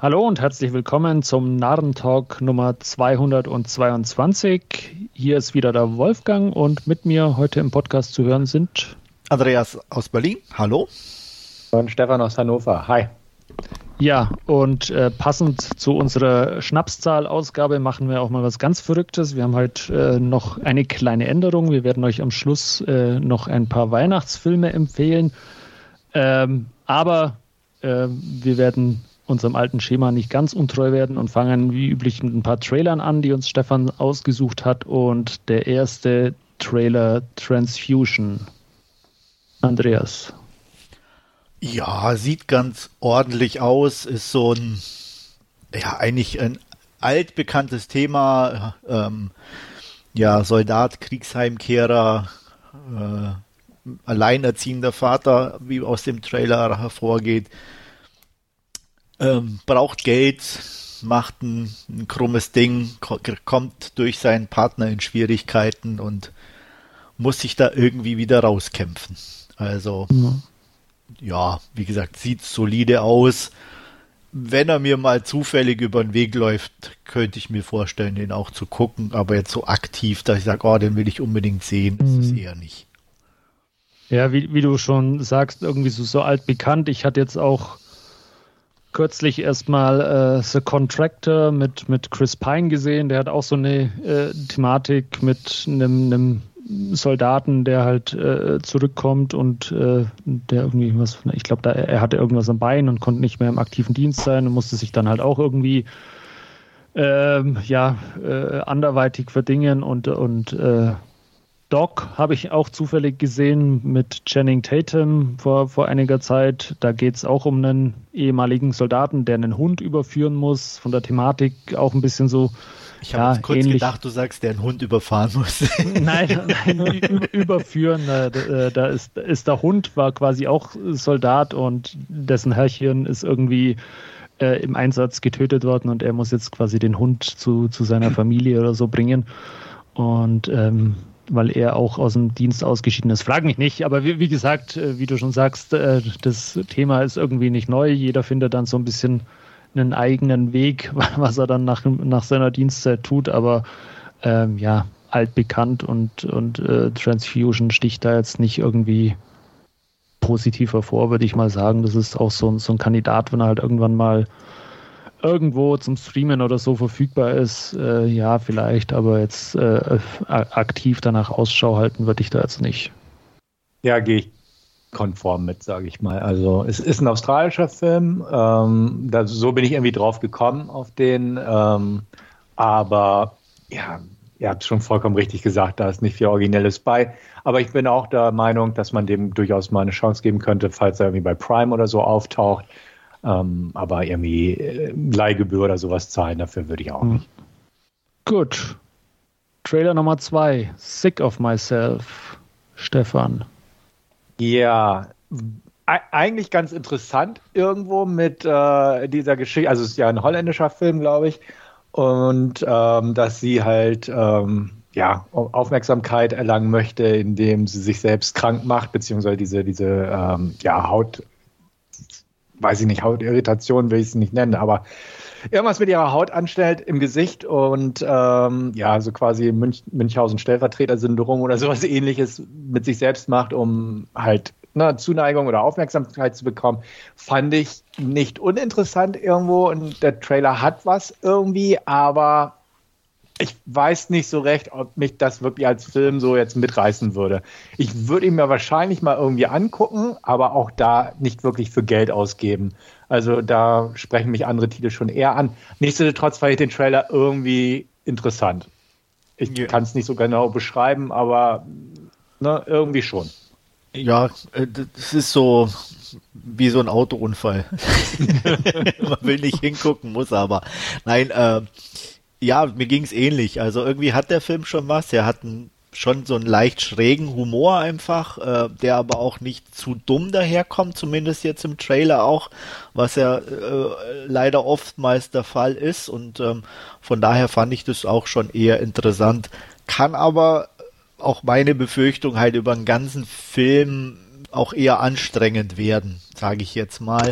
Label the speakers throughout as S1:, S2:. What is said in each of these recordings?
S1: Hallo und herzlich willkommen zum Narrentalk Nummer 222. Hier ist wieder der Wolfgang und mit mir heute im Podcast zu hören sind
S2: Andreas aus Berlin. Hallo.
S3: Und Stefan aus Hannover. Hi.
S1: Ja, und äh, passend zu unserer Schnapszahl-Ausgabe machen wir auch mal was ganz Verrücktes. Wir haben heute äh, noch eine kleine Änderung. Wir werden euch am Schluss äh, noch ein paar Weihnachtsfilme empfehlen. Ähm, aber äh, wir werden unserem alten Schema nicht ganz untreu werden und fangen wie üblich mit ein paar Trailern an, die uns Stefan ausgesucht hat. Und der erste Trailer Transfusion. Andreas.
S2: Ja, sieht ganz ordentlich aus, ist so ein, ja, eigentlich ein altbekanntes Thema. Ähm, ja, Soldat, Kriegsheimkehrer, äh, alleinerziehender Vater, wie aus dem Trailer hervorgeht, ähm, braucht Geld, macht ein, ein krummes Ding, kommt durch seinen Partner in Schwierigkeiten und muss sich da irgendwie wieder rauskämpfen. Also, mhm ja, wie gesagt, sieht solide aus. Wenn er mir mal zufällig über den Weg läuft, könnte ich mir vorstellen, den auch zu gucken. Aber jetzt so aktiv, dass ich sage, oh, den will ich unbedingt sehen, ist es mhm. eher nicht.
S1: Ja, wie, wie du schon sagst, irgendwie so, so alt bekannt. Ich hatte jetzt auch kürzlich erstmal äh, The Contractor mit, mit Chris Pine gesehen. Der hat auch so eine äh, Thematik mit einem, Soldaten, der halt äh, zurückkommt und äh, der irgendwie was, ich glaube, er hatte irgendwas am Bein und konnte nicht mehr im aktiven Dienst sein und musste sich dann halt auch irgendwie ähm, ja, äh, anderweitig verdingen und, und äh, Doc habe ich auch zufällig gesehen mit Channing Tatum vor, vor einiger Zeit. Da geht es auch um einen ehemaligen Soldaten, der einen Hund überführen muss. Von der Thematik auch ein bisschen so
S2: ich habe ja, kurz ähnlich. gedacht, du sagst, der einen Hund überfahren muss.
S1: nein, nein, überführen. Da, da ist, ist der Hund, war quasi auch Soldat und dessen Herrchen ist irgendwie äh, im Einsatz getötet worden und er muss jetzt quasi den Hund zu, zu seiner Familie oder so bringen. Und ähm, weil er auch aus dem Dienst ausgeschieden ist. Frag mich nicht, aber wie, wie gesagt, äh, wie du schon sagst, äh, das Thema ist irgendwie nicht neu. Jeder findet dann so ein bisschen einen eigenen Weg, was er dann nach, nach seiner Dienstzeit tut, aber ähm, ja, altbekannt und, und äh, Transfusion sticht da jetzt nicht irgendwie positiv hervor, würde ich mal sagen. Das ist auch so, so ein Kandidat, wenn er halt irgendwann mal irgendwo zum Streamen oder so verfügbar ist, äh, ja, vielleicht, aber jetzt äh, aktiv danach Ausschau halten würde ich da jetzt nicht.
S3: Ja, gehe ich konform mit, sage ich mal. Also es ist ein australischer Film. Ähm, da, so bin ich irgendwie drauf gekommen auf den. Ähm, aber ja, ihr habt schon vollkommen richtig gesagt, da ist nicht viel Originelles bei. Aber ich bin auch der Meinung, dass man dem durchaus mal eine Chance geben könnte, falls er irgendwie bei Prime oder so auftaucht. Ähm, aber irgendwie äh, Leihgebühr oder sowas zahlen, dafür würde ich auch hm. nicht.
S1: Gut. Trailer Nummer zwei. Sick of Myself. Stefan.
S3: Ja, eigentlich ganz interessant irgendwo mit äh, dieser Geschichte. Also es ist ja ein holländischer Film, glaube ich. Und ähm, dass sie halt ähm, ja, Aufmerksamkeit erlangen möchte, indem sie sich selbst krank macht, beziehungsweise diese, diese ähm, ja, Haut, weiß ich nicht, Hautirritation will ich es nicht nennen, aber irgendwas mit ihrer Haut anstellt im Gesicht und ähm, ja, so quasi Münch Münchhausen-Stellvertreter-Syndrom oder sowas ähnliches mit sich selbst macht, um halt ne, Zuneigung oder Aufmerksamkeit zu bekommen, fand ich nicht uninteressant irgendwo und der Trailer hat was irgendwie, aber ich weiß nicht so recht, ob mich das wirklich als Film so jetzt mitreißen würde. Ich würde ihn mir wahrscheinlich mal irgendwie angucken, aber auch da nicht wirklich für Geld ausgeben. Also da sprechen mich andere Titel schon eher an. Nichtsdestotrotz fand ich den Trailer irgendwie interessant. Ich ja. kann es nicht so genau beschreiben, aber ne, irgendwie schon.
S2: Ja, äh, das ist so wie so ein Autounfall. Man will nicht hingucken, muss aber. Nein, äh, ja, mir ging's ähnlich. Also irgendwie hat der Film schon was. Er hat einen, schon so einen leicht schrägen Humor einfach, äh, der aber auch nicht zu dumm daherkommt, zumindest jetzt im Trailer auch, was ja äh, leider oftmals der Fall ist. Und ähm, von daher fand ich das auch schon eher interessant. Kann aber auch meine Befürchtung halt über den ganzen Film auch eher anstrengend werden, sage ich jetzt mal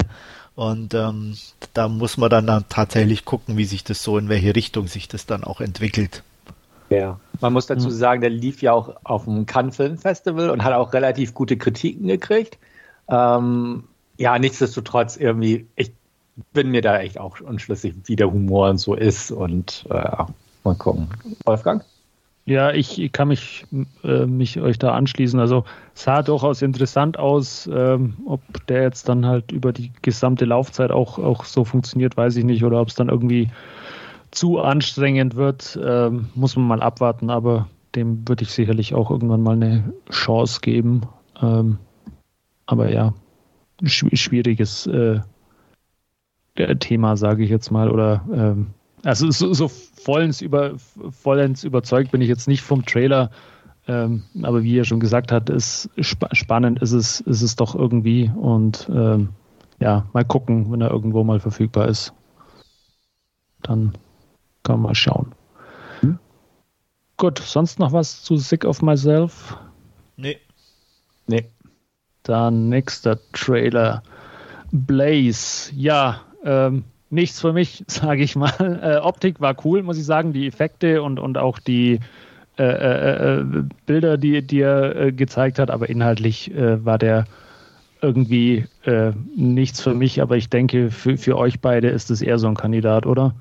S2: Und ähm, da muss man dann, dann tatsächlich gucken, wie sich das so, in welche Richtung sich das dann auch entwickelt.
S3: Ja, man muss dazu sagen, der lief ja auch auf dem Cannes Film Festival und hat auch relativ gute Kritiken gekriegt. Ähm, ja, nichtsdestotrotz irgendwie, ich bin mir da echt auch unschlüssig, wie der Humor und so ist und äh, mal gucken. Wolfgang?
S1: Ja, ich kann mich, äh, mich euch da anschließen. Also sah durchaus interessant aus. Ähm, ob der jetzt dann halt über die gesamte Laufzeit auch, auch so funktioniert, weiß ich nicht. Oder ob es dann irgendwie zu anstrengend wird, ähm, muss man mal abwarten. Aber dem würde ich sicherlich auch irgendwann mal eine Chance geben. Ähm, aber ja, schwieriges äh, Thema, sage ich jetzt mal. Oder ähm, also so, so vollends, über, vollends überzeugt bin ich jetzt nicht vom Trailer. Ähm, aber wie er schon gesagt hat, ist sp spannend ist es, ist es doch irgendwie. Und ähm, ja, mal gucken, wenn er irgendwo mal verfügbar ist. Dann kann man mal schauen. Hm? Gut, sonst noch was zu Sick of Myself?
S2: Nee.
S1: Nee. Dann nächster Trailer. Blaze. Ja, ähm, nichts für mich, sage ich mal. Äh, Optik war cool, muss ich sagen. Die Effekte und, und auch die äh, äh, äh Bilder, die, die er äh, gezeigt hat, aber inhaltlich äh, war der irgendwie nichts für mich. Aber ich denke, für, für euch beide ist es eher so ein Kandidat, oder?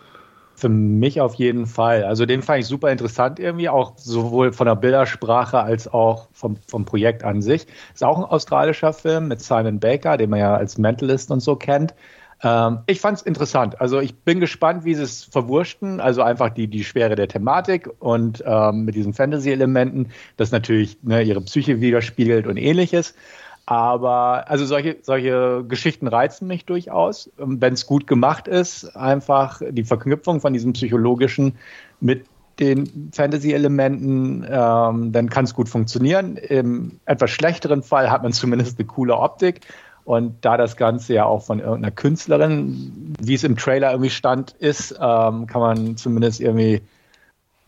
S3: Für mich auf jeden Fall. Also den fand ich super interessant irgendwie, auch sowohl von der Bildersprache als auch vom, vom Projekt an sich. Ist auch ein australischer Film mit Simon Baker, den man ja als Mentalist und so kennt. Ähm, ich fand es interessant. Also ich bin gespannt, wie sie es verwurschten. Also einfach die, die Schwere der Thematik und ähm, mit diesen Fantasy-Elementen, das natürlich ne, ihre Psyche widerspiegelt und ähnliches. Aber also solche, solche Geschichten reizen mich durchaus, ähm, wenn es gut gemacht ist. Einfach die Verknüpfung von diesem psychologischen mit den Fantasy-Elementen, ähm, dann kann es gut funktionieren. Im etwas schlechteren Fall hat man zumindest eine coole Optik. Und da das Ganze ja auch von irgendeiner Künstlerin, wie es im Trailer irgendwie stand, ist, ähm, kann man zumindest irgendwie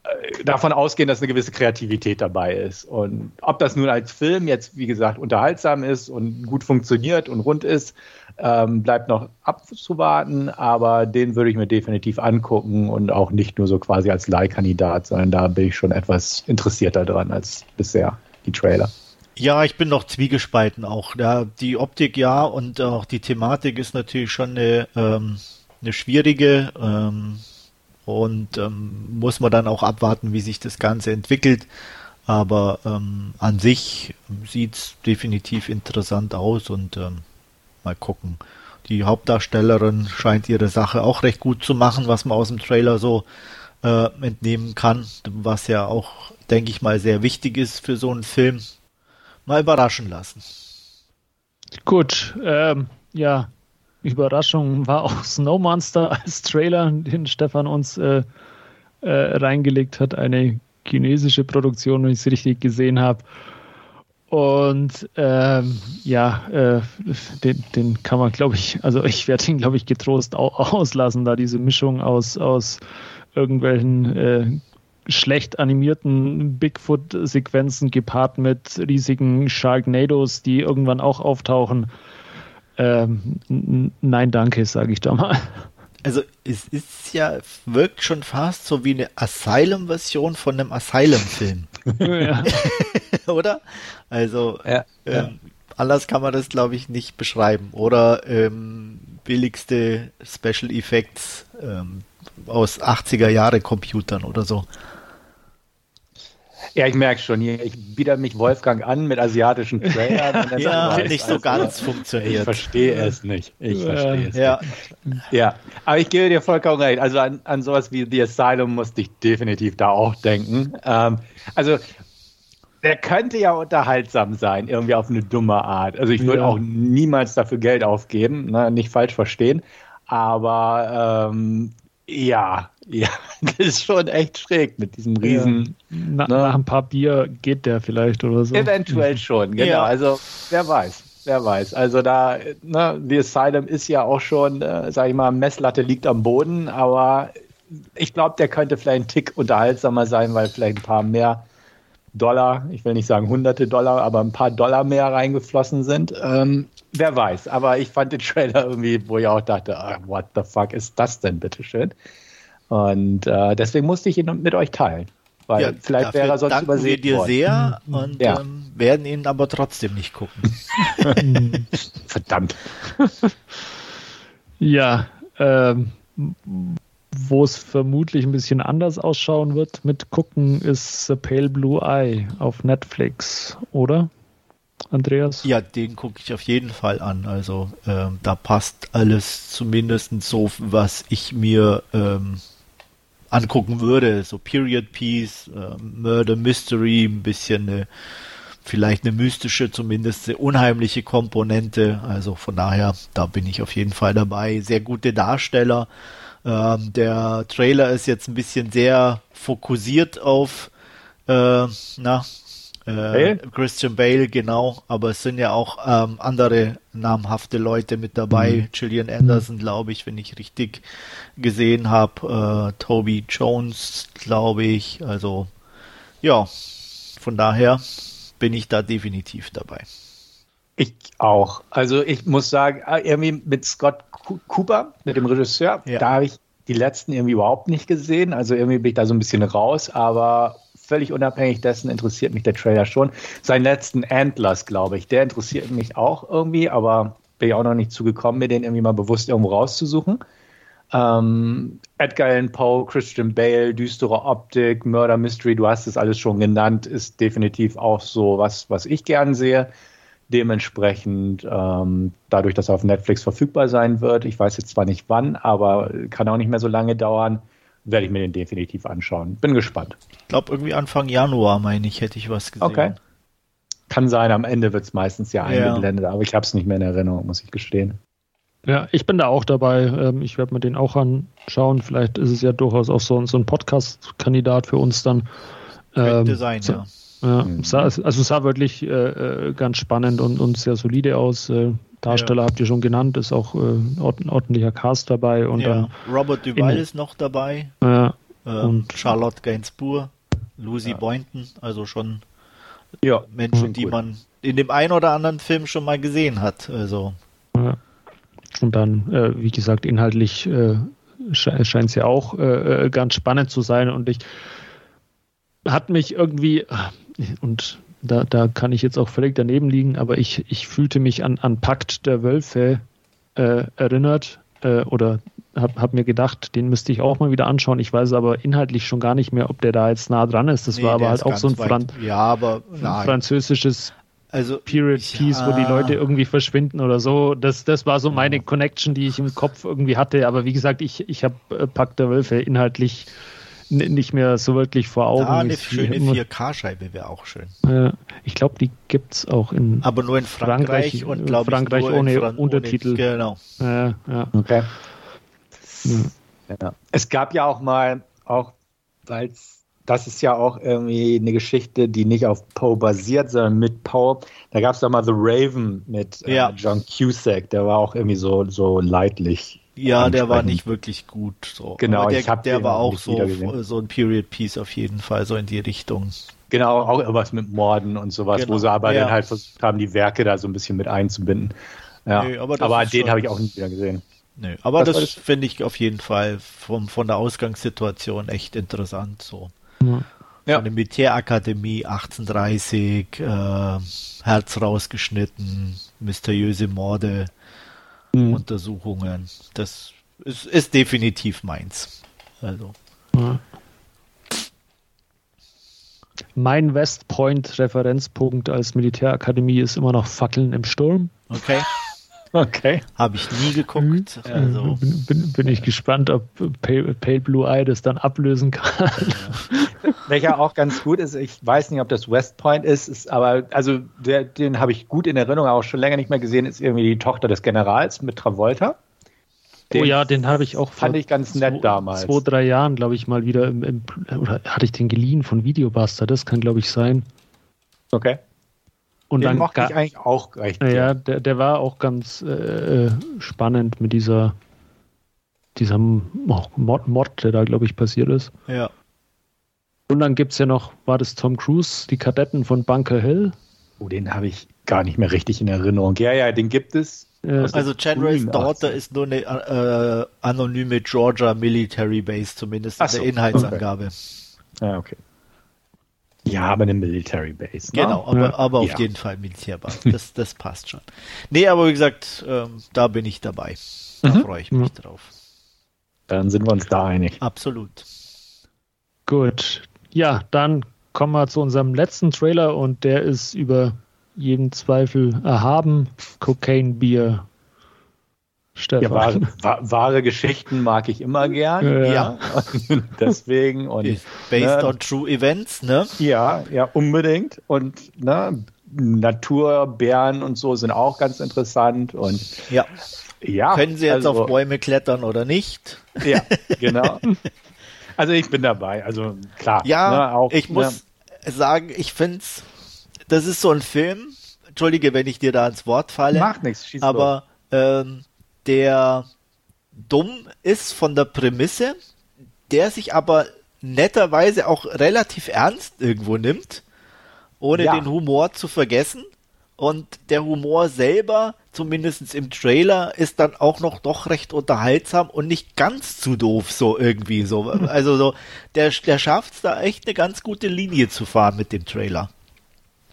S3: äh, davon ausgehen, dass eine gewisse Kreativität dabei ist. Und ob das nun als Film jetzt, wie gesagt, unterhaltsam ist und gut funktioniert und rund ist, ähm, bleibt noch abzuwarten. Aber den würde ich mir definitiv angucken und auch nicht nur so quasi als Leihkandidat, sondern da bin ich schon etwas interessierter dran als bisher die Trailer.
S2: Ja, ich bin noch zwiegespalten auch. Ja, die Optik ja und auch die Thematik ist natürlich schon eine, ähm, eine schwierige ähm, und ähm, muss man dann auch abwarten, wie sich das Ganze entwickelt. Aber ähm, an sich sieht's definitiv interessant aus und ähm, mal gucken. Die Hauptdarstellerin scheint ihre Sache auch recht gut zu machen, was man aus dem Trailer so äh, entnehmen kann, was ja auch, denke ich mal, sehr wichtig ist für so einen Film mal überraschen lassen.
S1: Gut, ähm, ja, Überraschung war auch Snow Monster als Trailer, den Stefan uns äh, äh, reingelegt hat. Eine chinesische Produktion, wenn ich es richtig gesehen habe. Und ähm, ja, äh, den, den kann man, glaube ich, also ich werde ihn, glaube ich, getrost auslassen, da diese Mischung aus, aus irgendwelchen äh, schlecht animierten Bigfoot-Sequenzen gepaart mit riesigen Sharknados, die irgendwann auch auftauchen. Ähm, nein, danke, sage ich da mal.
S2: Also es ist ja, wirkt schon fast so wie eine Asylum-Version von einem Asylum-Film. Ja. Oder? Also ja, ähm, anders kann man das, glaube ich, nicht beschreiben. Oder ähm, billigste Special Effects ähm, aus 80er Jahre Computern oder so.
S3: Ja, ich merke schon hier, ich biete mich Wolfgang an mit asiatischen Trailern.
S2: ja, weiß, nicht so ganz funktioniert.
S3: Ich verstehe es nicht. Ich verstehe es ja. nicht. Ja, aber ich gebe dir vollkommen recht. Also an, an sowas wie The Asylum musste ich definitiv da auch denken. Ähm, also der könnte ja unterhaltsam sein, irgendwie auf eine dumme Art. Also ich würde ja. auch niemals dafür Geld aufgeben, ne? nicht falsch verstehen. Aber ähm, ja, ja, das ist schon echt schräg mit diesem Riesen.
S1: Ja. Na, ne? Nach ein paar Bier geht der vielleicht oder so.
S3: Eventuell schon, genau. Ja. Also wer weiß, wer weiß. Also da, ne, The Asylum ist ja auch schon, äh, sag ich mal, Messlatte liegt am Boden, aber ich glaube, der könnte vielleicht ein Tick unterhaltsamer sein, weil vielleicht ein paar mehr Dollar, ich will nicht sagen hunderte Dollar, aber ein paar Dollar mehr reingeflossen sind. Ähm, wer weiß, aber ich fand den Trailer irgendwie, wo ich auch dachte, ah, what the fuck ist das denn, bitteschön? Und äh, deswegen musste ich ihn mit euch teilen. Weil ja, vielleicht wäre er sonst danken übersehen wir
S2: dir worden. sehr mhm. und ja. ähm, werden ihn aber trotzdem nicht gucken.
S3: Verdammt.
S1: ja, ähm, wo es vermutlich ein bisschen anders ausschauen wird mit gucken, ist The Pale Blue Eye auf Netflix, oder? Andreas?
S2: Ja, den gucke ich auf jeden Fall an. Also ähm, da passt alles zumindest so, was ich mir ähm, angucken würde. So Period Piece, äh, Murder Mystery, ein bisschen eine, vielleicht eine mystische, zumindest eine unheimliche Komponente. Also von daher, da bin ich auf jeden Fall dabei. Sehr gute Darsteller. Ähm, der Trailer ist jetzt ein bisschen sehr fokussiert auf äh, na, äh, Christian Bale, genau, aber es sind ja auch ähm, andere namhafte Leute mit dabei. Mhm. Gillian Anderson, glaube ich, wenn ich richtig gesehen habe. Äh, Toby Jones, glaube ich. Also ja, von daher bin ich da definitiv dabei.
S3: Ich auch. Also ich muss sagen, äh, irgendwie mit Scott Cooper, mit dem Regisseur, ja. da habe ich die letzten irgendwie überhaupt nicht gesehen. Also irgendwie bin ich da so ein bisschen raus, aber völlig unabhängig dessen interessiert mich der Trailer schon. Seinen letzten Antlers, glaube ich, der interessiert mich auch irgendwie, aber bin ich auch noch nicht zugekommen, mir den irgendwie mal bewusst irgendwo rauszusuchen. Ähm, Edgar Allan Poe, Christian Bale, düstere Optik, Murder Mystery, du hast es alles schon genannt, ist definitiv auch so was, was ich gern sehe. Dementsprechend, ähm, dadurch, dass er auf Netflix verfügbar sein wird, ich weiß jetzt zwar nicht wann, aber kann auch nicht mehr so lange dauern, werde ich mir den definitiv anschauen. Bin gespannt.
S2: Ich glaube, irgendwie Anfang Januar, meine ich, hätte ich was gesehen. Okay.
S3: Kann sein, am Ende wird es meistens ja eingeblendet, ja. aber ich habe es nicht mehr in Erinnerung, muss ich gestehen.
S1: Ja, ich bin da auch dabei. Ähm, ich werde mir den auch anschauen. Vielleicht ist es ja durchaus auch so, so ein Podcast-Kandidat für uns dann.
S2: Könnte ähm, sein, ja.
S1: Ja, mhm. sah, also sah wirklich äh, äh, ganz spannend und, und sehr solide aus. Äh, Darsteller ja. habt ihr schon genannt, ist auch äh, ordentlicher Cast dabei. Und ja.
S2: Robert Duval ist noch dabei.
S1: Ja.
S2: Ähm, und Charlotte Gainsbourg, Lucy ja. Boynton, also schon ja. Menschen, die man in dem einen oder anderen Film schon mal gesehen hat. Also.
S1: Ja. Und dann, äh, wie gesagt, inhaltlich äh, scheint es ja auch äh, ganz spannend zu sein. Und ich hat mich irgendwie, und da, da kann ich jetzt auch völlig daneben liegen, aber ich, ich fühlte mich an, an Pakt der Wölfe äh, erinnert äh, oder habe hab mir gedacht, den müsste ich auch mal wieder anschauen. Ich weiß aber inhaltlich schon gar nicht mehr, ob der da jetzt nah dran ist. Das nee, war aber halt auch so ein, Fran
S2: ja, aber,
S1: französisches also, Period Piece, ja. wo die Leute irgendwie verschwinden oder so. Das, das war so meine Connection, die ich im Kopf irgendwie hatte. Aber wie gesagt, ich, ich habe äh, Pakt der Wölfe inhaltlich nicht mehr so wirklich vor Augen. Ah,
S2: eine schöne 4K-Scheibe wäre auch schön.
S1: Äh, ich glaube, die gibt es auch in
S2: Aber nur in Frankreich, Frankreich
S1: und glaube Frankreich ohne Fran Untertitel. Ohne,
S2: genau.
S1: Äh, ja. Okay.
S3: Ja. Es gab ja auch mal, auch weil das ist ja auch irgendwie eine Geschichte, die nicht auf Poe basiert, sondern mit Poe. Da gab es doch mal The Raven mit äh, ja. John Cusack, der war auch irgendwie so, so leidlich
S2: ja, der war nicht wirklich gut. So.
S3: Genau,
S2: Aber der,
S3: ich
S2: der war auch so, so ein Period Piece auf jeden Fall, so in die Richtung.
S3: Genau, auch irgendwas mit Morden und sowas, genau. wo sie aber ja. dann halt versucht haben, die Werke da so ein bisschen mit einzubinden. Ja, nee, aber, aber den habe ich auch nicht wieder gesehen.
S2: Nö, aber das, das finde ich auf jeden Fall vom, von der Ausgangssituation echt interessant. So. Ja. Eine Militärakademie 1830, äh, Herz rausgeschnitten, mysteriöse Morde mhm. Untersuchungen. Das ist, ist, definitiv meins. Also. Ja.
S1: Mein Westpoint-Referenzpunkt als Militärakademie ist immer noch Fackeln im Sturm.
S2: Okay.
S3: Okay.
S2: Habe ich nie geguckt.
S1: Mhm. Also. Bin, bin, bin, ich gespannt, ob Pale, Pale, Blue Eye das dann ablösen kann.
S3: Ja. Welcher auch ganz gut ist, ich weiß nicht, ob das West Point ist, ist aber, also der, den habe ich gut in Erinnerung, auch schon länger nicht mehr gesehen, ist irgendwie die Tochter des Generals mit Travolta.
S1: Den oh ja, den habe ich auch
S3: fand ich ganz nett
S1: zwei,
S3: damals.
S1: Zwei, drei Jahren, glaube ich, mal wieder im, im, oder hatte ich den geliehen von Videobuster, das kann, glaube ich, sein.
S3: Okay.
S1: Und Den dann
S3: mochte ich eigentlich auch recht.
S1: Ja, der, der war auch ganz äh, spannend mit dieser dieser Mod, Mod der da, glaube ich, passiert ist.
S2: Ja.
S1: Und dann gibt es ja noch, war das Tom Cruise, die Kadetten von Bunker Hill?
S3: Oh, den habe ich gar nicht mehr richtig in Erinnerung. Ja, ja, den gibt es.
S2: Also Chandra's Daughter ist nur eine äh, anonyme Georgia Military Base, zumindest in so, der Inhaltsangabe.
S3: Okay. Ja, okay. Ja, aber eine Military Base.
S2: Ne? Genau, aber, ja. aber auf ja. jeden Fall Militärbasis. Das, das passt schon. Nee, aber wie gesagt, ähm, da bin ich dabei. Da mhm. freue ich mich mhm. drauf.
S3: Dann sind wir uns da einig.
S2: Absolut.
S1: Gut. Ja, dann kommen wir zu unserem letzten Trailer und der ist über jeden Zweifel erhaben. Cocaine Beer.
S3: Stefan. Ja, wahre, wahre, Geschichten mag ich immer gern. Ja. ja. Deswegen und
S2: based ne, on true events, ne?
S3: Ja, ja, unbedingt. Und ne, Naturbären und so sind auch ganz interessant. Und
S2: ja. ja Können sie jetzt also, auf Bäume klettern oder nicht?
S3: Ja, genau. also ich bin dabei. Also klar.
S2: Ja, ne, auch, ich muss ne, sagen, ich finde es das ist so ein Film, entschuldige, wenn ich dir da ins Wort falle.
S3: Macht nichts, schieß
S2: Aber ähm, der dumm ist von der Prämisse, der sich aber netterweise auch relativ ernst irgendwo nimmt, ohne ja. den Humor zu vergessen. Und der Humor selber, zumindest im Trailer, ist dann auch noch doch recht unterhaltsam und nicht ganz zu doof, so irgendwie so. Also so, der, der schafft es da echt eine ganz gute Linie zu fahren mit dem Trailer.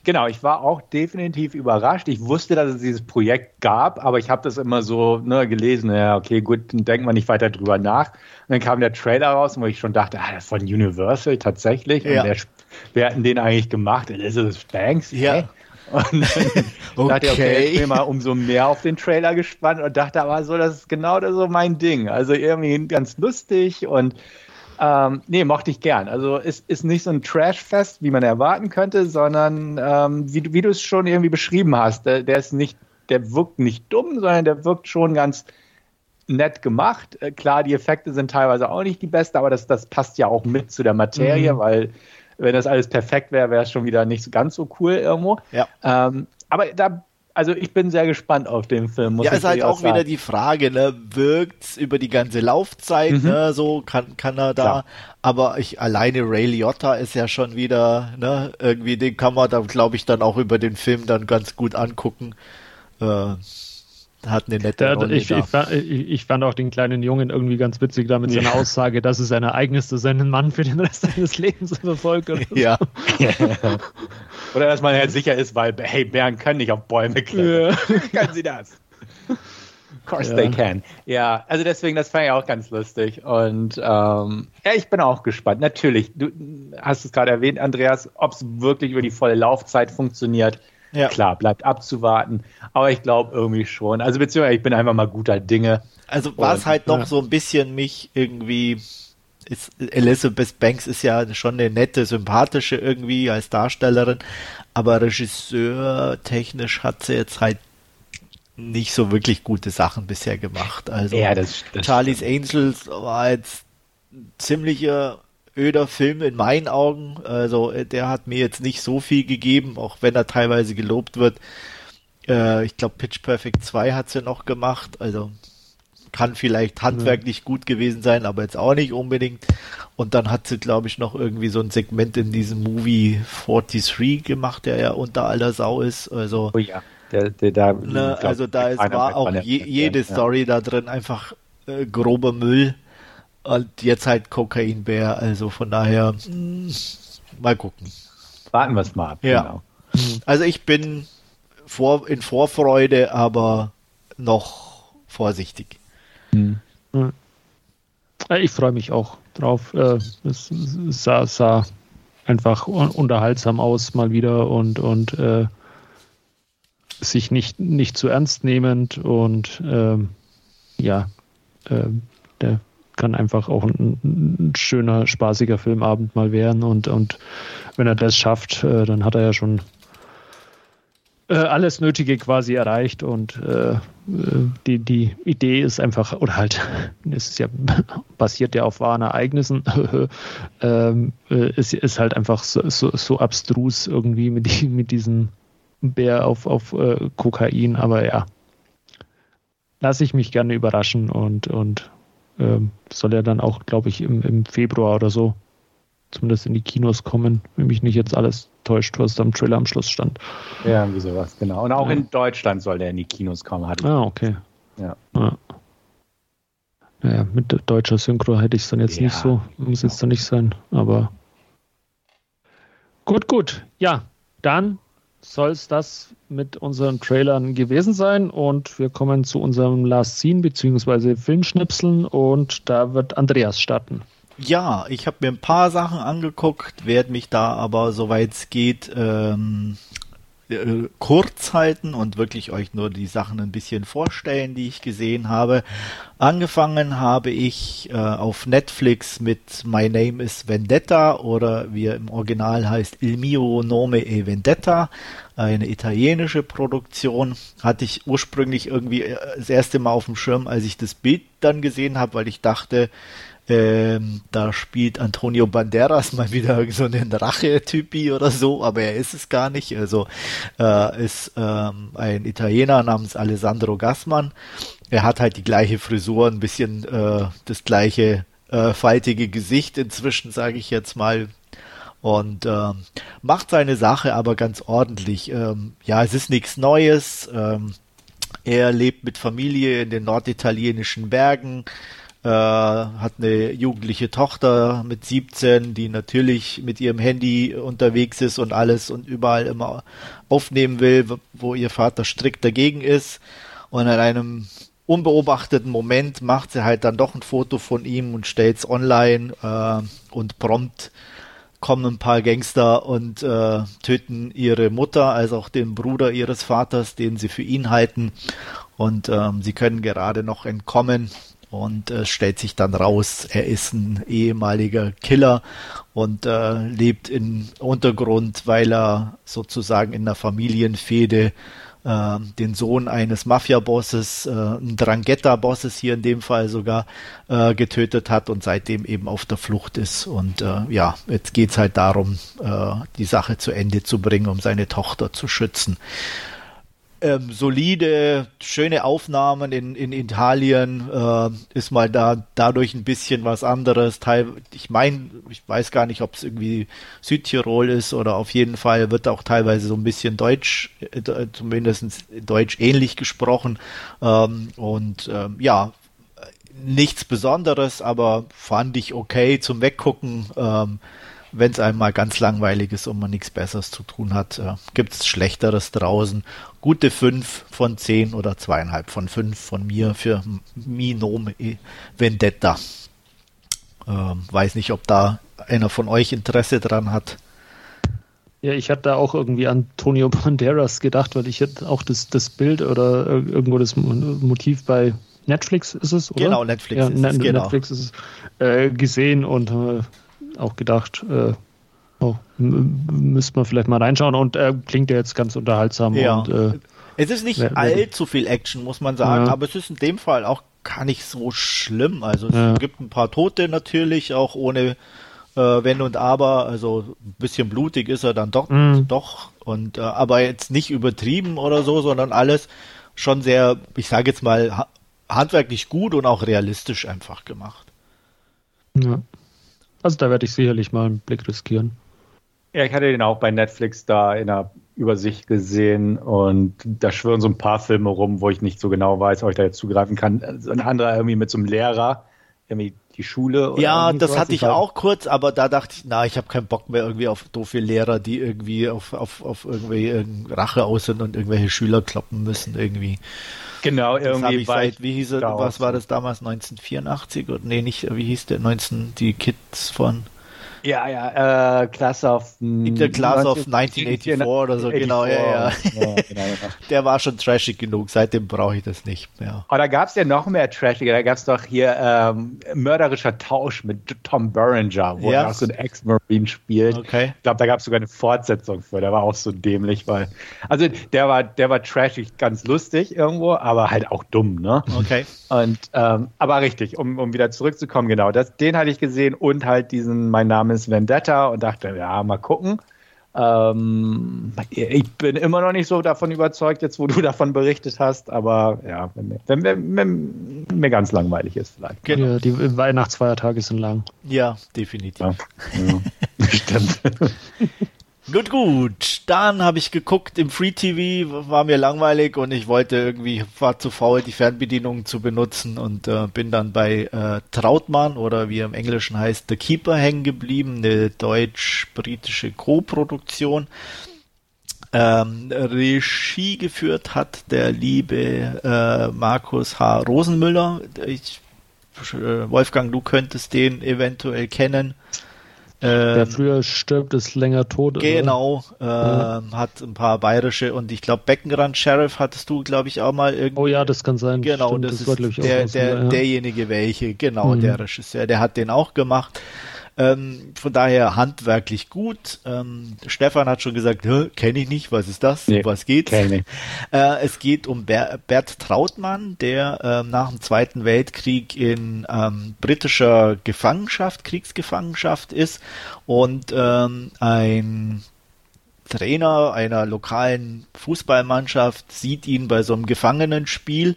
S3: Genau, ich war auch definitiv überrascht. Ich wusste, dass es dieses Projekt gab, aber ich habe das immer so ne, gelesen. Ja, okay, gut, dann denkt man nicht weiter drüber nach. Und dann kam der Trailer raus, wo ich schon dachte, ah, das ist von Universal tatsächlich. Ja. Und wer, wer hat denn den eigentlich gemacht? Elizabeth Banks?
S2: Ja. Hey?
S3: Und dann okay. dachte ich, okay, ich bin mal umso mehr auf den Trailer gespannt und dachte aber so, das ist genau das so mein Ding. Also irgendwie ganz lustig und ähm, nee, mochte ich gern. Also es ist nicht so ein Trash-Fest, wie man erwarten könnte, sondern ähm, wie, wie du es schon irgendwie beschrieben hast, der, der, ist nicht, der wirkt nicht dumm, sondern der wirkt schon ganz nett gemacht. Äh, klar, die Effekte sind teilweise auch nicht die besten, aber das, das passt ja auch mit zu der Materie, mhm. weil wenn das alles perfekt wäre, wäre es schon wieder nicht so ganz so cool irgendwo.
S2: Ja.
S3: Ähm, aber da also ich bin sehr gespannt auf den Film.
S2: Muss ja, ist halt auch sagen. wieder die Frage, ne, wirkt's über die ganze Laufzeit, mhm. ne, so kann, kann er da, Klar. aber ich, alleine Ray Liotta ist ja schon wieder, ne, irgendwie, den kann man da, glaube ich, dann auch über den Film dann ganz gut angucken. Äh, hat eine nette
S1: ja, ich, ich, fand, ich, fand, auch den kleinen Jungen irgendwie ganz witzig da mit seiner ja. Aussage, dass es ein Ereignis ist, seinen Mann für den Rest seines Lebens verfolgt.
S2: Ja.
S3: Oder dass man halt sicher ist, weil, hey, Bären können nicht auf Bäume klettern. Ja. Können sie das? Of course ja. they can. Ja, also deswegen, das fand ich auch ganz lustig. Und ähm, ja, ich bin auch gespannt. Natürlich, du hast es gerade erwähnt, Andreas, ob es wirklich über die volle Laufzeit funktioniert. Ja. Klar, bleibt abzuwarten. Aber ich glaube irgendwie schon. Also beziehungsweise ich bin einfach mal guter Dinge.
S2: Also was halt noch ja. so ein bisschen mich irgendwie ist, Elizabeth Banks ist ja schon eine nette, sympathische irgendwie als Darstellerin, aber Regisseur technisch hat sie jetzt halt nicht so wirklich gute Sachen bisher gemacht. Also
S3: ja, das, das
S2: Charlie's. Angels war jetzt ziemlicher öder Film in meinen Augen. Also äh, der hat mir jetzt nicht so viel gegeben, auch wenn er teilweise gelobt wird. Äh, ich glaube Pitch Perfect 2 hat sie noch gemacht. Also kann vielleicht handwerklich ja. gut gewesen sein, aber jetzt auch nicht unbedingt. Und dann hat sie, glaube ich, noch irgendwie so ein Segment in diesem Movie 43 gemacht, der ja unter aller Sau ist. Also,
S3: oh ja, der, der, da,
S2: ne, glaub, also da ist, war auch je, jede Story ja. da drin einfach äh, grober Müll. Und jetzt halt Kokainbär, also von daher mal gucken.
S3: Warten wir es mal ab.
S2: Ja. Genau. Also ich bin vor, in Vorfreude, aber noch vorsichtig.
S1: Hm. Ich freue mich auch drauf. Äh, es sah, sah, einfach unterhaltsam aus mal wieder und, und äh, sich nicht, nicht zu ernst nehmend und ähm, ja, äh, der kann einfach auch ein, ein, schöner, spaßiger Filmabend mal werden und, und wenn er das schafft, äh, dann hat er ja schon äh, alles Nötige quasi erreicht und äh, die, die Idee ist einfach, oder halt, es ist ja basiert ja auf wahren Ereignissen, ähm, äh, es ist halt einfach so, so, so abstrus irgendwie mit, mit diesem Bär auf, auf äh, Kokain, aber ja, lasse ich mich gerne überraschen und, und ähm, soll ja dann auch, glaube ich, im, im Februar oder so zumindest in die Kinos kommen, wenn mich nicht jetzt alles täuscht, was da im Trailer am Schluss stand.
S3: Ja, irgendwie sowas, genau. Und auch ja. in Deutschland soll der in die Kinos kommen. Hatte
S1: ah, okay.
S3: Ja. ja.
S1: Naja, mit deutscher Synchro hätte ich es dann jetzt ja. nicht so, muss jetzt dann nicht sein, aber gut, gut. Ja, dann soll es das mit unseren Trailern gewesen sein und wir kommen zu unserem Last Scene bzw. Filmschnipseln und da wird Andreas starten.
S2: Ja, ich habe mir ein paar Sachen angeguckt, werde mich da aber, soweit es geht, ähm, äh, kurz halten und wirklich euch nur die Sachen ein bisschen vorstellen, die ich gesehen habe. Angefangen habe ich äh, auf Netflix mit My Name is Vendetta oder wie er im Original heißt Il mio nome e Vendetta, eine italienische Produktion. Hatte ich ursprünglich irgendwie äh, das erste Mal auf dem Schirm, als ich das Bild dann gesehen habe, weil ich dachte, ähm, da spielt Antonio Banderas mal wieder so einen Rache-Typi oder so, aber er ist es gar nicht. Also äh, ist ähm, ein Italiener namens Alessandro Gassmann. Er hat halt die gleiche Frisur, ein bisschen äh, das gleiche äh, faltige Gesicht inzwischen, sage ich jetzt mal. Und ähm, macht seine Sache aber ganz ordentlich. Ähm, ja, es ist nichts Neues. Ähm, er lebt mit Familie in den norditalienischen Bergen äh, hat eine jugendliche Tochter mit 17, die natürlich mit ihrem Handy unterwegs ist und alles und überall immer aufnehmen will, wo ihr Vater strikt dagegen ist. Und in einem unbeobachteten Moment macht sie halt dann doch ein Foto von ihm und stellt es online äh, und prompt kommen ein paar Gangster und äh, töten ihre Mutter, als auch den Bruder ihres Vaters, den sie für ihn halten. Und ähm, sie können gerade noch entkommen und es äh, stellt sich dann raus, er ist ein ehemaliger Killer und äh, lebt im Untergrund, weil er sozusagen in der Familienfehde äh, den Sohn eines Mafia-Bosses, äh, ein Drangheta-Bosses hier in dem Fall sogar, äh, getötet hat und seitdem eben auf der Flucht ist. Und äh, ja, jetzt geht's halt darum, äh, die Sache zu Ende zu bringen, um seine Tochter zu schützen ähm, solide, schöne Aufnahmen in, in Italien, äh, ist mal da dadurch ein bisschen was anderes. Teil, ich meine, ich weiß gar nicht, ob es irgendwie Südtirol ist oder auf jeden Fall wird auch teilweise so ein bisschen Deutsch, äh, zumindest Deutsch ähnlich gesprochen. Ähm, und ähm, ja, nichts Besonderes, aber fand ich okay zum Weggucken. Ähm, wenn es einmal ganz langweilig ist und man nichts Besseres zu tun hat, äh, gibt es Schlechteres draußen. Gute 5 von 10 oder zweieinhalb von 5 von mir für Mi Nome Vendetta. Ähm, weiß nicht, ob da einer von euch Interesse dran hat.
S1: Ja, ich hatte da auch irgendwie an Antonio Banderas gedacht, weil ich hätte auch das, das Bild oder irgendwo das Motiv bei Netflix ist es, oder?
S2: Genau, Netflix
S1: ja, ist es. Genau. Netflix ist es äh, gesehen und äh, auch gedacht, äh, oh, müsste man vielleicht mal reinschauen und äh, klingt ja jetzt ganz unterhaltsam.
S2: Ja.
S1: Und, äh,
S2: es ist nicht wer, allzu viel Action, muss man sagen, ja. aber es ist in dem Fall auch gar nicht so schlimm. Also es ja. gibt ein paar Tote natürlich, auch ohne äh, Wenn und Aber. Also ein bisschen blutig ist er dann doch, mhm. doch. Und äh, aber jetzt nicht übertrieben oder so, sondern alles schon sehr, ich sage jetzt mal, ha handwerklich gut und auch realistisch einfach gemacht.
S1: Ja. Also da werde ich sicherlich mal einen Blick riskieren.
S3: Ja, ich hatte den auch bei Netflix da in der Übersicht gesehen und da schwören so ein paar Filme rum, wo ich nicht so genau weiß, ob ich da jetzt zugreifen kann. Also ein anderer irgendwie mit so einem Lehrer, irgendwie die Schule.
S2: ja, das sowas. hatte ich, ich auch kurz, aber da dachte ich, na, ich habe keinen Bock mehr irgendwie auf doofe Lehrer, die irgendwie auf, auf, auf irgendwie Rache aus sind und irgendwelche Schüler kloppen müssen irgendwie.
S3: Genau, irgendwie.
S2: Ich seit, wie hieß es, was war das damals, 1984? Oder, nee, nicht, wie hieß der, 19, die Kids von
S3: ja, ja, äh, Class of...
S2: The Class of 1984 oder so, genau, ja, ja. ja genau, genau. Der war schon trashig genug, seitdem brauche ich das nicht mehr.
S3: Aber da gab es ja noch mehr trashig, da gab es doch hier ähm, Mörderischer Tausch mit Tom Berenger, wo ja. er auch so ein Ex-Marine spielt.
S2: Okay.
S3: Ich glaube, da gab es sogar eine Fortsetzung für, der war auch so dämlich, weil, also der war, der war trashig ganz lustig irgendwo, aber halt auch dumm, ne?
S2: Okay.
S3: Und, ähm, aber richtig, um, um wieder zurückzukommen, genau, das, den hatte ich gesehen und halt diesen, mein Name ist Vendetta und dachte, ja, mal gucken. Ähm, ich bin immer noch nicht so davon überzeugt, jetzt wo du davon berichtet hast, aber ja, wenn, wenn, wenn, wenn mir ganz langweilig ist vielleicht.
S1: Genau. Ja, die Weihnachtsfeiertage sind lang.
S2: Ja, definitiv. Ja,
S3: ja. Stimmt.
S2: Gut, gut. Dann habe ich geguckt im Free TV, war mir langweilig und ich wollte irgendwie, war zu faul, die Fernbedienung zu benutzen und äh, bin dann bei äh, Trautmann oder wie er im Englischen heißt, The Keeper hängen geblieben, eine deutsch-britische Co-Produktion. Ähm, Regie geführt hat der liebe äh, Markus H. Rosenmüller. Ich, äh, Wolfgang, du könntest den eventuell kennen.
S1: Ähm, Der früher stirbt, ist länger tot.
S2: Genau, äh, ja. hat ein paar bayerische und ich glaube Beckenrand Sheriff hattest du, glaube ich, auch mal irgendwie.
S1: Oh ja, das kann sein.
S2: Genau, Stimmt, das, das, ist war, der, der, ja. derjenige welche, genau, mhm. der Regisseur, der hat den auch gemacht. Ähm, von daher handwerklich gut. Ähm, Stefan hat schon gesagt, kenne ich nicht, was ist das? Nee, was geht's? Äh, es geht um Ber Bert Trautmann, der ähm, nach dem Zweiten Weltkrieg in ähm, britischer Gefangenschaft, Kriegsgefangenschaft ist und ähm, ein Trainer einer lokalen Fußballmannschaft sieht ihn bei so einem Gefangenenspiel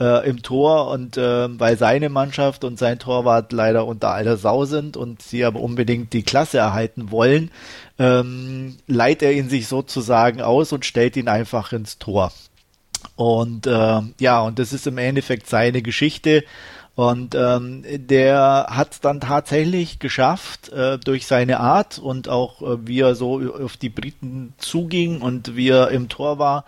S2: äh, im Tor und äh, weil seine Mannschaft und sein Torwart leider unter aller Sau sind und sie aber unbedingt die Klasse erhalten wollen, ähm, leiht er ihn sich sozusagen aus und stellt ihn einfach ins Tor. Und äh, ja, und das ist im Endeffekt seine Geschichte. Und ähm, der hat es dann tatsächlich geschafft, äh, durch seine Art und auch äh, wie er so auf die Briten zuging und wie er im Tor war,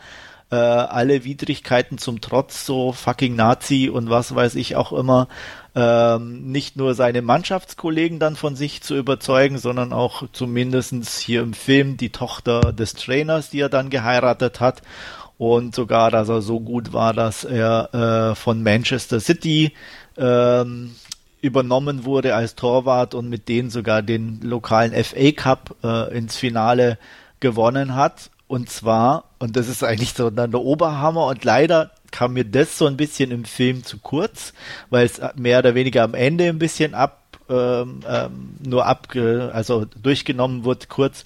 S2: äh, alle Widrigkeiten zum Trotz, so fucking Nazi und was weiß ich auch immer, ähm, nicht nur seine Mannschaftskollegen dann von sich zu überzeugen, sondern auch zumindestens hier im Film die Tochter des Trainers, die er dann geheiratet hat. Und sogar, dass er so gut war, dass er äh, von Manchester City ähm, übernommen wurde als Torwart und mit denen sogar den lokalen FA Cup äh, ins Finale gewonnen hat. Und zwar, und das ist eigentlich so dann der Oberhammer und leider kam mir das so ein bisschen im Film zu kurz, weil es mehr oder weniger am Ende ein bisschen ab, ähm, ähm, nur ab, also durchgenommen wird kurz.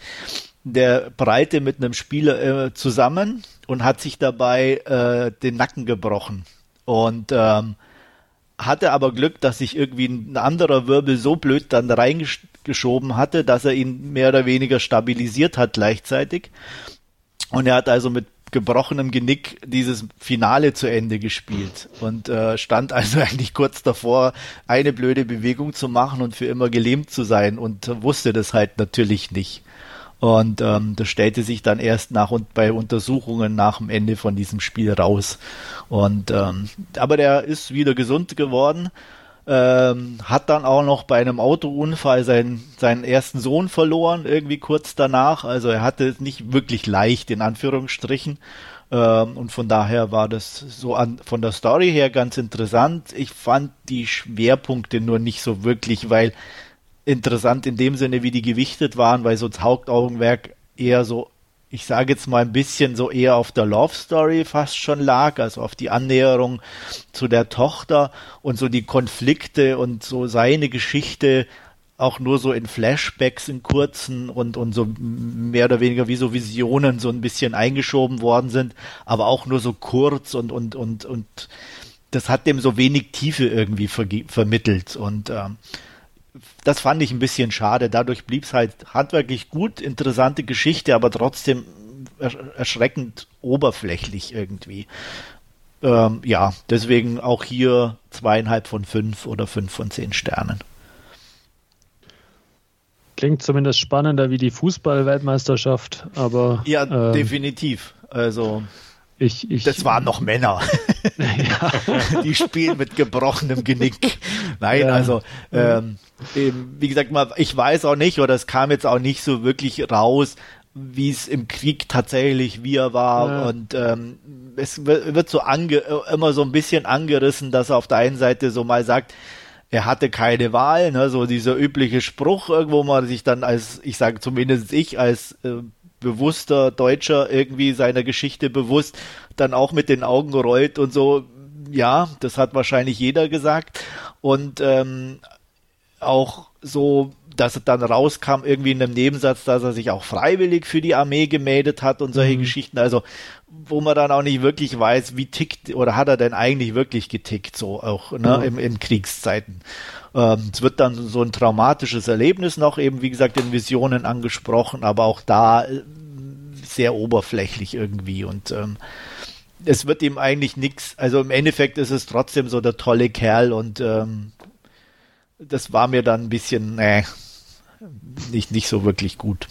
S2: Der Breite mit einem Spieler äh, zusammen und hat sich dabei äh, den Nacken gebrochen. Und ähm, hatte aber Glück, dass sich irgendwie ein anderer Wirbel so blöd dann reingeschoben hatte, dass er ihn mehr oder weniger stabilisiert hat gleichzeitig. Und er hat also mit gebrochenem Genick dieses Finale zu Ende gespielt und äh, stand also eigentlich kurz davor, eine blöde Bewegung zu machen und für immer gelähmt zu sein und wusste das halt natürlich nicht. Und ähm, das stellte sich dann erst nach und bei Untersuchungen nach dem Ende von diesem Spiel raus. Und ähm, aber der ist wieder gesund geworden ähm, hat dann auch noch bei einem Autounfall seinen, seinen ersten Sohn verloren, irgendwie kurz danach. Also er hatte es nicht wirklich leicht, in Anführungsstrichen. Ähm, und von daher war das so an, von der Story her ganz interessant. Ich fand die Schwerpunkte nur nicht so wirklich, weil interessant in dem Sinne, wie die gewichtet waren, weil so das Hauptaugenmerk eher so ich sage jetzt mal ein bisschen so eher auf der Love Story fast schon lag, also auf die Annäherung zu der Tochter und so die Konflikte und so seine Geschichte auch nur so in Flashbacks in kurzen und, und so mehr oder weniger wie so Visionen so ein bisschen eingeschoben worden sind, aber auch nur so kurz und, und, und, und das hat dem so wenig Tiefe irgendwie ver vermittelt und ähm, das fand ich ein bisschen schade. Dadurch blieb es halt handwerklich gut, interessante Geschichte, aber trotzdem erschreckend oberflächlich irgendwie. Ähm, ja, deswegen auch hier zweieinhalb von fünf oder fünf von zehn Sternen.
S1: Klingt zumindest spannender wie die Fußball-Weltmeisterschaft, aber.
S2: Ja, ähm, definitiv. Also. Ich, ich, das waren noch Männer. Ja. Die spielen mit gebrochenem Genick. Nein, ja. also ähm, wie gesagt mal, ich weiß auch nicht oder es kam jetzt auch nicht so wirklich raus, wie es im Krieg tatsächlich wie er war ja. und ähm, es wird so ange immer so ein bisschen angerissen, dass er auf der einen Seite so mal sagt, er hatte keine Wahl, ne, so dieser übliche Spruch, wo man sich dann als, ich sage zumindest ich, als äh, bewusster Deutscher irgendwie seiner Geschichte bewusst dann auch mit den Augen rollt und so, ja, das hat wahrscheinlich jeder gesagt. Und ähm, auch so, dass es dann rauskam, irgendwie in einem Nebensatz, dass er sich auch freiwillig für die Armee gemeldet hat und solche mhm. Geschichten. Also, wo man dann auch nicht wirklich weiß, wie tickt oder hat er denn eigentlich wirklich getickt, so auch ne, mhm. im, in Kriegszeiten. Ähm, es wird dann so ein traumatisches Erlebnis noch eben, wie gesagt, in Visionen angesprochen, aber auch da äh, sehr oberflächlich irgendwie und ähm, es wird ihm eigentlich nichts, also im Endeffekt ist es trotzdem so der tolle Kerl und ähm, das war mir dann ein bisschen, äh, nicht, nicht so wirklich gut.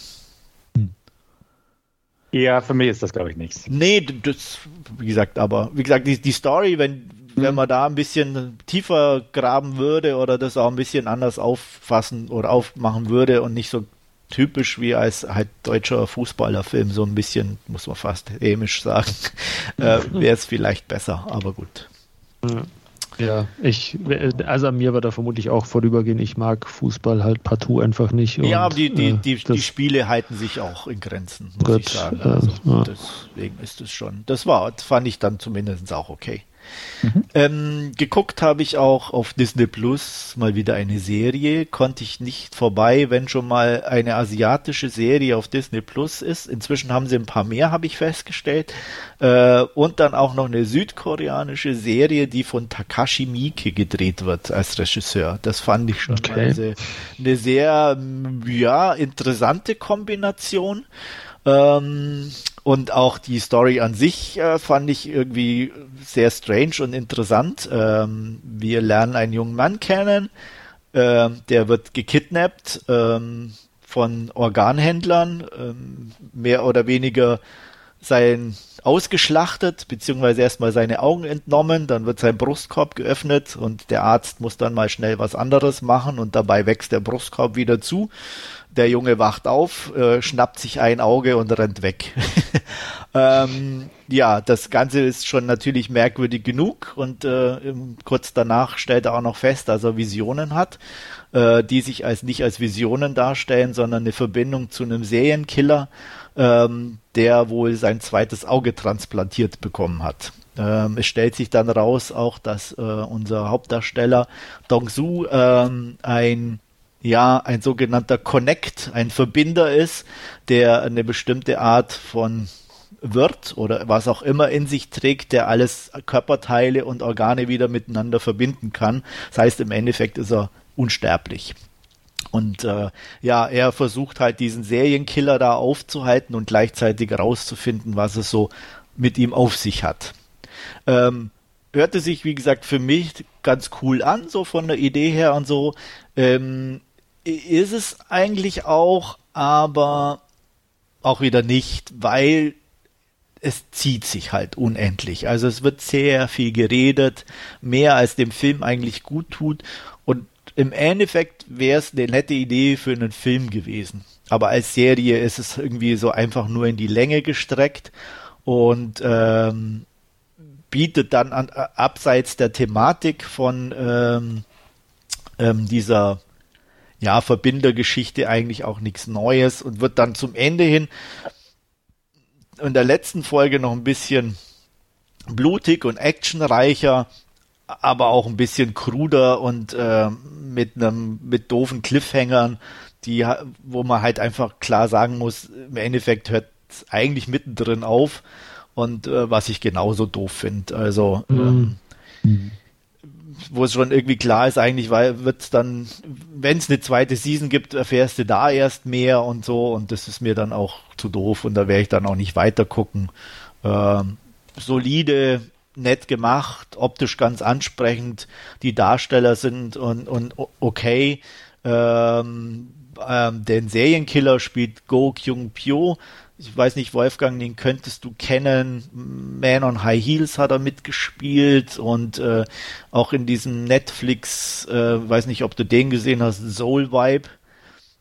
S3: Ja, für mich ist das, glaube ich, nichts.
S2: Nee, das, wie gesagt, aber, wie gesagt, die, die Story, wenn, wenn mhm. man da ein bisschen tiefer graben würde oder das auch ein bisschen anders auffassen oder aufmachen würde und nicht so typisch wie als halt deutscher Fußballerfilm, so ein bisschen, muss man fast hämisch sagen, äh, wäre es vielleicht besser, aber gut.
S1: Ja, ich, also an mir war da vermutlich auch vorübergehen. Ich mag Fußball halt partout einfach nicht.
S2: Ja, aber die, die, die, äh, die Spiele halten sich auch in Grenzen, muss Gott, ich sagen. Also, äh. Deswegen ist es schon, das war, fand ich dann zumindest auch okay. Mhm. Ähm, geguckt habe ich auch auf Disney Plus mal wieder eine Serie. Konnte ich nicht vorbei, wenn schon mal eine asiatische Serie auf Disney Plus ist. Inzwischen haben sie ein paar mehr, habe ich festgestellt. Äh, und dann auch noch eine südkoreanische Serie, die von Takashi Miike gedreht wird als Regisseur. Das fand ich schon okay. eine, eine sehr, ja, interessante Kombination. Ähm, und auch die Story an sich äh, fand ich irgendwie sehr strange und interessant. Ähm, wir lernen einen jungen Mann kennen, äh, der wird gekidnappt ähm, von Organhändlern, ähm, mehr oder weniger sein ausgeschlachtet, beziehungsweise erstmal seine Augen entnommen, dann wird sein Brustkorb geöffnet und der Arzt muss dann mal schnell was anderes machen und dabei wächst der Brustkorb wieder zu der Junge wacht auf, äh, schnappt sich ein Auge und rennt weg. ähm, ja, das Ganze ist schon natürlich merkwürdig genug und äh, kurz danach stellt er auch noch fest, dass er Visionen hat, äh, die sich als nicht als Visionen darstellen, sondern eine Verbindung zu einem Serienkiller, ähm, der wohl sein zweites Auge transplantiert bekommen hat. Ähm, es stellt sich dann raus auch, dass äh, unser Hauptdarsteller Dong Su ähm, ein ja ein sogenannter Connect, ein Verbinder ist, der eine bestimmte Art von Wirt oder was auch immer in sich trägt, der alles Körperteile und Organe wieder miteinander verbinden kann. Das heißt, im Endeffekt ist er unsterblich. Und äh, ja, er versucht halt diesen Serienkiller da aufzuhalten und gleichzeitig herauszufinden, was es so mit ihm auf sich hat. Ähm, hörte sich, wie gesagt, für mich ganz cool an, so von der Idee her und so. Ähm, ist es eigentlich auch, aber auch wieder nicht, weil es zieht sich halt unendlich. Also es wird sehr viel geredet, mehr als dem Film eigentlich gut tut. Und im Endeffekt wäre es eine nette Idee für einen Film gewesen. Aber als Serie ist es irgendwie so einfach nur in die Länge gestreckt und ähm, bietet dann an, abseits der Thematik von ähm, ähm, dieser ja, Verbindergeschichte eigentlich auch nichts Neues und wird dann zum Ende hin in der letzten Folge noch ein bisschen blutig und actionreicher, aber auch ein bisschen kruder und äh, mit einem mit doofen Cliffhangern, die wo man halt einfach klar sagen muss, im Endeffekt hört es eigentlich mittendrin auf und äh, was ich genauso doof finde. Also ähm, mhm wo es schon irgendwie klar ist, eigentlich wird es dann, wenn es eine zweite Season gibt, erfährst du da erst mehr und so und das ist mir dann auch zu doof und da werde ich dann auch nicht weiter gucken. Ähm, solide, nett gemacht, optisch ganz ansprechend, die Darsteller sind und, und okay. Ähm, ähm, den Serienkiller spielt Go Kyung Pyo, ich weiß nicht, Wolfgang, den könntest du kennen. Man on High Heels hat er mitgespielt und äh, auch in diesem Netflix, äh, weiß nicht, ob du den gesehen hast, Soul Vibe.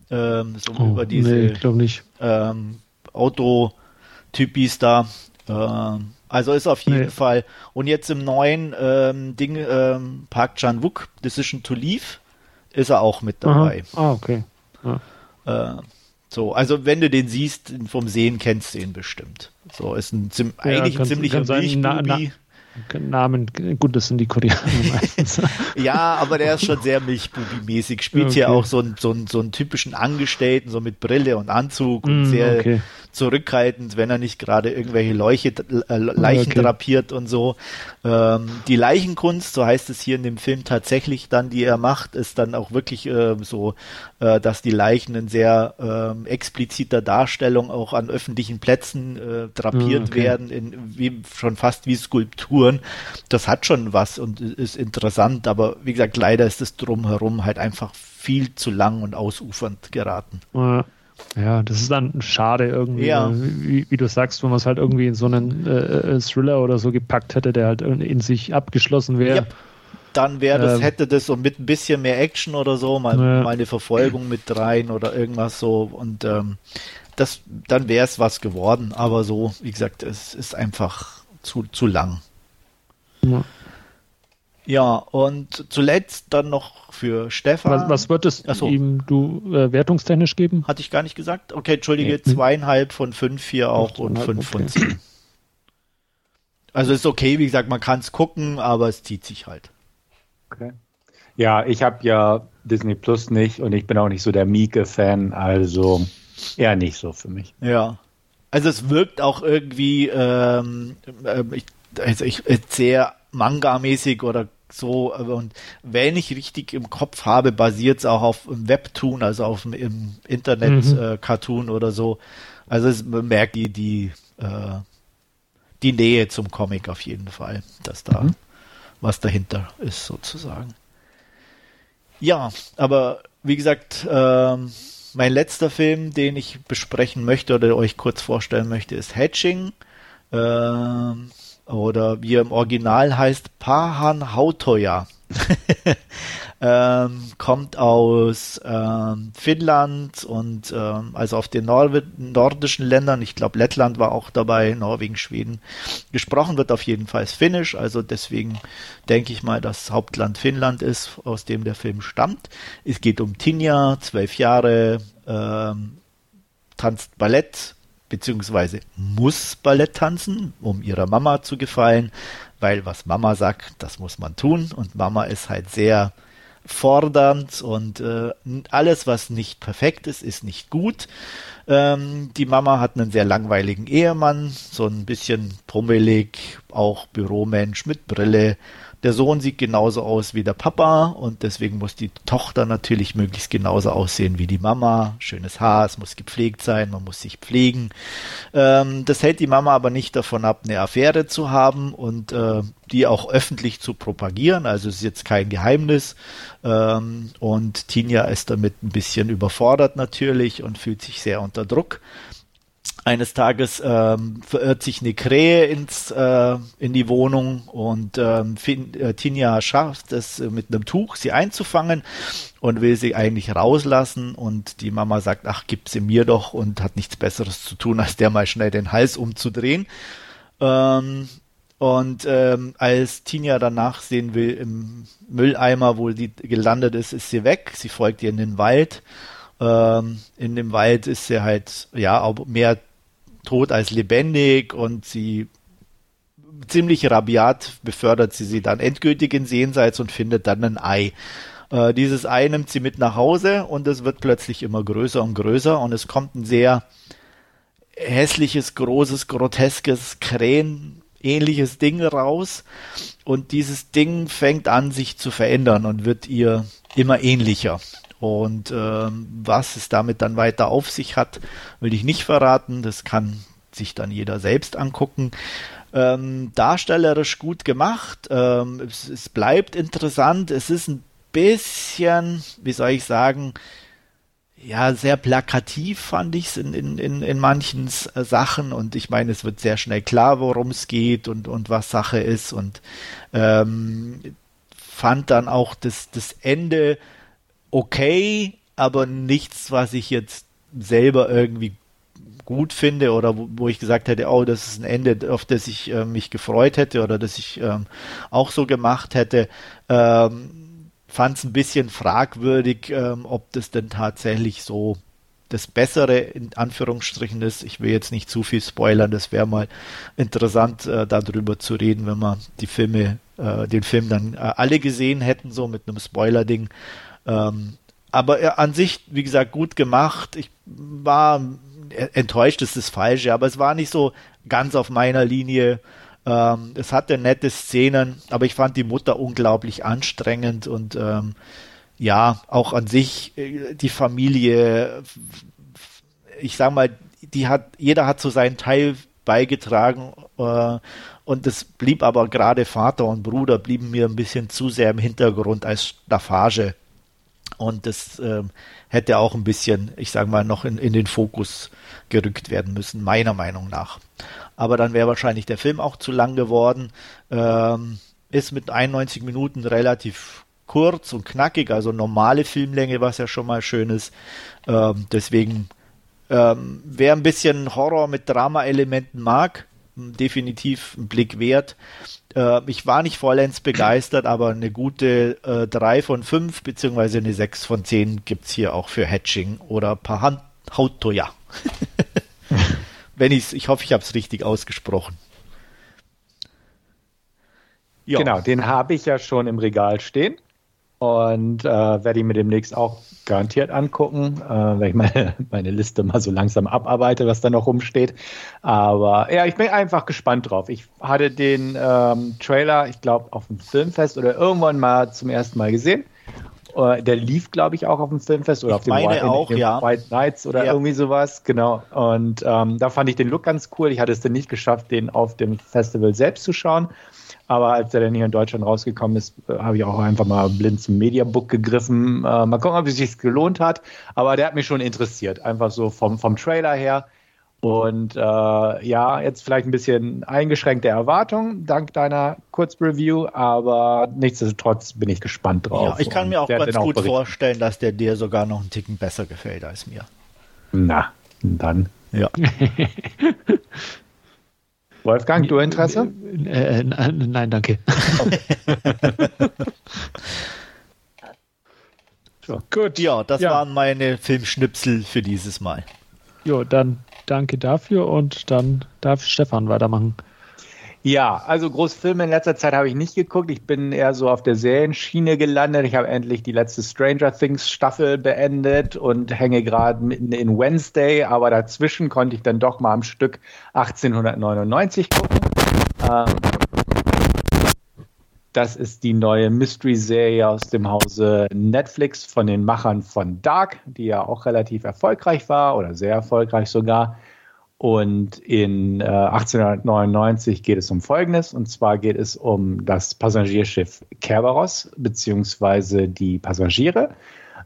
S2: Ähm, so oh, über diese nee,
S1: glaub nicht.
S2: Ähm, Autotypis da. Ähm, also ist auf jeden nee. Fall. Und jetzt im neuen ähm, Ding, ähm, Park Chan-wook, Decision to Leave, ist er auch mit dabei.
S1: Ah, okay.
S2: Ja. Äh, so, also wenn du den siehst, vom Sehen kennst du ihn bestimmt. So, ist ein zim ja, eigentlich ein ziemlicher Milchbubi.
S1: Namen, gut, das sind die Koreaner meistens.
S2: ja, aber der ist schon sehr Milchbubi-mäßig. Spielt okay. hier auch so einen, so, einen, so einen typischen Angestellten, so mit Brille und Anzug und mm, sehr okay. zurückhaltend, wenn er nicht gerade irgendwelche Leuche, äh, Leichen okay. drapiert und so. Ähm, die Leichenkunst, so heißt es hier in dem Film tatsächlich dann, die er macht, ist dann auch wirklich äh, so, äh, dass die Leichen in sehr äh, expliziter Darstellung auch an öffentlichen Plätzen äh, drapiert mm, werden, in, wie, schon fast wie Skulpturen. Das hat schon was und ist interessant, aber wie gesagt, leider ist es drumherum halt einfach viel zu lang und ausufernd geraten.
S1: Ja. Ja, das ist dann schade irgendwie, ja. wie, wie, du sagst, wenn man es halt irgendwie in so einen äh, äh, Thriller oder so gepackt hätte, der halt in sich abgeschlossen wäre. Ja.
S2: Dann wäre das, ähm, hätte das so mit ein bisschen mehr Action oder so, mal, ja. mal eine Verfolgung mit rein oder irgendwas so und ähm, das, dann wäre es was geworden. Aber so, wie gesagt, es ist einfach zu, zu lang. Ja. Ja, und zuletzt dann noch für Stefan.
S1: Was, was würdest Achso. ihm du äh, wertungstechnisch geben?
S2: Hatte ich gar nicht gesagt. Okay, entschuldige, nee. zweieinhalb von fünf hier auch und fünf okay. von zehn. Also ist okay, wie gesagt, man kann es gucken, aber es zieht sich halt.
S3: Okay. Ja, ich habe ja Disney Plus nicht und ich bin auch nicht so der Mieke-Fan, also eher nicht so für mich.
S2: Ja. Also es wirkt auch irgendwie ähm, äh, ich, also ich, sehr Manga-mäßig oder so. Und wenn ich richtig im Kopf habe, basiert es auch auf einem Webtoon, also auf einem Internet-Cartoon mhm. äh, oder so. Also es merkt die, die, äh, die Nähe zum Comic auf jeden Fall, dass da mhm. was dahinter ist sozusagen. Ja, aber wie gesagt, ähm, mein letzter Film, den ich besprechen möchte oder euch kurz vorstellen möchte, ist Hatching. Ähm, oder wie er im Original heißt, Pahan Hautoja. ähm, kommt aus ähm, Finnland und ähm, also auf den Nord nordischen Ländern, ich glaube Lettland war auch dabei, Norwegen, Schweden. Gesprochen wird auf jeden Fall Finnisch, also deswegen denke ich mal, dass Hauptland Finnland ist, aus dem der Film stammt. Es geht um Tinja, zwölf Jahre, ähm, tanzt Ballett, beziehungsweise muss Ballett tanzen, um ihrer Mama zu gefallen, weil was Mama sagt, das muss man tun und Mama ist halt sehr fordernd und äh, alles, was nicht perfekt ist, ist nicht gut. Ähm, die Mama hat einen sehr langweiligen Ehemann, so ein bisschen pummelig, auch Büromensch mit Brille der Sohn sieht genauso aus wie der Papa und deswegen muss die Tochter natürlich möglichst genauso aussehen wie die Mama. Schönes Haar, es muss gepflegt sein, man muss sich pflegen. Ähm, das hält die Mama aber nicht davon ab, eine Affäre zu haben und äh, die auch öffentlich zu propagieren. Also es ist jetzt kein Geheimnis. Ähm, und Tinja ist damit ein bisschen überfordert natürlich und fühlt sich sehr unter Druck eines Tages ähm, verirrt sich eine Krähe ins, äh, in die Wohnung und ähm, äh, Tinja schafft es äh, mit einem Tuch, sie einzufangen und will sie eigentlich rauslassen und die Mama sagt, ach, gib sie mir doch und hat nichts Besseres zu tun, als der mal schnell den Hals umzudrehen. Ähm, und ähm, als Tinja danach sehen will im Mülleimer, wo sie gelandet ist, ist sie weg. Sie folgt ihr in den Wald. Ähm, in dem Wald ist sie halt ja auch mehr tot als lebendig und sie ziemlich rabiat befördert sie sie dann endgültig ins Jenseits und findet dann ein Ei. Äh, dieses Ei nimmt sie mit nach Hause und es wird plötzlich immer größer und größer und es kommt ein sehr hässliches, großes, groteskes Krähen ähnliches Ding raus und dieses Ding fängt an sich zu verändern und wird ihr immer ähnlicher. Und ähm, was es damit dann weiter auf sich hat, will ich nicht verraten. Das kann sich dann jeder selbst angucken. Ähm, darstellerisch gut gemacht. Ähm, es, es, bleibt interessant. Es ist ein bisschen, wie soll ich sagen, ja, sehr plakativ fand ich es in, in, in, in manchen äh, Sachen und ich meine, es wird sehr schnell klar, worum es geht und, und was Sache ist und ähm, fand dann auch das, das Ende okay, aber nichts, was ich jetzt selber irgendwie gut finde oder wo, wo ich gesagt hätte, oh, das ist ein Ende, auf das ich äh, mich gefreut hätte oder das ich ähm, auch so gemacht hätte. Ähm, Fand es ein bisschen fragwürdig, ähm, ob das denn tatsächlich so das Bessere in Anführungsstrichen ist. Ich will jetzt nicht zu viel spoilern, das wäre mal interessant, äh, darüber zu reden, wenn wir die Filme, äh, den Film dann äh, alle gesehen hätten, so mit einem Spoiler-Ding. Ähm, aber äh, an sich, wie gesagt, gut gemacht. Ich war enttäuscht, ist das Falsche, aber es war nicht so ganz auf meiner Linie. Ähm, es hatte nette Szenen, aber ich fand die Mutter unglaublich anstrengend und ähm, ja, auch an sich äh, die Familie, ich sag mal, die hat, jeder hat so seinen Teil beigetragen äh, und es blieb aber gerade Vater und Bruder blieben mir ein bisschen zu sehr im Hintergrund als Staffage und das äh, hätte auch ein bisschen, ich sage mal, noch in, in den Fokus gerückt werden müssen, meiner Meinung nach. Aber dann wäre wahrscheinlich der Film auch zu lang geworden. Ähm, ist mit 91 Minuten relativ kurz und knackig, also normale Filmlänge, was ja schon mal schön ist. Ähm, deswegen, ähm, wer ein bisschen Horror mit Drama-Elementen mag, definitiv ein Blick wert. Äh, ich war nicht vollends begeistert, aber eine gute äh, 3 von 5 beziehungsweise eine 6 von 10 gibt es hier auch für Hatching oder Hautoya. Wenn ich's, ich hoffe, ich habe es richtig ausgesprochen.
S3: Ja. Genau, den habe ich ja schon im Regal stehen und äh, werde ihn mir demnächst auch garantiert angucken, äh, weil ich meine, meine Liste mal so langsam abarbeite, was da noch rumsteht. Aber ja, ich bin einfach gespannt drauf. Ich hatte den ähm, Trailer, ich glaube, auf dem Filmfest oder irgendwann mal zum ersten Mal gesehen. Uh, der lief, glaube ich, auch auf dem Filmfest oder
S2: ich
S3: auf dem
S2: meine
S3: White,
S2: auch, ja.
S3: White Nights oder ja. irgendwie sowas. Genau. Und ähm, da fand ich den Look ganz cool. Ich hatte es dann nicht geschafft, den auf dem Festival selbst zu schauen. Aber als er dann hier in Deutschland rausgekommen ist, äh, habe ich auch einfach mal blind zum Mediabook gegriffen. Äh, mal gucken, ob es sich gelohnt hat. Aber der hat mich schon interessiert. Einfach so vom, vom Trailer her. Und äh, ja, jetzt vielleicht ein bisschen eingeschränkte Erwartungen dank deiner Kurzreview, aber nichtsdestotrotz bin ich gespannt drauf.
S2: Ja, ich kann mir auch ganz gut berichten. vorstellen, dass der dir sogar noch einen Ticken besser gefällt als mir.
S3: Na, dann.
S2: Ja.
S3: Wolfgang, du Interesse?
S1: Äh, äh, nein, danke.
S2: so, gut, ja, das ja. waren meine Filmschnipsel für dieses Mal.
S1: Jo, dann danke dafür und dann darf Stefan weitermachen.
S3: Ja, also Großfilme in letzter Zeit habe ich nicht geguckt. Ich bin eher so auf der Serienschiene gelandet. Ich habe endlich die letzte Stranger Things Staffel beendet und hänge gerade mitten in Wednesday, aber dazwischen konnte ich dann doch mal am Stück 1899 gucken. Ähm, das ist die neue Mystery-Serie aus dem Hause Netflix von den Machern von Dark, die ja auch relativ erfolgreich war oder sehr erfolgreich sogar. Und in äh, 1899 geht es um Folgendes, und zwar geht es um das Passagierschiff Kerberos beziehungsweise die Passagiere.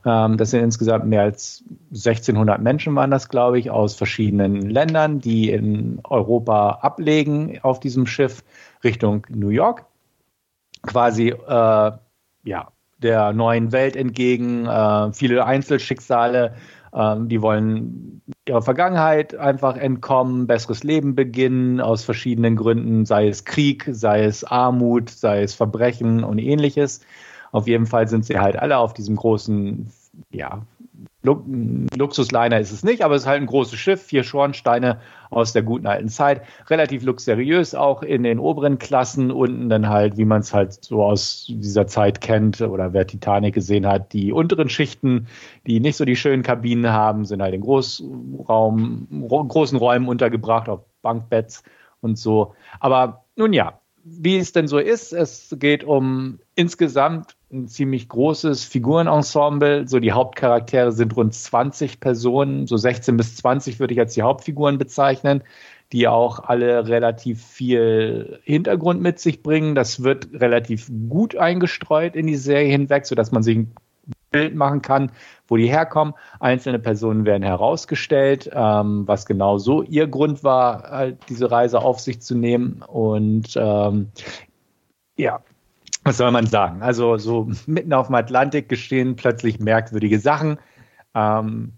S3: Ähm, das sind insgesamt mehr als 1600 Menschen waren das, glaube ich, aus verschiedenen Ländern, die in Europa ablegen auf diesem Schiff Richtung New York. Quasi, äh, ja, der neuen Welt entgegen, äh, viele Einzelschicksale, ähm, die wollen ihrer Vergangenheit einfach entkommen, besseres Leben beginnen, aus verschiedenen Gründen, sei es Krieg, sei es Armut, sei es Verbrechen und ähnliches. Auf jeden Fall sind sie halt alle auf diesem großen, ja, Luxusliner ist es nicht, aber es ist halt ein großes Schiff, vier Schornsteine aus der guten alten Zeit. Relativ luxuriös auch in den oberen Klassen, unten dann halt, wie man es halt so aus dieser Zeit kennt oder wer Titanic gesehen hat, die unteren Schichten, die nicht so die schönen Kabinen haben, sind halt in Großraum, großen Räumen untergebracht, auf Bankbetts und so. Aber nun ja, wie es denn so ist, es geht um insgesamt ein ziemlich großes Figurenensemble. So die Hauptcharaktere sind rund 20 Personen, so 16 bis 20 würde ich als die Hauptfiguren bezeichnen, die auch alle relativ viel Hintergrund mit sich bringen. Das wird relativ gut eingestreut in die Serie hinweg, sodass man sich ein Bild machen kann, wo die herkommen. Einzelne Personen werden herausgestellt, ähm, was genau so ihr Grund war, halt diese Reise auf sich zu nehmen. Und ähm, ja, was soll man sagen? Also so mitten auf dem Atlantik geschehen plötzlich merkwürdige Sachen. Ähm,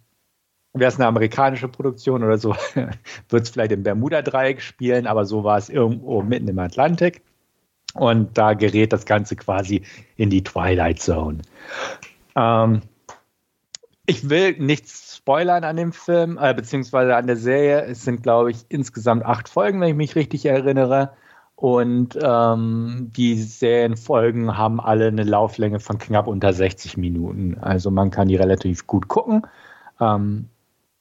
S3: Wäre es eine amerikanische Produktion oder so, wird es vielleicht im Bermuda-Dreieck spielen, aber so war es irgendwo mitten im Atlantik. Und da gerät das Ganze quasi in die Twilight Zone. Ähm, ich will nichts spoilern an dem Film, äh, beziehungsweise an der Serie. Es sind, glaube ich, insgesamt acht Folgen, wenn ich mich richtig erinnere. Und ähm, die Serienfolgen haben alle eine Lauflänge von knapp unter 60 Minuten. Also man kann die relativ gut gucken. Ähm,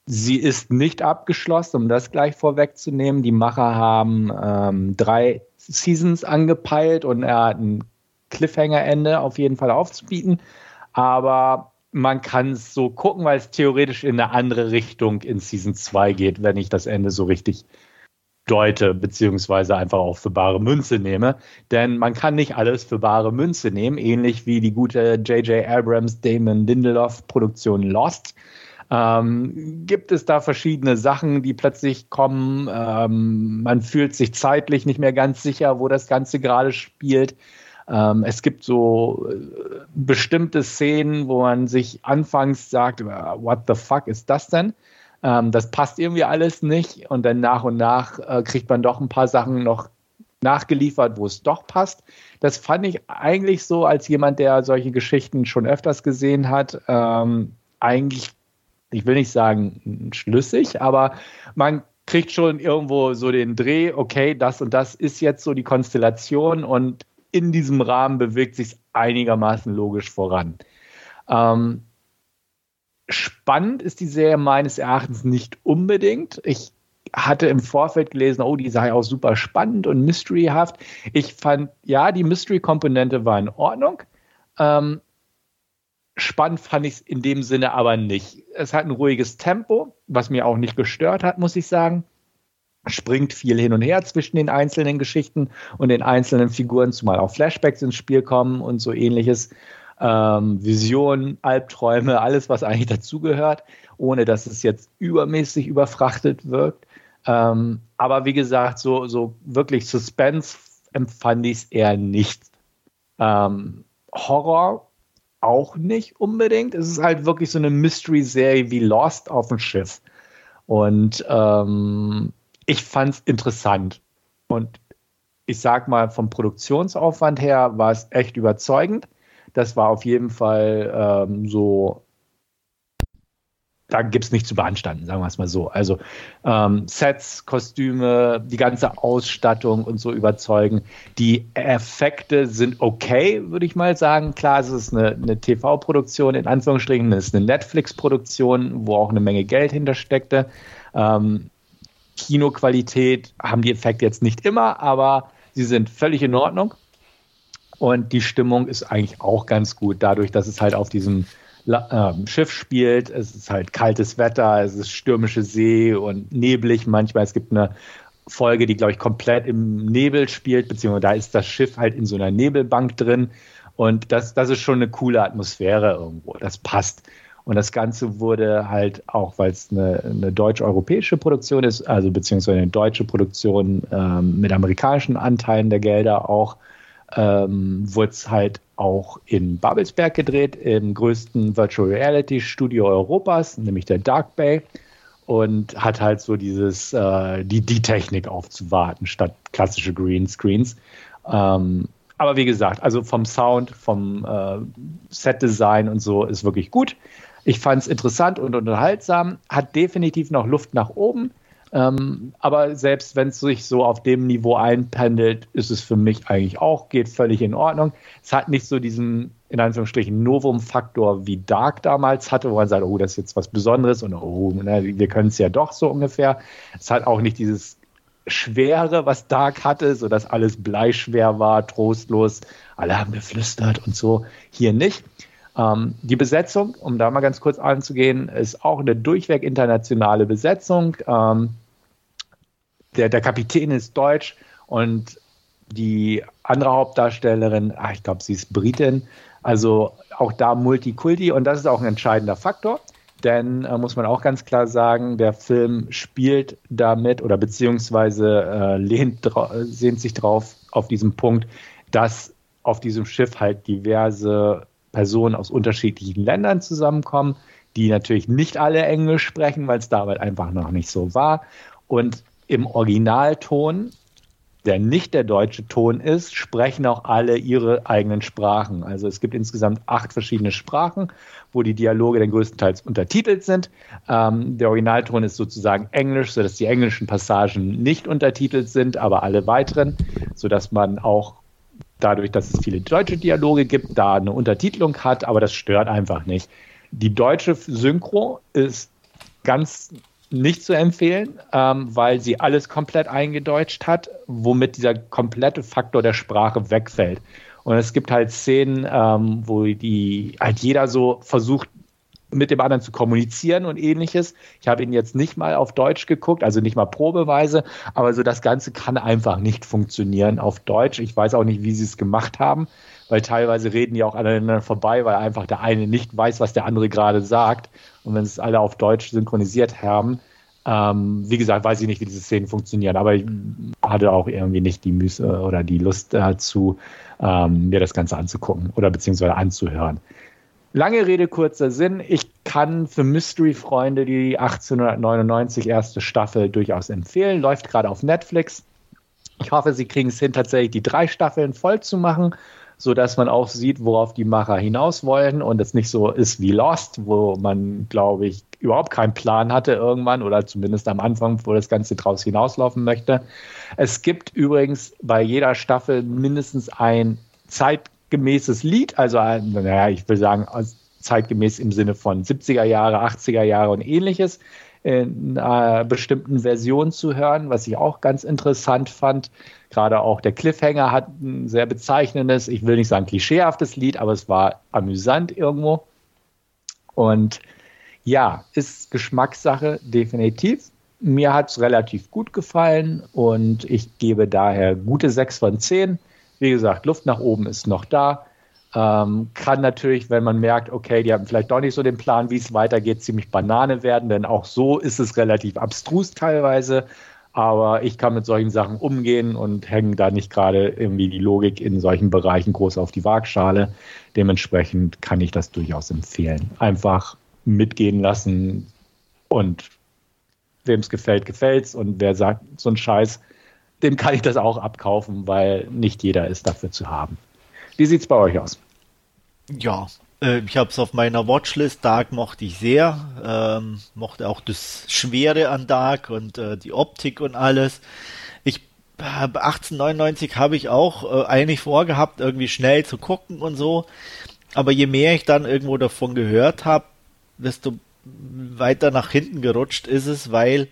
S3: sie ist nicht abgeschlossen, um das gleich vorwegzunehmen. Die Macher haben ähm, drei Seasons angepeilt und er hat ein Cliffhanger-Ende auf jeden Fall aufzubieten. Aber man kann es so gucken, weil es theoretisch in eine andere Richtung in Season 2 geht, wenn ich das Ende so richtig deute, beziehungsweise einfach auch für bare Münze nehme. Denn man kann nicht alles für bare Münze nehmen, ähnlich wie die gute J.J. Abrams, Damon Lindelof Produktion Lost. Ähm, gibt es da verschiedene Sachen, die plötzlich kommen. Ähm, man fühlt sich zeitlich nicht mehr ganz sicher, wo das Ganze gerade spielt. Ähm, es gibt so äh, bestimmte Szenen, wo man sich anfangs sagt, what the fuck ist das denn? Ähm, das passt irgendwie alles nicht und dann nach und nach äh, kriegt man doch ein paar Sachen noch nachgeliefert, wo es doch passt. Das fand ich eigentlich so, als jemand, der solche Geschichten schon öfters gesehen hat, ähm, eigentlich, ich will nicht sagen schlüssig, aber man kriegt schon irgendwo so den Dreh, okay, das und das ist jetzt so die Konstellation und in diesem Rahmen bewegt sich einigermaßen logisch voran. Ähm, spannend ist die Serie meines Erachtens nicht unbedingt. Ich hatte im Vorfeld gelesen, oh, die sei auch super spannend und mysteryhaft. Ich fand, ja, die Mystery-Komponente war in Ordnung. Ähm, spannend fand ich es in dem Sinne aber nicht. Es hat ein ruhiges Tempo, was mir auch nicht gestört hat, muss ich sagen springt viel hin und her zwischen den einzelnen Geschichten und den einzelnen Figuren, zumal auch Flashbacks ins Spiel kommen und so ähnliches. Ähm, Visionen, Albträume, alles, was eigentlich dazugehört, ohne dass es jetzt übermäßig überfrachtet wirkt. Ähm, aber wie gesagt, so, so wirklich Suspense empfand ich es eher nicht. Ähm, Horror auch nicht unbedingt. Es ist halt wirklich so eine Mystery-Serie wie Lost auf dem Schiff. Und ähm, ich fand es interessant. Und ich sag mal, vom Produktionsaufwand her war es echt überzeugend. Das war auf jeden Fall ähm, so, da gibt es nicht zu beanstanden, sagen wir es mal so. Also ähm, Sets, Kostüme, die ganze Ausstattung und so überzeugen. Die Effekte sind okay, würde ich mal sagen. Klar, es ist eine, eine TV-Produktion, in Anführungsstrichen, es ist eine Netflix-Produktion, wo auch eine Menge Geld hintersteckte. Ähm, Kinoqualität haben die Effekte jetzt nicht immer, aber sie sind völlig in Ordnung. Und die Stimmung ist eigentlich auch ganz gut, dadurch, dass es halt auf diesem äh, Schiff spielt. Es ist halt kaltes Wetter, es ist stürmische See und neblig manchmal. Es gibt eine Folge, die, glaube ich, komplett im Nebel spielt, beziehungsweise da ist das Schiff halt in so einer Nebelbank drin. Und das, das ist schon eine coole Atmosphäre irgendwo. Das passt. Und das Ganze wurde halt auch, weil es eine, eine deutsch-europäische Produktion ist, also beziehungsweise eine deutsche Produktion ähm, mit amerikanischen Anteilen der Gelder auch, ähm, wurde es halt auch in Babelsberg gedreht, im größten Virtual Reality Studio Europas, nämlich der Dark Bay. Und hat halt so dieses, äh, die, die Technik aufzuwarten, statt klassische Greenscreens. Ähm, aber wie gesagt, also vom Sound, vom äh, Set-Design und so ist wirklich gut. Ich fand es interessant und unterhaltsam, hat definitiv noch Luft nach oben. Ähm, aber selbst wenn es sich so auf dem Niveau einpendelt, ist es für mich eigentlich auch, geht völlig in Ordnung. Es hat nicht so diesen, in Anführungsstrichen, Novum-Faktor wie Dark damals hatte, wo man sagt, oh, das ist jetzt was Besonderes und oh, na, wir können es ja doch so ungefähr. Es hat auch nicht dieses Schwere, was Dark hatte, so dass alles bleischwer war, trostlos, alle haben geflüstert und so. Hier nicht. Ähm, die Besetzung, um da mal ganz kurz anzugehen, ist auch eine durchweg internationale Besetzung. Ähm, der, der Kapitän ist deutsch und die andere Hauptdarstellerin, ach, ich glaube, sie ist Britin, also auch da Multikulti und das ist auch ein entscheidender Faktor. Denn äh, muss man auch ganz klar sagen, der Film spielt damit oder beziehungsweise äh, lehnt, sehnt sich drauf auf diesen Punkt, dass auf diesem Schiff halt diverse Personen aus unterschiedlichen Ländern zusammenkommen, die natürlich nicht alle Englisch sprechen, weil es damals einfach noch nicht so war. Und im Originalton der nicht der deutsche Ton ist, sprechen auch alle ihre eigenen Sprachen. Also es gibt insgesamt acht verschiedene Sprachen, wo die Dialoge dann größtenteils untertitelt sind. Ähm, der Originalton ist sozusagen Englisch, sodass die englischen Passagen nicht untertitelt sind, aber alle weiteren, sodass man auch dadurch, dass es viele deutsche Dialoge gibt, da eine Untertitelung hat, aber das stört einfach nicht. Die deutsche Synchro ist ganz nicht zu empfehlen, ähm, weil sie alles komplett eingedeutscht hat, womit dieser komplette Faktor der Sprache wegfällt. Und es gibt halt Szenen, ähm, wo die halt jeder so versucht, mit dem anderen zu kommunizieren und ähnliches. Ich habe ihn jetzt nicht mal auf Deutsch geguckt, also nicht mal probeweise, aber so das Ganze kann einfach nicht funktionieren auf Deutsch. Ich weiß auch nicht, wie sie es gemacht haben, weil teilweise reden die auch aneinander vorbei, weil einfach der eine nicht weiß, was der andere gerade sagt. Und wenn es alle auf Deutsch synchronisiert haben, ähm, wie gesagt, weiß ich nicht, wie diese Szenen funktionieren, aber ich hatte auch irgendwie nicht die Müße oder die Lust dazu, ähm, mir das Ganze anzugucken oder beziehungsweise anzuhören. Lange Rede, kurzer Sinn. Ich kann für Mystery-Freunde die 1899 erste Staffel durchaus empfehlen. Läuft gerade auf Netflix. Ich hoffe, sie kriegen es hin, tatsächlich die drei Staffeln voll zu machen, sodass man auch sieht, worauf die Macher hinaus wollen und es nicht so ist wie Lost, wo man, glaube ich, überhaupt keinen Plan hatte irgendwann oder zumindest am Anfang, wo das Ganze draus hinauslaufen möchte. Es gibt übrigens bei jeder Staffel mindestens ein zeitgemäßes Lied, also ein, naja, ich will sagen, zeitgemäß im Sinne von 70er Jahre, 80er Jahre und ähnliches in einer bestimmten Version zu hören, was ich auch ganz interessant fand. Gerade auch der Cliffhanger hat ein sehr bezeichnendes, ich will nicht sagen klischeehaftes Lied, aber es war amüsant irgendwo. Und ja, ist Geschmackssache, definitiv. Mir hat es relativ gut gefallen und ich gebe daher gute 6 von 10. Wie gesagt, Luft nach oben ist noch da. Ähm, kann natürlich, wenn man merkt, okay, die haben vielleicht doch nicht so den Plan, wie es weitergeht, ziemlich Banane werden, denn auch so ist es relativ abstrus teilweise. Aber ich kann mit solchen Sachen umgehen und hänge da nicht gerade irgendwie die Logik in solchen Bereichen groß auf die Waagschale. Dementsprechend kann ich das durchaus empfehlen. Einfach mitgehen lassen und wem es gefällt, gefällt's und wer sagt so ein Scheiß, dem kann ich das auch abkaufen, weil nicht jeder ist dafür zu haben. Wie sieht's bei euch aus?
S2: Ja, äh, ich habe es auf meiner Watchlist. Dark mochte ich sehr, ähm, mochte auch das Schwere an Dark und äh, die Optik und alles. Ich habe 1899 habe ich auch äh, eigentlich vorgehabt, irgendwie schnell zu gucken und so. Aber je mehr ich dann irgendwo davon gehört habe, desto weiter nach hinten gerutscht ist es, weil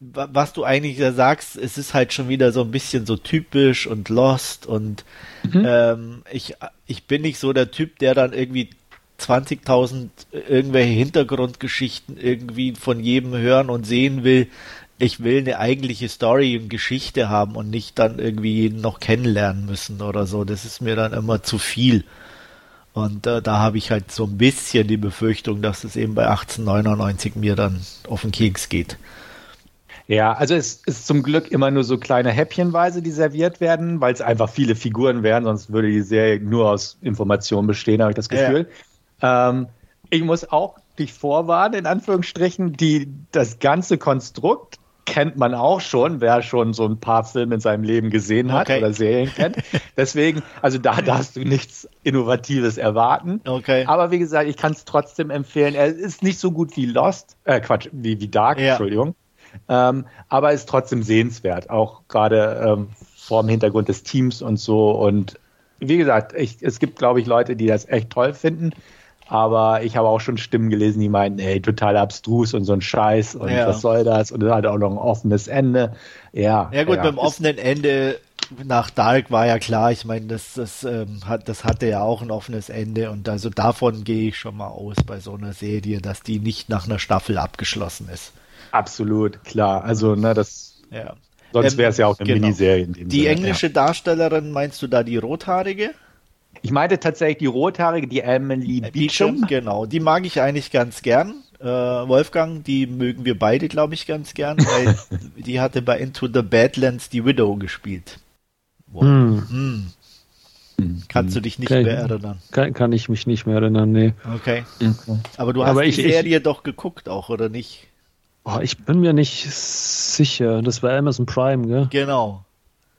S2: was du eigentlich ja sagst, es ist halt schon wieder so ein bisschen so typisch und lost und mhm. ähm, ich, ich bin nicht so der Typ, der dann irgendwie 20.000 irgendwelche Hintergrundgeschichten irgendwie von jedem hören und sehen will. Ich will eine eigentliche Story und Geschichte haben und nicht dann irgendwie jeden noch kennenlernen müssen oder so. Das ist mir dann immer zu viel. Und äh, da habe ich halt so ein bisschen die Befürchtung, dass es eben bei 1899 mir dann auf den Keks geht.
S3: Ja, also es ist zum Glück immer nur so kleine Häppchenweise, die serviert werden, weil es einfach viele Figuren wären, sonst würde die Serie nur aus Informationen bestehen, habe ich das Gefühl. Ja. Ähm, ich muss auch dich vorwarnen, in Anführungsstrichen, die, das ganze Konstrukt kennt man auch schon, wer schon so ein paar Filme in seinem Leben gesehen hat okay. oder Serien kennt. Deswegen, also da darfst du nichts Innovatives erwarten.
S2: Okay.
S3: Aber wie gesagt, ich kann es trotzdem empfehlen. Er ist nicht so gut wie Lost, äh Quatsch, wie, wie Dark, ja. Entschuldigung. Ähm, aber ist trotzdem sehenswert, auch gerade ähm, vor dem Hintergrund des Teams und so. Und wie gesagt, ich, es gibt, glaube ich, Leute, die das echt toll finden. Aber ich habe auch schon Stimmen gelesen, die meinen, ey, total abstrus und so ein Scheiß und ja. was soll das? Und es hat auch noch ein offenes Ende. Ja.
S2: Ja gut, ja. beim offenen Ende nach Dark war ja klar, ich meine, das, das, ähm, hat, das hatte ja auch ein offenes Ende und also davon gehe ich schon mal aus bei so einer Serie, dass die nicht nach einer Staffel abgeschlossen ist.
S3: Absolut, klar. Also, ne, das. Ja. Sonst wäre es ja auch eine genau. Miniserie.
S2: In dem die Sinne, englische ja. Darstellerin, meinst du da die Rothaarige?
S3: Ich meinte tatsächlich die Rothaarige, die Emily äh, Beecham.
S2: Genau, die mag ich eigentlich ganz gern. Äh, Wolfgang, die mögen wir beide, glaube ich, ganz gern, weil die hatte bei Into the Badlands die Widow gespielt. Wow. Hm. Hm. Kannst du dich nicht kann, mehr erinnern?
S1: Kann, kann, ich mich nicht mehr erinnern, nee.
S2: Okay. okay. Aber du hast Aber die ich, Serie ich, doch geguckt auch, oder nicht?
S1: Oh, ich bin mir nicht sicher. Das war Amazon Prime, gell?
S2: Genau.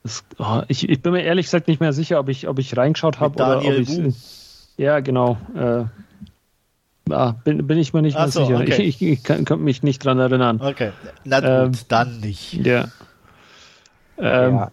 S1: Das, oh, ich, ich, bin mir ehrlich gesagt nicht mehr sicher, ob ich, ob ich reingeschaut habe oder ob ich. Ja, genau. Äh, ah, bin, bin ich mir nicht mehr so, sicher. Okay. Ich, ich, ich kann, kann, mich nicht dran erinnern.
S2: Okay. Na gut, ähm, dann nicht.
S1: Ja. Ähm,
S3: ja.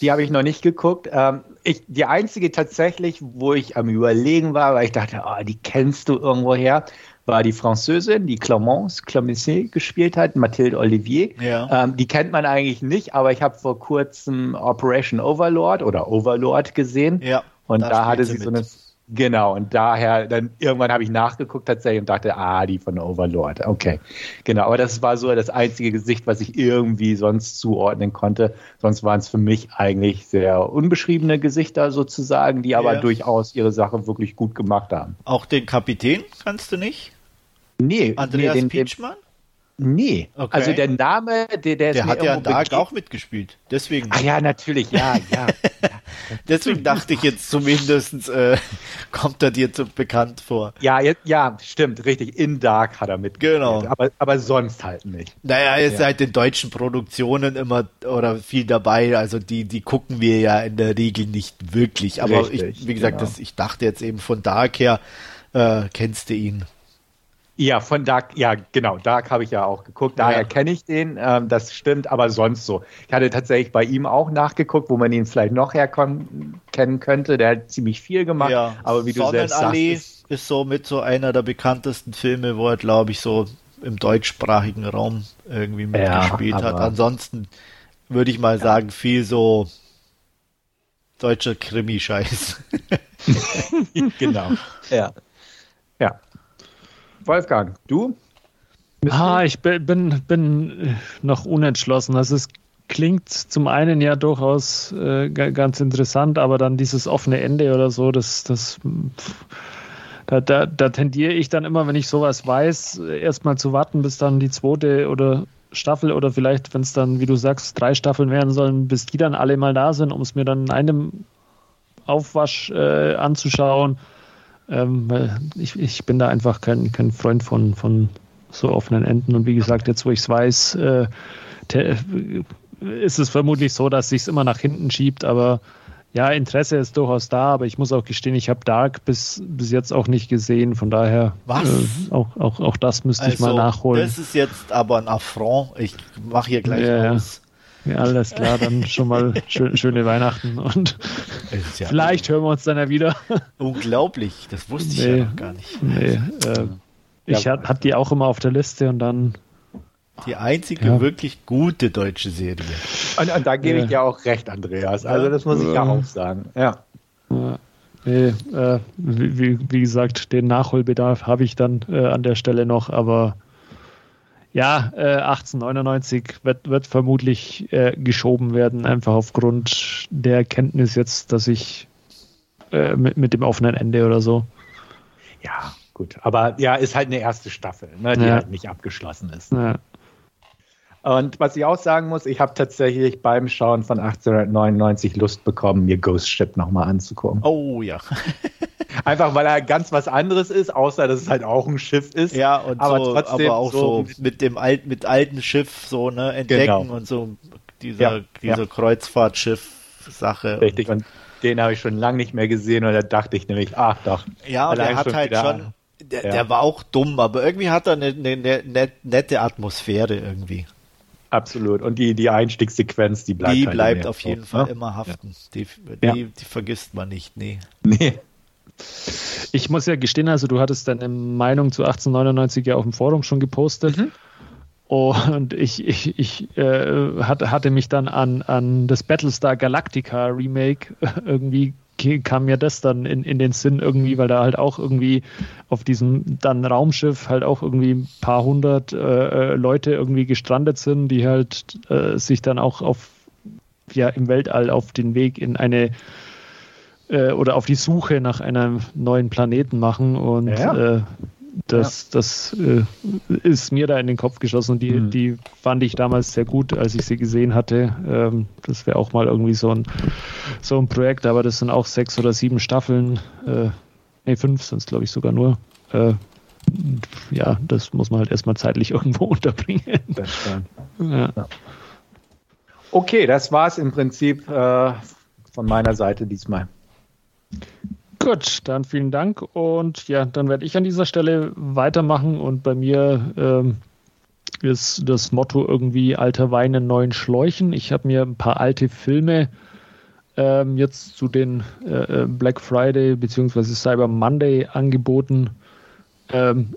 S3: Die habe ich noch nicht geguckt. Ähm, ich, die einzige tatsächlich, wo ich am Überlegen war, weil ich dachte, oh, die kennst du irgendwo her, war die Französin, die Clemence Clemency gespielt hat, Mathilde Olivier. Ja. Ähm, die kennt man eigentlich nicht, aber ich habe vor kurzem Operation Overlord oder Overlord gesehen. Ja, und da, da hatte sie, sie so eine Genau, und daher, dann irgendwann habe ich nachgeguckt tatsächlich und dachte, ah, die von Overlord. Okay, genau, aber das war so das einzige Gesicht, was ich irgendwie sonst zuordnen konnte. Sonst waren es für mich eigentlich sehr unbeschriebene Gesichter sozusagen, die aber ja. durchaus ihre Sache wirklich gut gemacht haben.
S2: Auch den Kapitän kannst du nicht?
S3: Nee,
S2: Andreas
S3: nee, den,
S2: Pietschmann?
S3: Nee, okay. also der Name, der, der,
S2: der hat ja Dark auch mitgespielt. Deswegen.
S3: Ah ja, natürlich, ja, ja.
S2: Deswegen dachte ich jetzt zumindest, äh, kommt er dir zu bekannt vor.
S3: Ja, ja, stimmt, richtig. In Dark hat er mitgespielt.
S2: Genau.
S3: Aber, aber sonst halt nicht.
S2: Naja, er ist ja. halt in deutschen Produktionen immer oder viel dabei. Also die, die gucken wir ja in der Regel nicht wirklich. Aber richtig, ich, wie gesagt, genau. das, ich dachte jetzt eben von Dark her, äh, kennst du ihn.
S3: Ja, von Dark, ja, genau, Dark habe ich ja auch geguckt, daher ja. kenne ich den, ähm, das stimmt, aber sonst so. Ich hatte tatsächlich bei ihm auch nachgeguckt, wo man ihn vielleicht noch herkennen könnte, der hat ziemlich viel gemacht, ja. aber wie du selbst sagst.
S2: Ist, ist so mit so einer der bekanntesten Filme, wo er, glaube ich, so im deutschsprachigen Raum irgendwie mitgespielt ja, hat. Ansonsten würde ich mal sagen, viel so deutscher Krimi-Scheiß.
S3: genau. Ja. Ja. Wolfgang, du?
S1: Ah, ich bin, bin noch unentschlossen. Also es klingt zum einen ja durchaus äh, ganz interessant, aber dann dieses offene Ende oder so, das, das da, da, da tendiere ich dann immer, wenn ich sowas weiß, erstmal zu warten, bis dann die zweite oder Staffel oder vielleicht, wenn es dann, wie du sagst, drei Staffeln werden sollen, bis die dann alle mal da sind, um es mir dann in einem Aufwasch äh, anzuschauen. Ähm, ich, ich bin da einfach kein, kein Freund von, von so offenen Enden. Und wie gesagt, jetzt wo ich es weiß, äh, ist es vermutlich so, dass sich es immer nach hinten schiebt, aber ja, Interesse ist durchaus da, aber ich muss auch gestehen, ich habe Dark bis, bis jetzt auch nicht gesehen, von daher äh, auch, auch, auch das müsste also, ich mal also, nachholen.
S2: Das ist jetzt aber ein Affront. Ich mache hier gleich ja, aus.
S1: Ja, alles klar, dann schon mal schön, schöne Weihnachten und ja vielleicht hören wir uns dann ja wieder.
S2: Unglaublich, das wusste ich nee, ja noch gar nicht.
S1: Nee, äh, ich ja, hatte die auch immer auf der Liste und dann.
S2: Die einzige ja. wirklich gute deutsche Serie.
S3: Und, und da gebe ich dir auch recht, Andreas. Also das muss ich ja auch sagen. Ja.
S1: Nee, äh, wie, wie, gesagt, den Nachholbedarf habe ich dann äh, an der Stelle noch, aber ja, äh, 1899 wird, wird vermutlich äh, geschoben werden, einfach aufgrund der Erkenntnis jetzt, dass ich äh, mit, mit dem offenen Ende oder so.
S3: Ja, gut. Aber ja, ist halt eine erste Staffel, ne, die ja. halt nicht abgeschlossen ist. Ja. Und was ich auch sagen muss, ich habe tatsächlich beim Schauen von 1899 Lust bekommen, mir Ghost Ship nochmal anzugucken.
S2: Oh ja.
S3: Einfach weil er ganz was anderes ist, außer dass es halt auch ein Schiff ist.
S2: Ja, und aber so, trotzdem aber auch so, so mit dem alten, mit alten Schiff so, ne, entdecken genau. und so dieser, ja, dieser ja. Kreuzfahrtschiff-Sache.
S3: Richtig, und, und den habe ich schon lange nicht mehr gesehen und da dachte ich nämlich, ach doch.
S2: Ja, und er hat halt schon, der, ja. der, war auch dumm, aber irgendwie hat er eine, eine, eine nette Atmosphäre irgendwie.
S3: Absolut. Und die, die Einstiegssequenz, die bleibt.
S2: Die halt bleibt auf jeden Fall ne? immer haften. Die, die, die, vergisst man nicht. Nee.
S1: Nee. Ich muss ja gestehen, also du hattest deine Meinung zu 1899 ja auf dem Forum schon gepostet. Mhm. Und ich, ich, ich äh, hatte mich dann an, an das Battlestar Galactica Remake irgendwie kam mir das dann in, in den Sinn irgendwie, weil da halt auch irgendwie auf diesem dann Raumschiff halt auch irgendwie ein paar hundert äh, äh, Leute irgendwie gestrandet sind, die halt äh, sich dann auch auf ja im Weltall auf den Weg in eine äh, oder auf die Suche nach einem neuen Planeten machen und ja. Äh, das, ja. das äh, ist mir da in den Kopf geschossen und die, mhm. die fand ich damals sehr gut, als ich sie gesehen hatte. Ähm, das wäre auch mal irgendwie so ein, so ein Projekt, aber das sind auch sechs oder sieben Staffeln. Äh, nee, fünf sind es, glaube ich, sogar nur. Äh, ja, das muss man halt erstmal zeitlich irgendwo unterbringen.
S3: Ja. Okay, das war es im Prinzip äh, von meiner Seite diesmal.
S1: Gut, dann vielen Dank und ja, dann werde ich an dieser Stelle weitermachen und bei mir ähm, ist das Motto irgendwie alter Wein in neuen Schläuchen. Ich habe mir ein paar alte Filme ähm, jetzt zu den äh, äh Black Friday bzw. Cyber Monday angeboten. Ähm,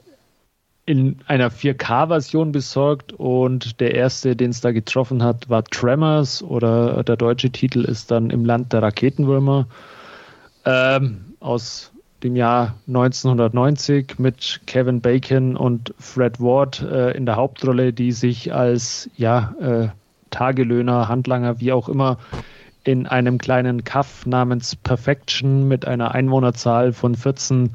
S1: in einer 4K-Version besorgt und der erste, den es da getroffen hat, war Tremors oder der deutsche Titel ist dann Im Land der Raketenwürmer ähm, aus dem Jahr 1990 mit Kevin Bacon und Fred Ward äh, in der Hauptrolle, die sich als ja, äh, Tagelöhner, Handlanger, wie auch immer, in einem kleinen Kaff namens Perfection mit einer Einwohnerzahl von 14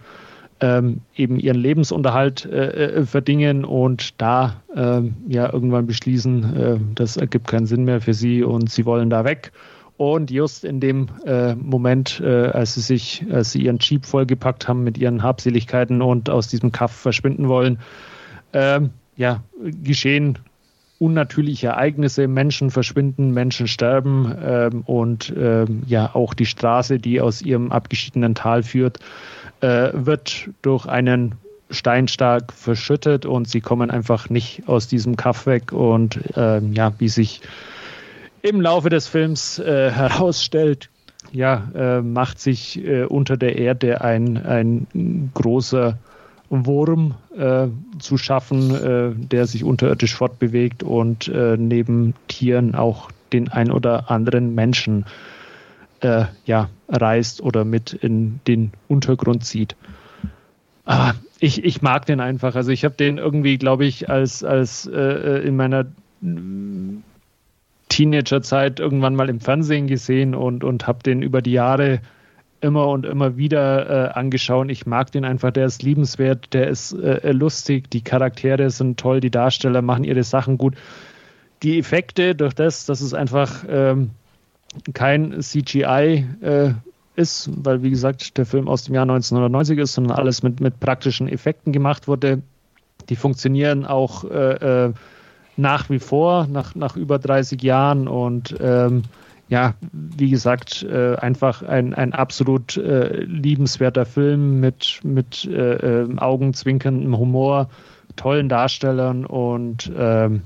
S1: ähm, eben ihren Lebensunterhalt äh, äh, verdingen und da äh, ja irgendwann beschließen, äh, das ergibt keinen Sinn mehr für sie und sie wollen da weg. Und just in dem äh, Moment, äh, als sie sich, als sie ihren Jeep vollgepackt haben mit ihren Habseligkeiten und aus diesem Kaff verschwinden wollen, ähm, ja, geschehen unnatürliche Ereignisse, Menschen verschwinden, Menschen sterben ähm, und ähm, ja auch die Straße, die aus ihrem abgeschiedenen Tal führt, äh, wird durch einen Steinstark verschüttet und sie kommen einfach nicht aus diesem Kaff weg. Und ähm, ja, wie sich im Laufe des Films äh, herausstellt, ja, äh, macht sich äh, unter der Erde ein, ein großer Wurm äh, zu schaffen, äh, der sich unterirdisch fortbewegt und äh, neben Tieren auch den ein oder anderen Menschen ja, reißt oder mit in den Untergrund zieht. Aber ich, ich mag den einfach. Also ich habe den irgendwie, glaube ich, als, als in meiner Teenagerzeit irgendwann mal im Fernsehen gesehen und, und habe den über die Jahre immer und immer wieder äh, angeschaut. Ich mag den einfach, der ist liebenswert, der ist äh, lustig, die Charaktere sind toll, die Darsteller machen ihre Sachen gut. Die Effekte, durch das, dass es einfach ähm, kein CGI äh, ist, weil wie gesagt der Film aus dem Jahr 1990 ist, sondern alles mit, mit praktischen Effekten gemacht wurde. Die funktionieren auch äh, äh, nach wie vor, nach, nach über 30 Jahren und ähm, ja, wie gesagt, äh, einfach ein, ein absolut äh, liebenswerter Film mit, mit äh, ähm, augenzwinkerndem Humor, tollen Darstellern und ähm,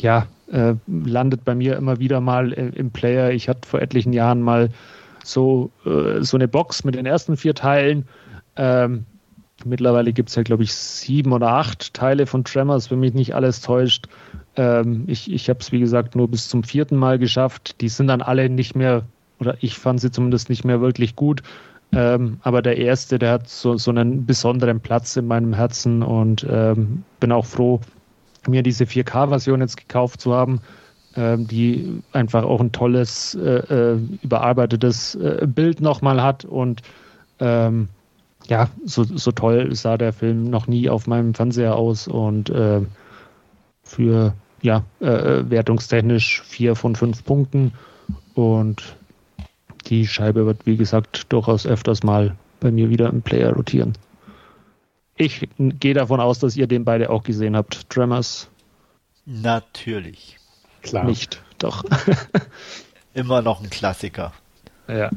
S1: ja, äh, landet bei mir immer wieder mal im, Player. Ich hatte vor etlichen Jahren mal so, äh, so eine Box mit den ersten vier Teilen. Ähm, mittlerweile gibt es ja, glaube ich, sieben oder acht Teile von Tremors, wenn mich nicht alles täuscht. Ähm, ich ich habe es, wie gesagt, nur bis zum vierten Mal geschafft. Die sind dann alle nicht mehr, oder ich fand sie zumindest nicht mehr wirklich gut. Ähm, aber der erste, der hat so, so einen besonderen Platz in meinem Herzen und ähm, bin auch froh, mir diese 4K-Version jetzt gekauft zu haben, ähm, die einfach auch ein tolles, äh, äh, überarbeitetes äh, Bild nochmal hat und ähm, ja, so, so toll sah der Film noch nie auf meinem Fernseher aus und äh, für ja, äh, wertungstechnisch vier von fünf Punkten und die Scheibe wird, wie gesagt, durchaus öfters mal bei mir wieder im Player rotieren. Ich gehe davon aus, dass ihr den beide auch gesehen habt. Tremors?
S2: Natürlich.
S1: Klar. Nicht, doch.
S2: Immer noch ein Klassiker.
S3: Ja.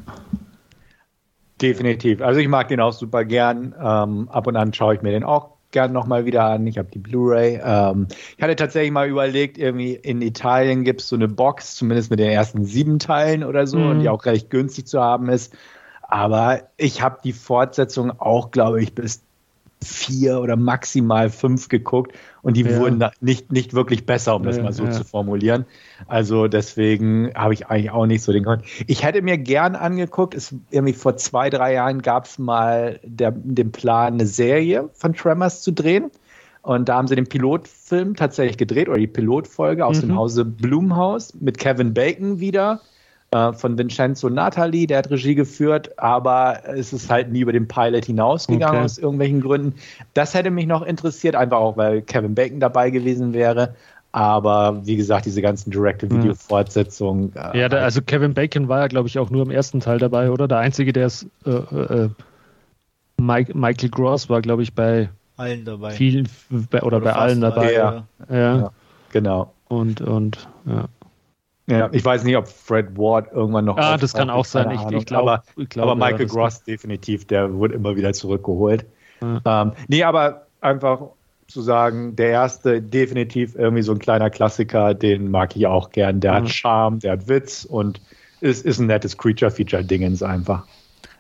S3: Definitiv. Also ich mag den auch super gern. Ähm, ab und an schaue ich mir den auch gern nochmal wieder an. Ich habe die Blu-ray. Ähm, ich hatte tatsächlich mal überlegt, irgendwie in Italien gibt es so eine Box, zumindest mit den ersten sieben Teilen oder so, mhm. und die auch recht günstig zu haben ist. Aber ich habe die Fortsetzung auch, glaube ich, bis vier oder maximal fünf geguckt und die ja. wurden nicht, nicht wirklich besser, um das ja, mal so ja. zu formulieren. Also deswegen habe ich eigentlich auch nicht so den Grund. Ich hätte mir gern angeguckt, es irgendwie vor zwei, drei Jahren gab es mal der, den Plan, eine Serie von Tremors zu drehen. Und da haben sie den Pilotfilm tatsächlich gedreht oder die Pilotfolge aus mhm. dem Hause Blumhaus mit Kevin Bacon wieder äh, von Vincenzo Natali, der hat Regie geführt, aber es ist halt nie über den Pilot hinausgegangen okay. aus irgendwelchen Gründen. Das hätte mich noch interessiert, einfach auch, weil Kevin Bacon dabei gewesen wäre. Aber wie gesagt, diese ganzen Direct-to-Video-Fortsetzungen.
S1: Äh, ja, da, also Kevin Bacon war ja, glaube ich, auch nur im ersten Teil dabei, oder? Der einzige, der ist. Äh, äh, Mike, Michael Gross war, glaube ich, bei
S2: allen dabei.
S1: Vielen, bei, oder, oder bei allen dabei.
S3: Ja. Ja. ja. Genau.
S1: Und, und ja.
S3: Ja, ich weiß nicht, ob Fred Ward irgendwann noch.
S1: Ah, das kann auch sein. Ich, ich glaube,
S3: aber, glaub, aber Michael Gross definitiv, der wurde immer wieder zurückgeholt. Ja. Ähm, nee, aber einfach zu sagen, der erste definitiv irgendwie so ein kleiner Klassiker, den mag ich auch gern. Der mhm. hat Charme, der hat Witz und ist, ist ein nettes Creature-Feature-Dingens einfach.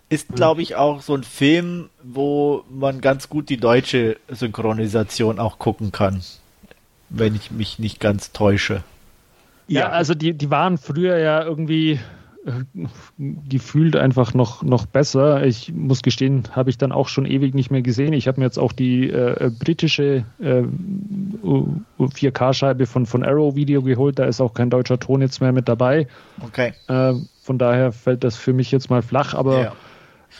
S2: Ist, glaube ich, auch so ein Film, wo man ganz gut die deutsche Synchronisation auch gucken kann. Wenn ich mich nicht ganz täusche.
S1: Ja, ja also die, die waren früher ja irgendwie gefühlt einfach noch, noch besser. Ich muss gestehen, habe ich dann auch schon ewig nicht mehr gesehen. Ich habe mir jetzt auch die äh, britische äh, 4K-Scheibe von, von Arrow Video geholt. Da ist auch kein deutscher Ton jetzt mehr mit dabei.
S2: Okay.
S1: Äh, von daher fällt das für mich jetzt mal flach, aber. Ja.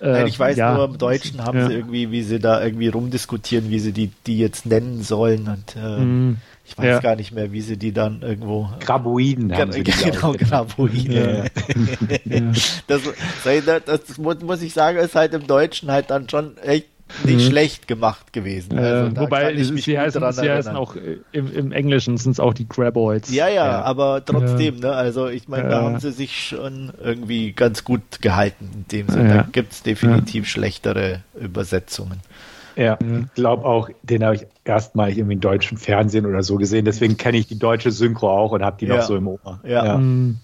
S2: Nein, ich weiß ja, nur, im Deutschen haben ja. sie irgendwie, wie sie da irgendwie rumdiskutieren, wie sie die, die jetzt nennen sollen. Und äh, mm. Ich weiß ja. gar nicht mehr, wie sie die dann irgendwo.
S3: Graboiden haben sie
S2: Genau, Graboiden. Ja. das, das, das, muss ich sagen, ist halt im Deutschen halt dann schon echt nicht mhm. schlecht gemacht gewesen.
S1: Also, wobei sie, heißen, sie heißen auch äh, im, im Englischen sind es auch die Graboids.
S2: Ja, ja, ja, aber trotzdem, ne? Also ich meine, da haben sie sich schon irgendwie ganz gut gehalten in dem Sinne. Da gibt es definitiv schlechtere Übersetzungen.
S3: Ja, ich glaube auch, den habe ich erstmalig im deutschen Fernsehen oder so gesehen. Deswegen kenne ich die deutsche Synchro auch und habe die ja. noch so im Ohr.
S1: Ja. ja. Mhm.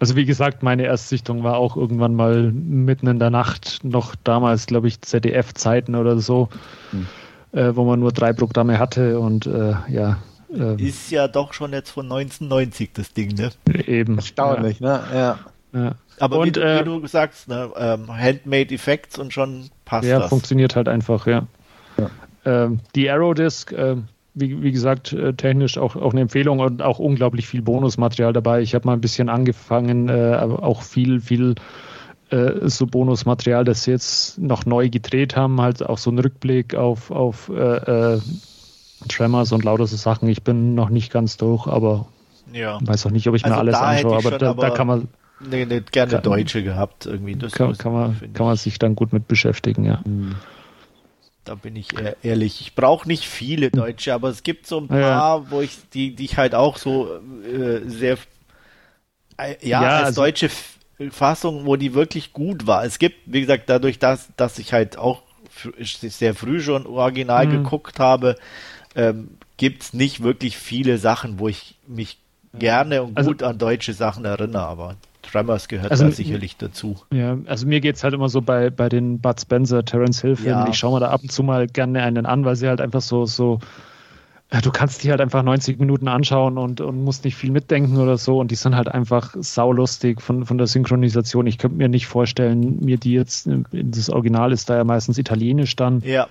S1: Also wie gesagt, meine Erstsichtung war auch irgendwann mal mitten in der Nacht, noch damals, glaube ich, ZDF-Zeiten oder so, mhm. äh, wo man nur drei Programme hatte und äh, ja.
S2: Äh, Ist ja doch schon jetzt von 1990 das Ding, ne?
S1: Eben.
S3: Erstaunlich, ja. ne? Ja.
S2: ja. Aber und, wie, du, äh, wie, du, sagst, ne, ähm, Handmade Effects und schon passt
S1: ja, das. Ja, funktioniert halt einfach, ja. ja. Ähm, die Arrow Disc, äh, wie, wie, gesagt, äh, technisch auch, auch eine Empfehlung und auch unglaublich viel Bonusmaterial dabei. Ich habe mal ein bisschen angefangen, äh, aber auch viel, viel äh, so Bonusmaterial, das sie jetzt noch neu gedreht haben, halt auch so ein Rückblick auf, auf äh, Tremors und lauter so Sachen. Ich bin noch nicht ganz durch, aber ja. weiß auch nicht, ob ich also mir alles anschaue, aber da, aber da, kann man
S2: Nee, nee, gerne kann, Deutsche gehabt irgendwie.
S1: Das kann, kann man, kann man sich dann gut mit beschäftigen, ja.
S2: Hm. Da bin ich ehrlich. Ich brauche nicht viele Deutsche, aber es gibt so ein paar, ja. wo ich die, die ich halt auch so äh, sehr äh, ja, ja, als also, deutsche Fassung, wo die wirklich gut war. Es gibt, wie gesagt, dadurch, dass, dass ich halt auch sehr früh schon original mhm. geguckt habe, ähm, gibt es nicht wirklich viele Sachen, wo ich mich gerne und also, gut an deutsche Sachen erinnere, aber Tremors gehört also, da sicherlich dazu.
S1: Ja, also mir geht es halt immer so bei, bei den Bud Spencer, Terence Hill Filmen. Ja. Ich schaue mir da ab und zu mal gerne einen an, weil sie halt einfach so, so du kannst die halt einfach 90 Minuten anschauen und, und musst nicht viel mitdenken oder so. Und die sind halt einfach saulustig von, von der Synchronisation. Ich könnte mir nicht vorstellen, mir die jetzt, das Original ist da ja meistens italienisch dann,
S2: ja.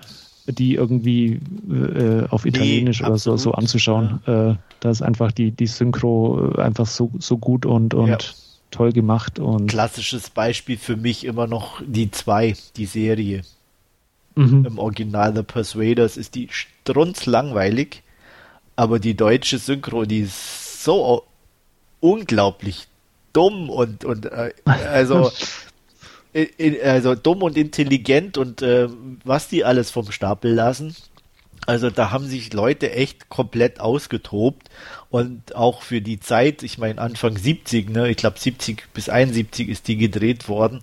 S1: die irgendwie äh, auf Italienisch nee, oder so, so anzuschauen. Ja. Äh, da ist einfach die, die Synchro einfach so, so gut und, und ja toll gemacht. Und
S2: Klassisches Beispiel für mich immer noch die zwei, die Serie. Mhm. Im Original The Persuaders ist die strunzlangweilig, aber die deutsche Synchro, die ist so unglaublich dumm und, und äh, also also dumm und intelligent und äh, was die alles vom Stapel lassen. Also da haben sich Leute echt komplett ausgetobt. Und auch für die Zeit, ich meine Anfang 70, ne, ich glaube 70 bis 71 ist die gedreht worden,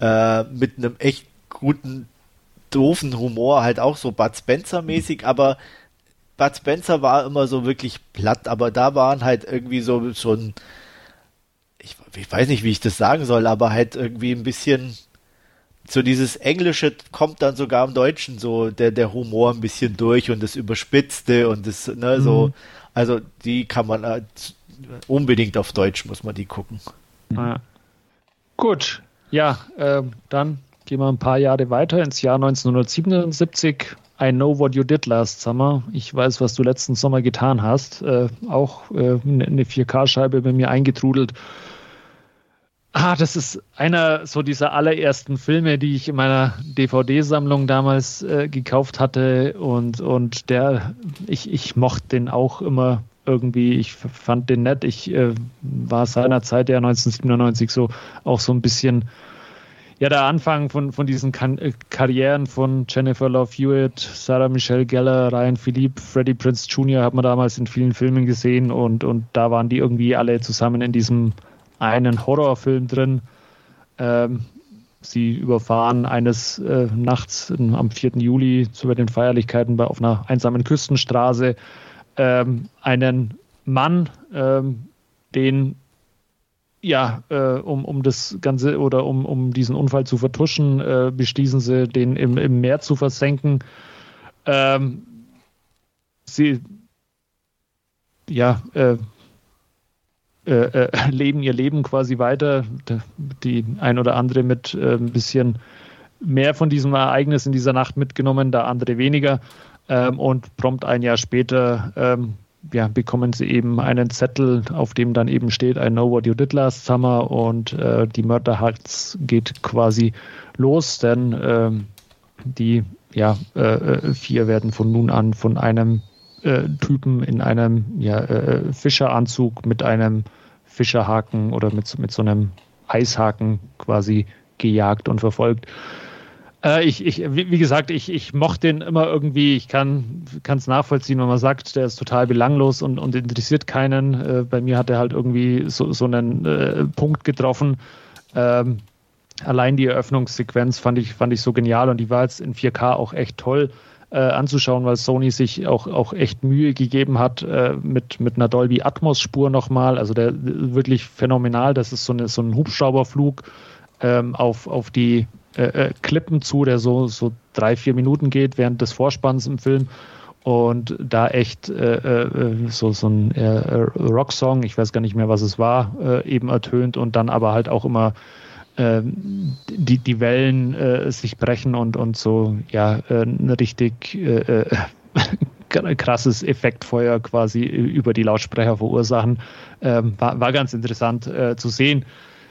S2: äh, mit einem echt guten, doofen Humor, halt auch so Bud Spencer mäßig, aber Bud Spencer war immer so wirklich platt, aber da waren halt irgendwie so, ein, ich, ich weiß nicht, wie ich das sagen soll, aber halt irgendwie ein bisschen, so dieses Englische kommt dann sogar im Deutschen so der, der Humor ein bisschen durch und das Überspitzte und das, ne, so, mhm. Also die kann man äh, unbedingt auf Deutsch, muss man die gucken.
S1: Ja. Gut, ja, äh, dann gehen wir ein paar Jahre weiter ins Jahr 1977. I know what you did last summer. Ich weiß, was du letzten Sommer getan hast. Äh, auch äh, eine 4K-Scheibe bei mir eingetrudelt. Ah, das ist einer so dieser allerersten Filme, die ich in meiner DVD-Sammlung damals äh, gekauft hatte und, und der, ich, ich mochte den auch immer irgendwie, ich fand den nett. Ich äh, war seinerzeit ja 1997 so auch so ein bisschen ja, der Anfang von, von diesen kan äh, Karrieren von Jennifer Love Hewitt, Sarah Michelle Geller, Ryan Philippe, Freddie Prince Jr. hat man damals in vielen Filmen gesehen und, und da waren die irgendwie alle zusammen in diesem einen Horrorfilm drin. Ähm, sie überfahren eines äh, Nachts am 4. Juli zu den Feierlichkeiten bei, auf einer einsamen Küstenstraße ähm, einen Mann, ähm, den ja, äh, um, um das Ganze oder um, um diesen Unfall zu vertuschen, äh, beschließen sie, den im, im Meer zu versenken. Ähm, sie ja, äh, äh, äh leben ihr Leben quasi weiter. Die ein oder andere mit äh, ein bisschen mehr von diesem Ereignis in dieser Nacht mitgenommen, da andere weniger. Ähm, und prompt ein Jahr später ähm, ja, bekommen sie eben einen Zettel, auf dem dann eben steht, I know what you did last summer und äh, die Mörderharz geht quasi los, denn äh, die ja, äh, äh, vier werden von nun an von einem Typen in einem ja, äh, Fischeranzug mit einem Fischerhaken oder mit, mit so einem Eishaken quasi gejagt und verfolgt. Äh, ich, ich, wie, gesagt, ich, ich mochte den immer irgendwie, ich kann es nachvollziehen, wenn man sagt, der ist total belanglos und, und interessiert keinen. Äh, bei mir hat er halt irgendwie so, so einen äh, Punkt getroffen. Ähm, allein die Eröffnungssequenz fand ich, fand ich so genial und die war jetzt in 4K auch echt toll äh, anzuschauen, weil Sony sich auch, auch echt Mühe gegeben hat äh, mit, mit einer Dolby Atmos Spur nochmal. Also der wirklich phänomenal. Das ist so, eine, so ein Hubschrauberflug ähm, auf, auf die äh, äh, Klippen zu, der so, so drei, vier Minuten geht während des Vorspanns im Film. Und da echt äh, äh, so, so ein äh, Rocksong, ich weiß gar nicht mehr, was es war, äh, eben ertönt und dann aber halt auch immer die, die Wellen äh, sich brechen und, und so, ja, äh, ein richtig äh, krasses Effektfeuer quasi über die Lautsprecher verursachen. Ähm, war, war ganz interessant äh, zu sehen.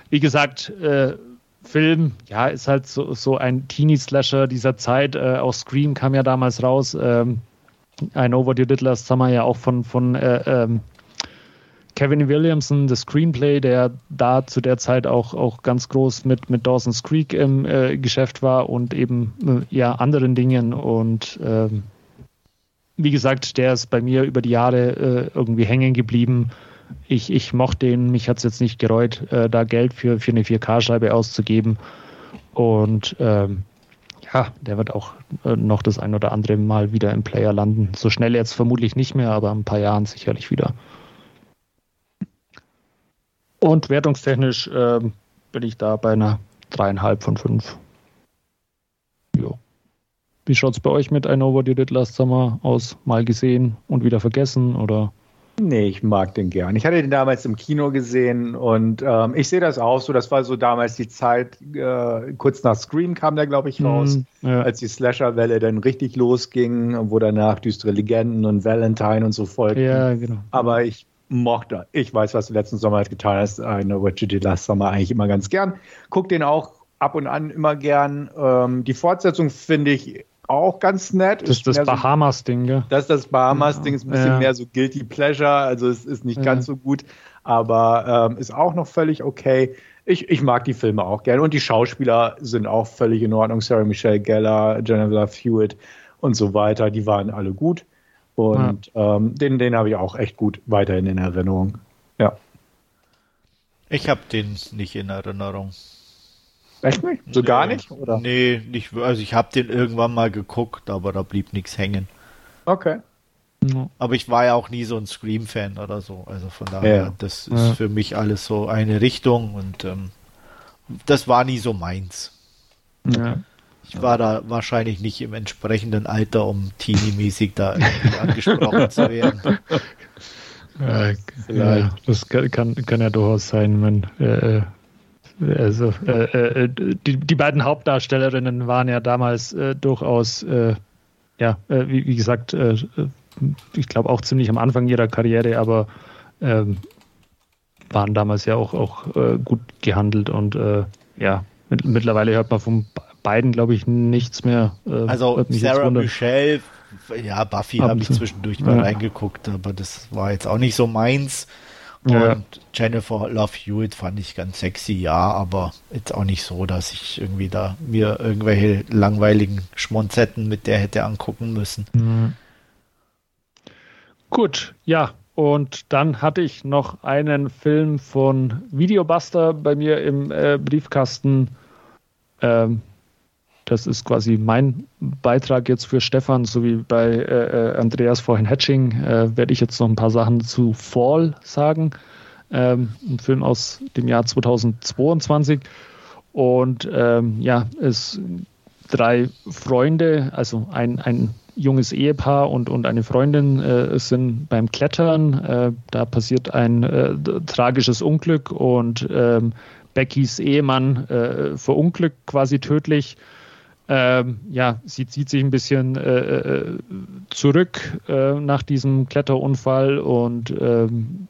S1: Wie gesagt, äh, Film, ja, ist halt so, so ein Teenie-Slasher dieser Zeit. Äh, auch Scream kam ja damals raus. Ähm, I Know What You Did Last Summer ja auch von, von äh, ähm, Kevin Williamson, das Screenplay, der da zu der Zeit auch, auch ganz groß mit, mit Dawson's Creek im äh, Geschäft war und eben äh, ja anderen Dingen. Und ähm, wie gesagt, der ist bei mir über die Jahre äh, irgendwie hängen geblieben ich, ich mochte den, mich hat es jetzt nicht gereut, äh, da Geld für, für eine 4K-Scheibe auszugeben. Und ähm, ja, der wird auch äh, noch das ein oder andere Mal wieder im Player landen. So schnell jetzt vermutlich nicht mehr, aber in ein paar Jahren sicherlich wieder. Und wertungstechnisch äh, bin ich da bei einer dreieinhalb von fünf. Jo. Wie schaut es bei euch mit I Know What You Did Last Summer aus? Mal gesehen und wieder vergessen oder?
S3: Nee, ich mag den gern. Ich hatte den damals im Kino gesehen und ähm, ich sehe das auch so. Das war so damals die Zeit, äh, kurz nach Scream kam der, glaube ich, mhm, raus, mm, ja. als die Slasher-Welle dann richtig losging, wo danach düstere Legenden und Valentine und so folgten.
S1: Ja, genau.
S3: Aber ich mochte, ich weiß, was du letzten Sommer halt getan hast, I know what you did last summer eigentlich immer ganz gern. Guck den auch ab und an immer gern. Ähm, die Fortsetzung finde ich auch ganz nett.
S1: Das ist das Bahamas-Ding,
S3: ja. Das ist das Bahamas-Ding, ist ein bisschen ja. mehr so Guilty Pleasure, also es ist nicht ja. ganz so gut, aber ähm, ist auch noch völlig okay. Ich, ich mag die Filme auch gerne und die Schauspieler sind auch völlig in Ordnung. Sarah Michelle Gellar, Jennifer Hewitt und so weiter, die waren alle gut. Und ja. ähm, den, den habe ich auch echt gut weiterhin in Erinnerung. Ja.
S2: Ich habe den nicht in Erinnerung.
S3: Echt nicht? So nee, gar nicht? Oder?
S2: Nee, nicht, also ich habe den irgendwann mal geguckt, aber da blieb nichts hängen.
S3: Okay.
S2: Aber ich war ja auch nie so ein Scream-Fan oder so. Also von daher, ja. das ist ja. für mich alles so eine Richtung und ähm, das war nie so meins. Ja. Ich war da wahrscheinlich nicht im entsprechenden Alter, um teenie-mäßig da angesprochen zu werden.
S1: Ja, das kann, kann, ja durchaus sein, wenn äh, also äh, äh, die, die beiden Hauptdarstellerinnen waren ja damals äh, durchaus, äh, ja, äh, wie, wie, gesagt, äh, ich glaube auch ziemlich am Anfang ihrer Karriere, aber ähm, waren damals ja auch, auch gut gehandelt und ja, mit, mittlerweile hört man von beiden, glaube ich, nichts mehr.
S2: also Sarah Michelle, ja, Buffy habe ich zwischendurch mal ja. reingeguckt, aber das war jetzt auch nicht so meins. Ja. Und Jennifer Love Hewitt fand ich ganz sexy, ja, aber jetzt auch nicht so, dass ich irgendwie da mir irgendwelche langweiligen Schmonzetten mit der hätte angucken müssen. Mhm.
S1: Gut, ja, und dann hatte ich noch einen Film von Videobuster bei mir im äh, Briefkasten. Ähm, das ist quasi mein Beitrag jetzt für Stefan, so wie bei äh, äh Andreas vorhin Hatching, äh, werde ich jetzt noch ein paar Sachen zu Fall sagen. Ähm, ein Film aus dem Jahr 2022. Und ähm, ja, es drei Freunde, also ein, ein junges Ehepaar und, und eine Freundin äh, sind beim Klettern. Äh, da passiert ein äh, tragisches Unglück und ähm, Beckys Ehemann äh, verunglückt quasi tödlich. Ähm, ja, sie zieht sich ein bisschen äh, äh, zurück äh, nach diesem Kletterunfall und ähm,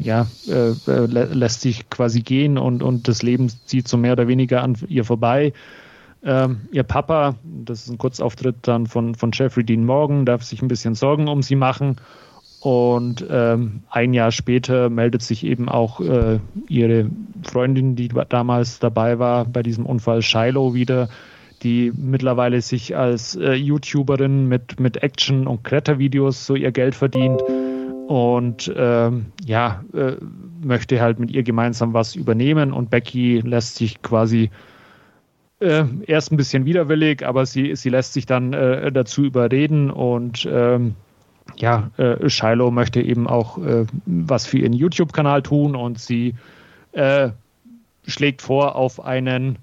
S1: ja, äh, äh, lä lässt sich quasi gehen und, und das Leben zieht so mehr oder weniger an ihr vorbei. Ähm, ihr Papa, das ist ein Kurzauftritt dann von, von Jeffrey Dean Morgan, darf sich ein bisschen Sorgen um sie machen. Und ähm, ein Jahr später meldet sich eben auch äh, ihre Freundin, die damals dabei war bei diesem Unfall, Shiloh wieder, die mittlerweile sich als äh, YouTuberin mit, mit Action- und Klettervideos so ihr Geld verdient und ähm, ja, äh, möchte halt mit ihr gemeinsam was übernehmen und Becky lässt sich quasi äh, erst ein bisschen widerwillig, aber sie, sie lässt sich dann äh, dazu überreden und ähm, ja, äh, Shiloh möchte eben auch äh, was für ihren YouTube-Kanal tun und sie äh, schlägt vor, auf einen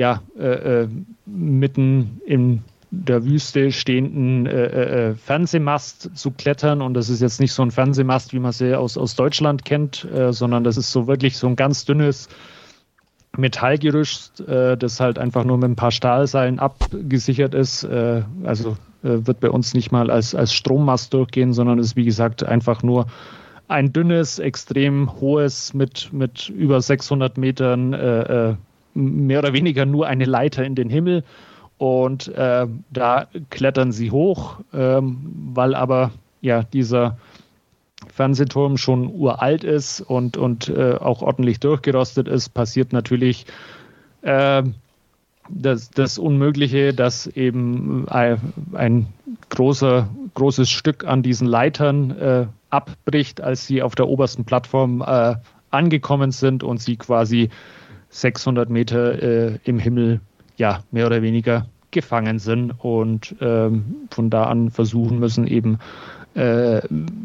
S1: ja, äh, äh, mitten in der Wüste stehenden äh, äh, Fernsehmast zu klettern. Und das ist jetzt nicht so ein Fernsehmast, wie man sie aus, aus Deutschland kennt, äh, sondern das ist so wirklich so ein ganz dünnes Metallgerüst, äh, das halt einfach nur mit ein paar Stahlseilen abgesichert ist. Äh, also äh, wird bei uns nicht mal als, als Strommast durchgehen, sondern ist wie gesagt einfach nur ein dünnes, extrem hohes mit, mit über 600 Metern mehr oder weniger nur eine Leiter in den Himmel. Und äh, da klettern sie hoch, ähm, weil aber ja dieser Fernsehturm schon uralt ist und, und äh, auch ordentlich durchgerostet ist, passiert natürlich äh, das, das Unmögliche, dass eben ein, ein großer, großes Stück an diesen Leitern äh, abbricht, als sie auf der obersten Plattform äh, angekommen sind und sie quasi 600 Meter äh, im Himmel ja mehr oder weniger gefangen sind und ähm, von da an versuchen müssen eben äh,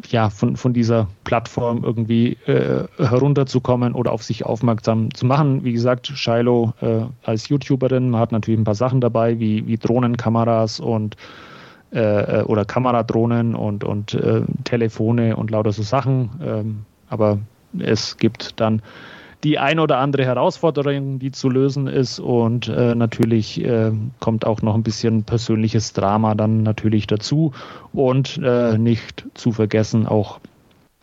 S1: ja von, von dieser Plattform irgendwie äh, herunterzukommen oder auf sich aufmerksam zu machen. Wie gesagt, Shiloh äh, als YouTuberin hat natürlich ein paar Sachen dabei, wie, wie Drohnenkameras und äh, oder Kameradrohnen und, und äh, Telefone und lauter so Sachen. Ähm, aber es gibt dann die ein oder andere Herausforderung, die zu lösen ist. Und äh, natürlich äh, kommt auch noch ein bisschen persönliches Drama dann natürlich dazu. Und äh, nicht zu vergessen auch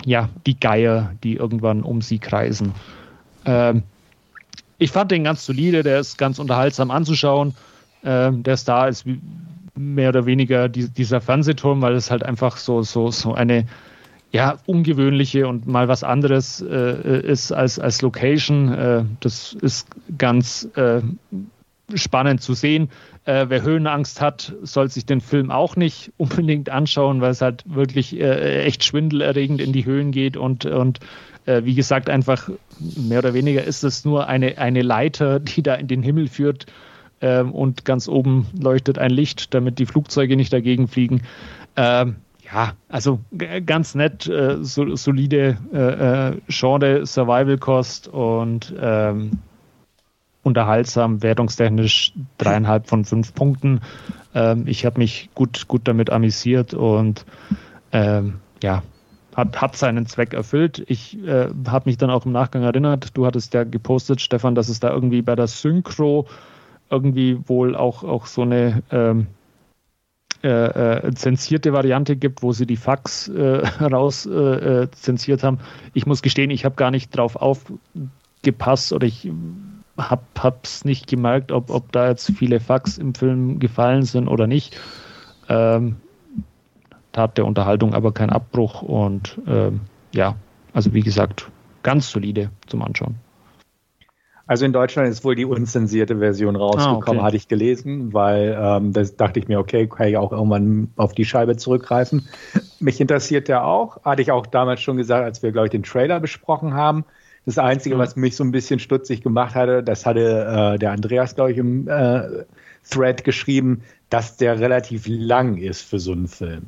S1: ja, die Geier, die irgendwann um sie kreisen. Ähm, ich fand den ganz solide, der ist ganz unterhaltsam anzuschauen. Ähm, der Star ist mehr oder weniger die, dieser Fernsehturm, weil es halt einfach so, so, so eine ja, ungewöhnliche und mal was anderes äh, ist als, als Location. Äh, das ist ganz äh, spannend zu sehen. Äh, wer Höhenangst hat, soll sich den Film auch nicht unbedingt anschauen, weil es halt wirklich äh, echt schwindelerregend in die Höhen geht und, und äh, wie gesagt, einfach mehr oder weniger ist es nur eine, eine Leiter, die da in den Himmel führt ähm, und ganz oben leuchtet ein Licht, damit die Flugzeuge nicht dagegen fliegen. Ähm, ja, also ganz nett, äh, so, solide äh, äh, Genre, Survival Cost und ähm, unterhaltsam, wertungstechnisch dreieinhalb von fünf Punkten. Ähm, ich habe mich gut, gut damit amüsiert und ähm, ja, hat, hat seinen Zweck erfüllt. Ich äh, habe mich dann auch im Nachgang erinnert, du hattest ja gepostet, Stefan, dass es da irgendwie bei der Synchro irgendwie wohl auch, auch so eine ähm, äh, äh, zensierte Variante gibt, wo sie die Fax äh, raus äh, äh, zensiert haben. Ich muss gestehen, ich habe gar nicht drauf aufgepasst oder ich habe es nicht gemerkt, ob, ob da jetzt viele Fax im Film gefallen sind oder nicht. Ähm, tat der Unterhaltung aber kein Abbruch und ähm, ja, also wie gesagt, ganz solide zum Anschauen.
S3: Also in Deutschland ist wohl die unzensierte Version rausgekommen, ah, okay. hatte ich gelesen, weil ähm, das dachte ich mir, okay, kann ich auch irgendwann auf die Scheibe zurückgreifen. Mich interessiert der auch, hatte ich auch damals schon gesagt, als wir, glaube ich, den Trailer besprochen haben. Das Einzige, mhm. was mich so ein bisschen stutzig gemacht hatte, das hatte äh, der Andreas, glaube ich, im äh, Thread geschrieben, dass der relativ lang ist für so einen Film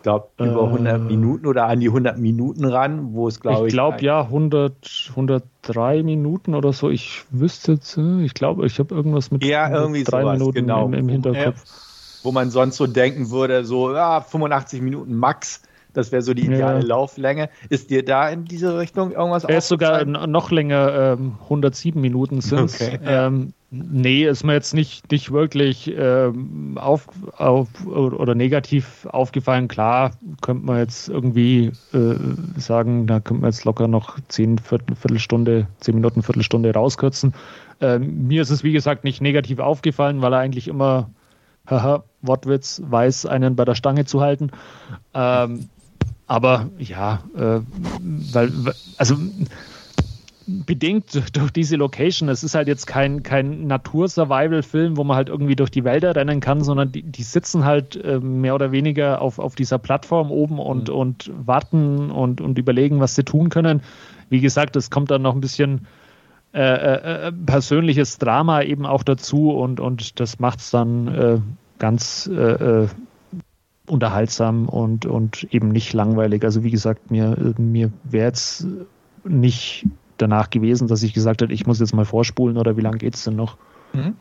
S3: ich glaube, über 100 äh, Minuten oder an die 100 Minuten ran, wo es, glaube
S1: ich. Ich glaube, ja, 100, 103 Minuten oder so. Ich wüsste jetzt, äh, ich glaube, ich habe irgendwas mit
S3: ja, irgendwie drei sowas, Minuten genau.
S1: im, im Hinterkopf. Ja,
S3: wo man sonst so denken würde, so ja, 85 Minuten max. Das wäre so die ideale ja. Lauflänge. Ist dir da in diese Richtung irgendwas
S1: Er ist sogar noch länger, ähm, 107 Minuten sind okay. ähm, Nee, ist mir jetzt nicht, nicht wirklich ähm, auf, auf oder negativ aufgefallen. Klar, könnte man jetzt irgendwie äh, sagen, da könnte man jetzt locker noch zehn Viertel, Viertelstunde, zehn Minuten, Viertelstunde rauskürzen. Ähm, mir ist es, wie gesagt, nicht negativ aufgefallen, weil er eigentlich immer, haha, Wortwitz, weiß, einen bei der Stange zu halten. Ähm, aber ja, äh, weil, also bedingt durch diese Location. Es ist halt jetzt kein, kein Natur-Survival-Film, wo man halt irgendwie durch die Wälder rennen kann, sondern die, die sitzen halt äh, mehr oder weniger auf, auf dieser Plattform oben und, mhm. und warten und, und überlegen, was sie tun können. Wie gesagt, es kommt dann noch ein bisschen äh, äh, äh persönliches Drama eben auch dazu und, und das macht es dann äh, ganz äh, unterhaltsam und, und eben nicht langweilig. Also wie gesagt, mir, mir wäre jetzt nicht danach gewesen, dass ich gesagt habe, ich muss jetzt mal vorspulen oder wie lange geht es denn noch?
S3: Mhm.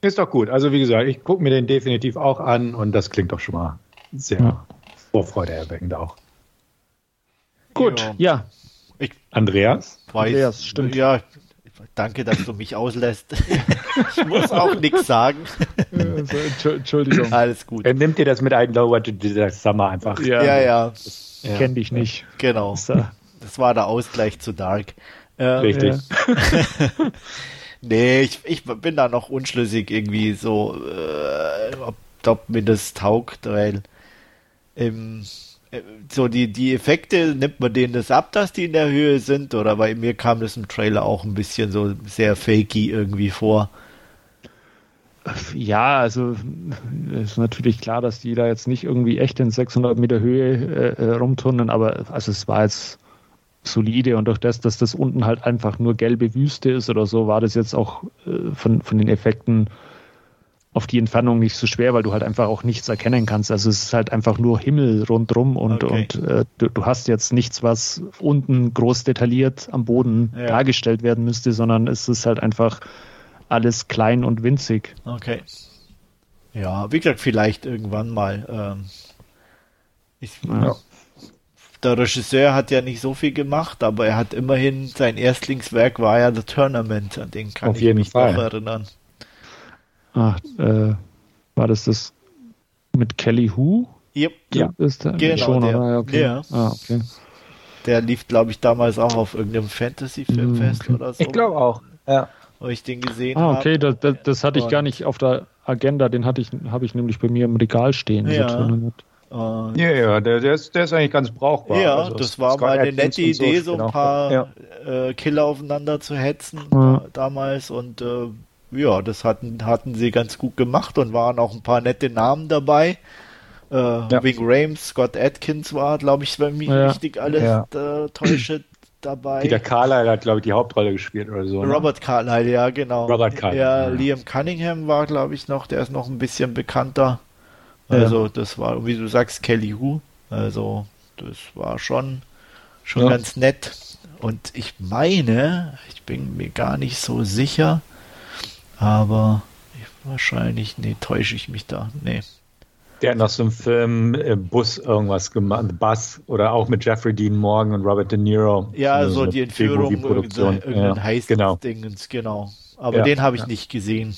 S3: Ist doch gut. Also wie gesagt, ich gucke mir den definitiv auch an und das klingt doch schon mal sehr ja. vorfreudeerweckend auch.
S1: Gut, ja. ja.
S3: Ich, Andreas?
S2: Weiß, Andreas, stimmt. Ja, danke, dass du mich auslässt. ich muss auch nichts sagen.
S1: Also, Entschuldigung.
S3: Alles gut. Er nimmt dir das mit ein Lower Summer einfach.
S2: Ja, ja. ja.
S1: ja. Kenn dich nicht.
S2: Genau. Das war der Ausgleich zu Dark.
S3: Ähm, Richtig.
S2: Ja. nee, ich, ich bin da noch unschlüssig irgendwie so, äh, ob, ob mir das taugt, weil ähm, so die, die Effekte, nimmt man denen das ab, dass die in der Höhe sind? Oder bei mir kam das im Trailer auch ein bisschen so sehr fakey irgendwie vor.
S1: Ja, also ist natürlich klar, dass die da jetzt nicht irgendwie echt in 600 Meter Höhe äh, rumturnen, aber also es war jetzt solide und durch das, dass das unten halt einfach nur gelbe Wüste ist oder so, war das jetzt auch äh, von, von den Effekten auf die Entfernung nicht so schwer, weil du halt einfach auch nichts erkennen kannst. Also es ist halt einfach nur Himmel rundrum und, okay. und äh, du, du, hast jetzt nichts, was unten groß detailliert am Boden ja. dargestellt werden müsste, sondern es ist halt einfach alles klein und winzig.
S2: Okay. Ja, wie gesagt, vielleicht irgendwann mal. Ähm, ich, ja der Regisseur hat ja nicht so viel gemacht, aber er hat immerhin sein Erstlingswerk war ja The Tournament, an den kann Auf ich mich Fall. noch erinnern.
S1: Ach, äh, war das das mit Kelly Who?
S2: Yep.
S1: Ja, ist der genau, schon, der,
S2: oder? Okay. Ja. Ah, okay. Der lief, glaube ich, damals auch auf irgendeinem Fantasy-Filmfest mm, okay. oder so.
S3: Ich glaube auch, ja.
S2: Wo ich den gesehen
S1: habe. Ah, okay, das, das, das, hatte ich gar nicht auf der Agenda, den hatte ich, habe ich nämlich bei mir im Regal stehen.
S2: Ja.
S3: Ja, ja, der, der, ist, der ist eigentlich ganz brauchbar.
S2: Ja, also das war mal eine nette Idee, so, so ein paar ja. äh, Killer aufeinander zu hetzen ja. damals und äh, ja, das hatten, hatten sie ganz gut gemacht und waren auch ein paar nette Namen dabei. Äh, ja. Wing Rames, Scott Atkins war, glaube ich, wenn mich ja. richtig alles ja. äh, täusche dabei.
S3: Peter Carlyle hat, glaube ich, die Hauptrolle gespielt oder so.
S2: Ne? Robert Carlyle, ja, genau.
S3: Robert Carlyle.
S2: Ja, Liam Cunningham war, glaube ich, noch, der ist noch ein bisschen bekannter. Also, das war, wie du sagst, Kelly Hu. Also, das war schon, schon ja. ganz nett. Und ich meine, ich bin mir gar nicht so sicher, aber ich, wahrscheinlich, nee, täusche ich mich da. Nee.
S3: Der hat noch so einen Film äh, Bus irgendwas gemacht, Bus oder auch mit Jeffrey Dean Morgan und Robert De Niro.
S2: Ja, so, so die Entführung,
S3: irgendein, irgendein
S2: ja, heißt genau. Dingens, genau. Aber ja, den habe ich ja. nicht gesehen.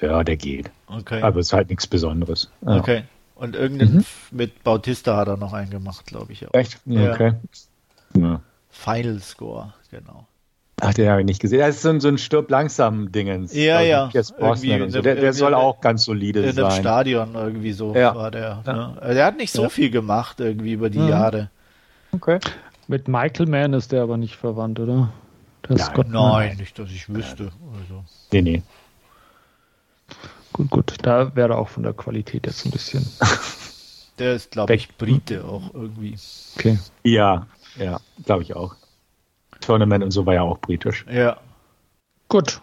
S3: Ja, der geht.
S2: Okay.
S3: Aber es ist halt nichts Besonderes.
S2: Ja. Okay. Und irgendeinen mhm. mit Bautista hat er noch einen gemacht, glaube ich.
S3: Auch. Echt? Okay.
S2: Ja. Final Score, genau.
S3: Ach, den habe ich nicht gesehen. Das ist so ein, so ein Stirb langsam Dingens.
S2: Ja, ja.
S3: So. Der, der soll auch ganz solide in sein. In
S2: einem Stadion irgendwie so ja. war der. Ja. Ne? Der hat nicht so ja. viel gemacht irgendwie über die mhm. Jahre.
S3: Okay.
S1: Mit Michael Mann ist der aber nicht verwandt, oder?
S2: Der nein, nein, nicht, dass ich wüsste. Also.
S3: Nee, nee.
S1: Gut, gut. Da wäre auch von der Qualität jetzt ein bisschen.
S2: Der ist, glaube ich, Brite auch irgendwie.
S3: Okay. Ja, ja, glaube ich auch. Tournament und so war ja auch britisch.
S2: Ja.
S1: Gut.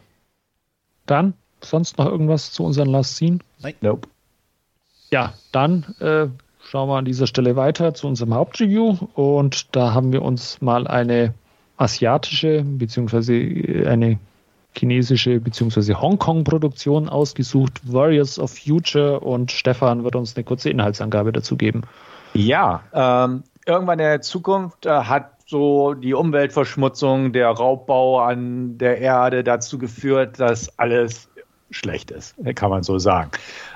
S1: Dann sonst noch irgendwas zu unseren Last Scene?
S2: Nein. Nope.
S1: Ja, dann äh, schauen wir an dieser Stelle weiter zu unserem Hauptreview und da haben wir uns mal eine asiatische beziehungsweise eine chinesische bzw. Hongkong-Produktion ausgesucht, Warriors of Future und Stefan wird uns eine kurze Inhaltsangabe dazu geben.
S3: Ja, ähm, irgendwann in der Zukunft äh, hat so die Umweltverschmutzung, der Raubbau an der Erde dazu geführt, dass alles schlecht ist, kann man so sagen.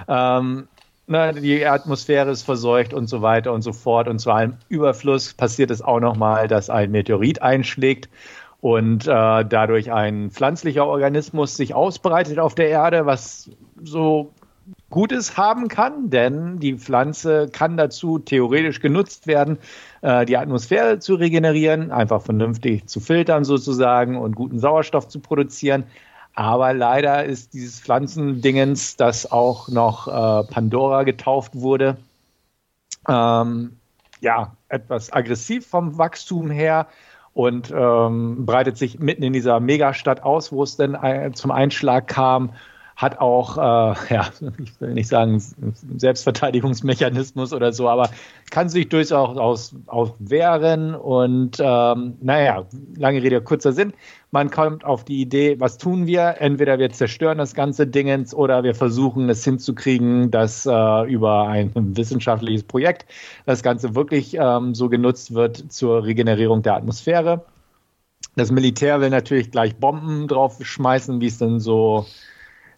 S3: Ähm, ne, die Atmosphäre ist verseucht und so weiter und so fort. Und zu einem Überfluss passiert es auch nochmal, dass ein Meteorit einschlägt und äh, dadurch ein pflanzlicher Organismus sich ausbreitet auf der Erde, was so Gutes haben kann, denn die Pflanze kann dazu theoretisch genutzt werden, äh, die Atmosphäre zu regenerieren, einfach vernünftig zu filtern sozusagen und guten Sauerstoff zu produzieren. Aber leider ist dieses Pflanzendingens, das auch noch äh, Pandora getauft wurde, ähm, ja, etwas aggressiv vom Wachstum her und ähm, breitet sich mitten in dieser Megastadt aus, wo es denn zum Einschlag kam hat auch, äh, ja, ich will nicht sagen Selbstverteidigungsmechanismus oder so, aber kann sich durchaus auch wehren und ähm, naja, lange Rede, kurzer Sinn. Man kommt auf die Idee, was tun wir? Entweder wir zerstören das ganze Dingens oder wir versuchen es hinzukriegen, dass äh, über ein wissenschaftliches Projekt das Ganze wirklich ähm, so genutzt wird zur Regenerierung der Atmosphäre. Das Militär will natürlich gleich Bomben drauf schmeißen, wie es denn so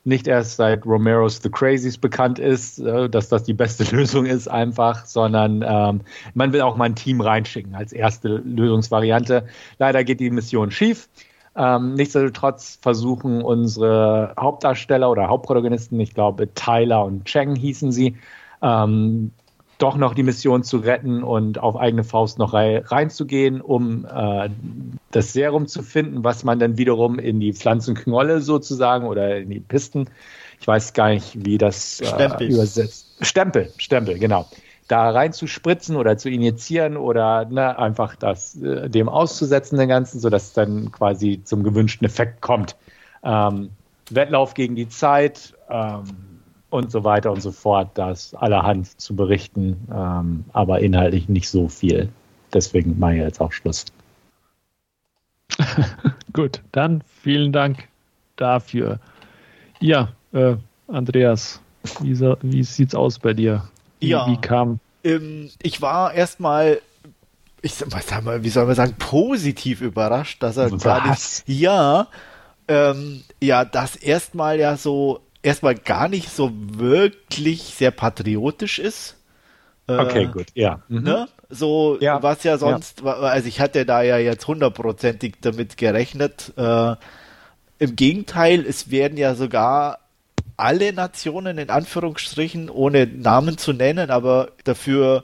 S3: nicht erst seit Romero's The Crazies bekannt ist, äh, dass das die beste Lösung ist einfach, sondern ähm, man will auch mal ein Team reinschicken als erste Lösungsvariante. Leider geht die Mission schief. Ähm, nichtsdestotrotz versuchen unsere Hauptdarsteller oder Hauptprotagonisten, ich glaube Tyler und Cheng hießen sie, ähm, doch noch die Mission zu retten und auf eigene Faust noch reinzugehen, um äh, das Serum zu finden, was man dann wiederum in die Pflanzenknolle sozusagen oder in die Pisten, ich weiß gar nicht, wie das
S2: äh,
S3: übersetzt. Stempel, Stempel, genau. Da rein zu spritzen oder zu injizieren oder ne, einfach das äh, dem auszusetzen, den Ganzen, sodass es dann quasi zum gewünschten Effekt kommt. Ähm, Wettlauf gegen die Zeit, ähm, und so weiter und so fort. Da ist allerhand zu berichten, ähm, aber inhaltlich nicht so viel. Deswegen mache ich jetzt auch Schluss.
S1: Gut, dann vielen Dank dafür. Ja, äh, Andreas, wie, so, wie sieht's aus bei dir?
S2: Wie, ja, wie kam? Ähm, ich war erstmal ich sag mal, wie soll man sagen, positiv überrascht, dass er
S3: Was?
S2: ja, ähm, ja, das erstmal ja so erstmal gar nicht so wirklich sehr patriotisch ist.
S3: Äh, okay, gut, ja.
S2: Mhm. Ne? So, ja. was ja sonst, ja. also ich hatte da ja jetzt hundertprozentig damit gerechnet. Äh, Im Gegenteil, es werden ja sogar alle Nationen in Anführungsstrichen, ohne Namen zu nennen, aber dafür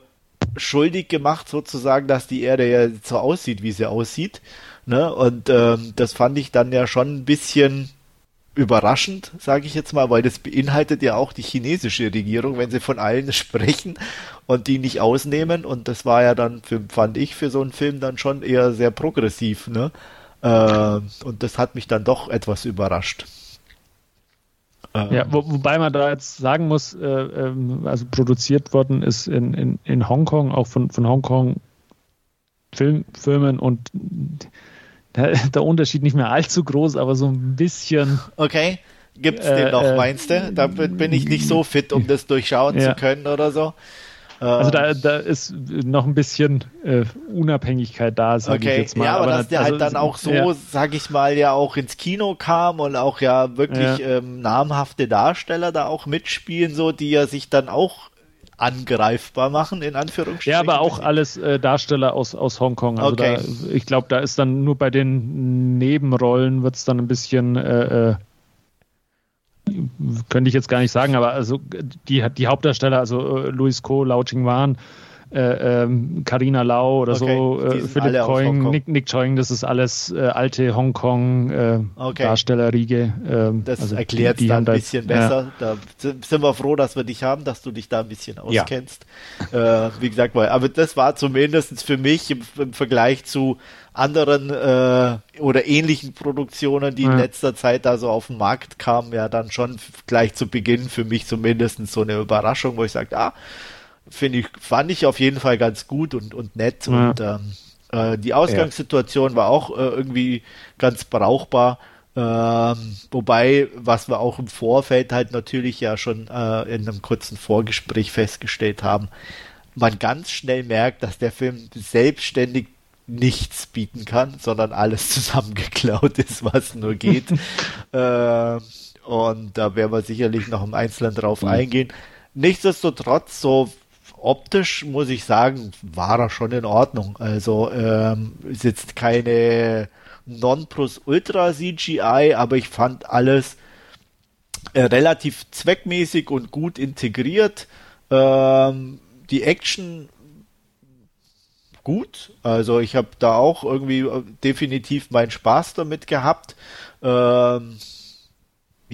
S2: schuldig gemacht, sozusagen, dass die Erde ja so aussieht, wie sie aussieht. Ne? Und ähm, das fand ich dann ja schon ein bisschen überraschend, sage ich jetzt mal, weil das beinhaltet ja auch die chinesische Regierung, wenn sie von allen sprechen und die nicht ausnehmen. Und das war ja dann, für, fand ich, für so einen Film dann schon eher sehr progressiv. Ne? Äh, und das hat mich dann doch etwas überrascht.
S1: Äh, ja, wo, wobei man da jetzt sagen muss, äh, ähm, also produziert worden ist in, in, in Hongkong, auch von, von Hongkong Film, Filmen und der Unterschied nicht mehr allzu groß, aber so ein bisschen.
S2: Okay. Gibt's den äh, noch, äh, meinst du? Da bin ich nicht so fit, um das durchschauen ja. zu können oder so.
S1: Also da, da ist noch ein bisschen äh, Unabhängigkeit da, sage okay. ich jetzt mal.
S2: Ja, aber, aber dass der halt also, halt dann auch so, ja. sag ich mal, ja auch ins Kino kam und auch ja wirklich ja. Ähm, namhafte Darsteller da auch mitspielen, so die ja sich dann auch angreifbar machen, in Anführungsstrichen.
S1: Ja, aber auch alles äh, Darsteller aus, aus Hongkong. Also okay. da, ich glaube, da ist dann nur bei den Nebenrollen wird es dann ein bisschen, äh, äh, könnte ich jetzt gar nicht sagen, aber also die, die Hauptdarsteller, also äh, Louis Ko, Lao Ching Wan, äh, ähm, Carina Lau oder okay, so, äh, Philipp Choing, Nick, Nick Choing, das ist alles äh, alte Hongkong-Darstellerriege.
S2: Äh, okay. das also erklärt es dann ein bisschen da, besser. Ja. Da sind wir froh, dass wir dich haben, dass du dich da ein bisschen auskennst. Ja. Äh, wie gesagt, aber das war zumindest für mich im, im Vergleich zu anderen äh, oder ähnlichen Produktionen, die ja. in letzter Zeit da so auf den Markt kamen, ja dann schon gleich zu Beginn für mich zumindest so eine Überraschung, wo ich sage, ah, finde ich, fand ich auf jeden Fall ganz gut und, und nett ja. und ähm, äh, die Ausgangssituation ja. war auch äh, irgendwie ganz brauchbar. Ähm, wobei, was wir auch im Vorfeld halt natürlich ja schon äh, in einem kurzen Vorgespräch festgestellt haben, man ganz schnell merkt, dass der Film selbstständig nichts bieten kann, sondern alles zusammengeklaut ist, was nur geht. äh, und da werden wir sicherlich noch im Einzelnen drauf mhm. eingehen. Nichtsdestotrotz, so optisch muss ich sagen, war er schon in Ordnung. Also ähm, ist jetzt keine Non-Plus-Ultra CGI, aber ich fand alles äh, relativ zweckmäßig und gut integriert. Ähm, die Action gut. Also ich habe da auch irgendwie äh, definitiv meinen Spaß damit gehabt. Ähm,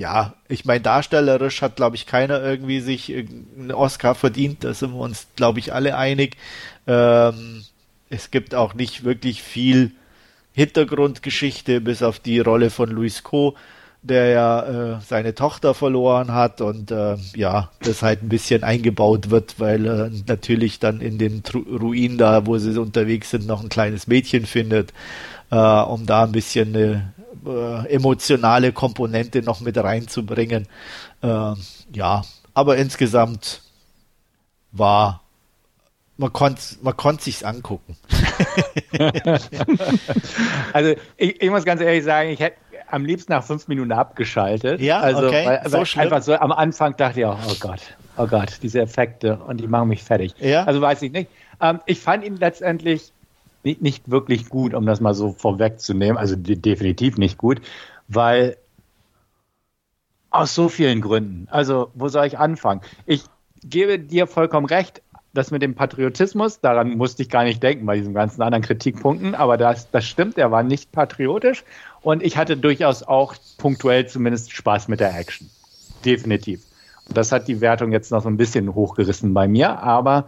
S2: ja, ich meine, darstellerisch hat, glaube ich, keiner irgendwie sich einen Oscar verdient. Da sind wir uns, glaube ich, alle einig. Ähm, es gibt auch nicht wirklich viel Hintergrundgeschichte, bis auf die Rolle von Louis Co der ja äh, seine Tochter verloren hat und äh, ja, das halt ein bisschen eingebaut wird, weil äh, natürlich dann in den Tru Ruinen da, wo sie unterwegs sind, noch ein kleines Mädchen findet, äh, um da ein bisschen eine äh, emotionale Komponente noch mit reinzubringen. Äh, ja, aber insgesamt war man konnte man konnte sich's angucken.
S3: also ich, ich muss ganz ehrlich sagen, ich hätte am liebsten nach fünf Minuten abgeschaltet.
S2: Ja,
S3: also,
S2: okay.
S3: Weil, so weil einfach so am Anfang dachte ich auch, oh Gott, oh Gott, diese Effekte und die machen mich fertig. Ja. Also weiß ich nicht. Ähm, ich fand ihn letztendlich nicht, nicht wirklich gut, um das mal so vorwegzunehmen. Also definitiv nicht gut, weil aus so vielen Gründen. Also, wo soll ich anfangen? Ich gebe dir vollkommen recht, das mit dem Patriotismus, daran musste ich gar nicht denken bei diesen ganzen anderen Kritikpunkten, aber das, das stimmt, er war nicht patriotisch und ich hatte durchaus auch punktuell zumindest Spaß mit der Action. Definitiv. Und das hat die Wertung jetzt noch so ein bisschen hochgerissen bei mir, aber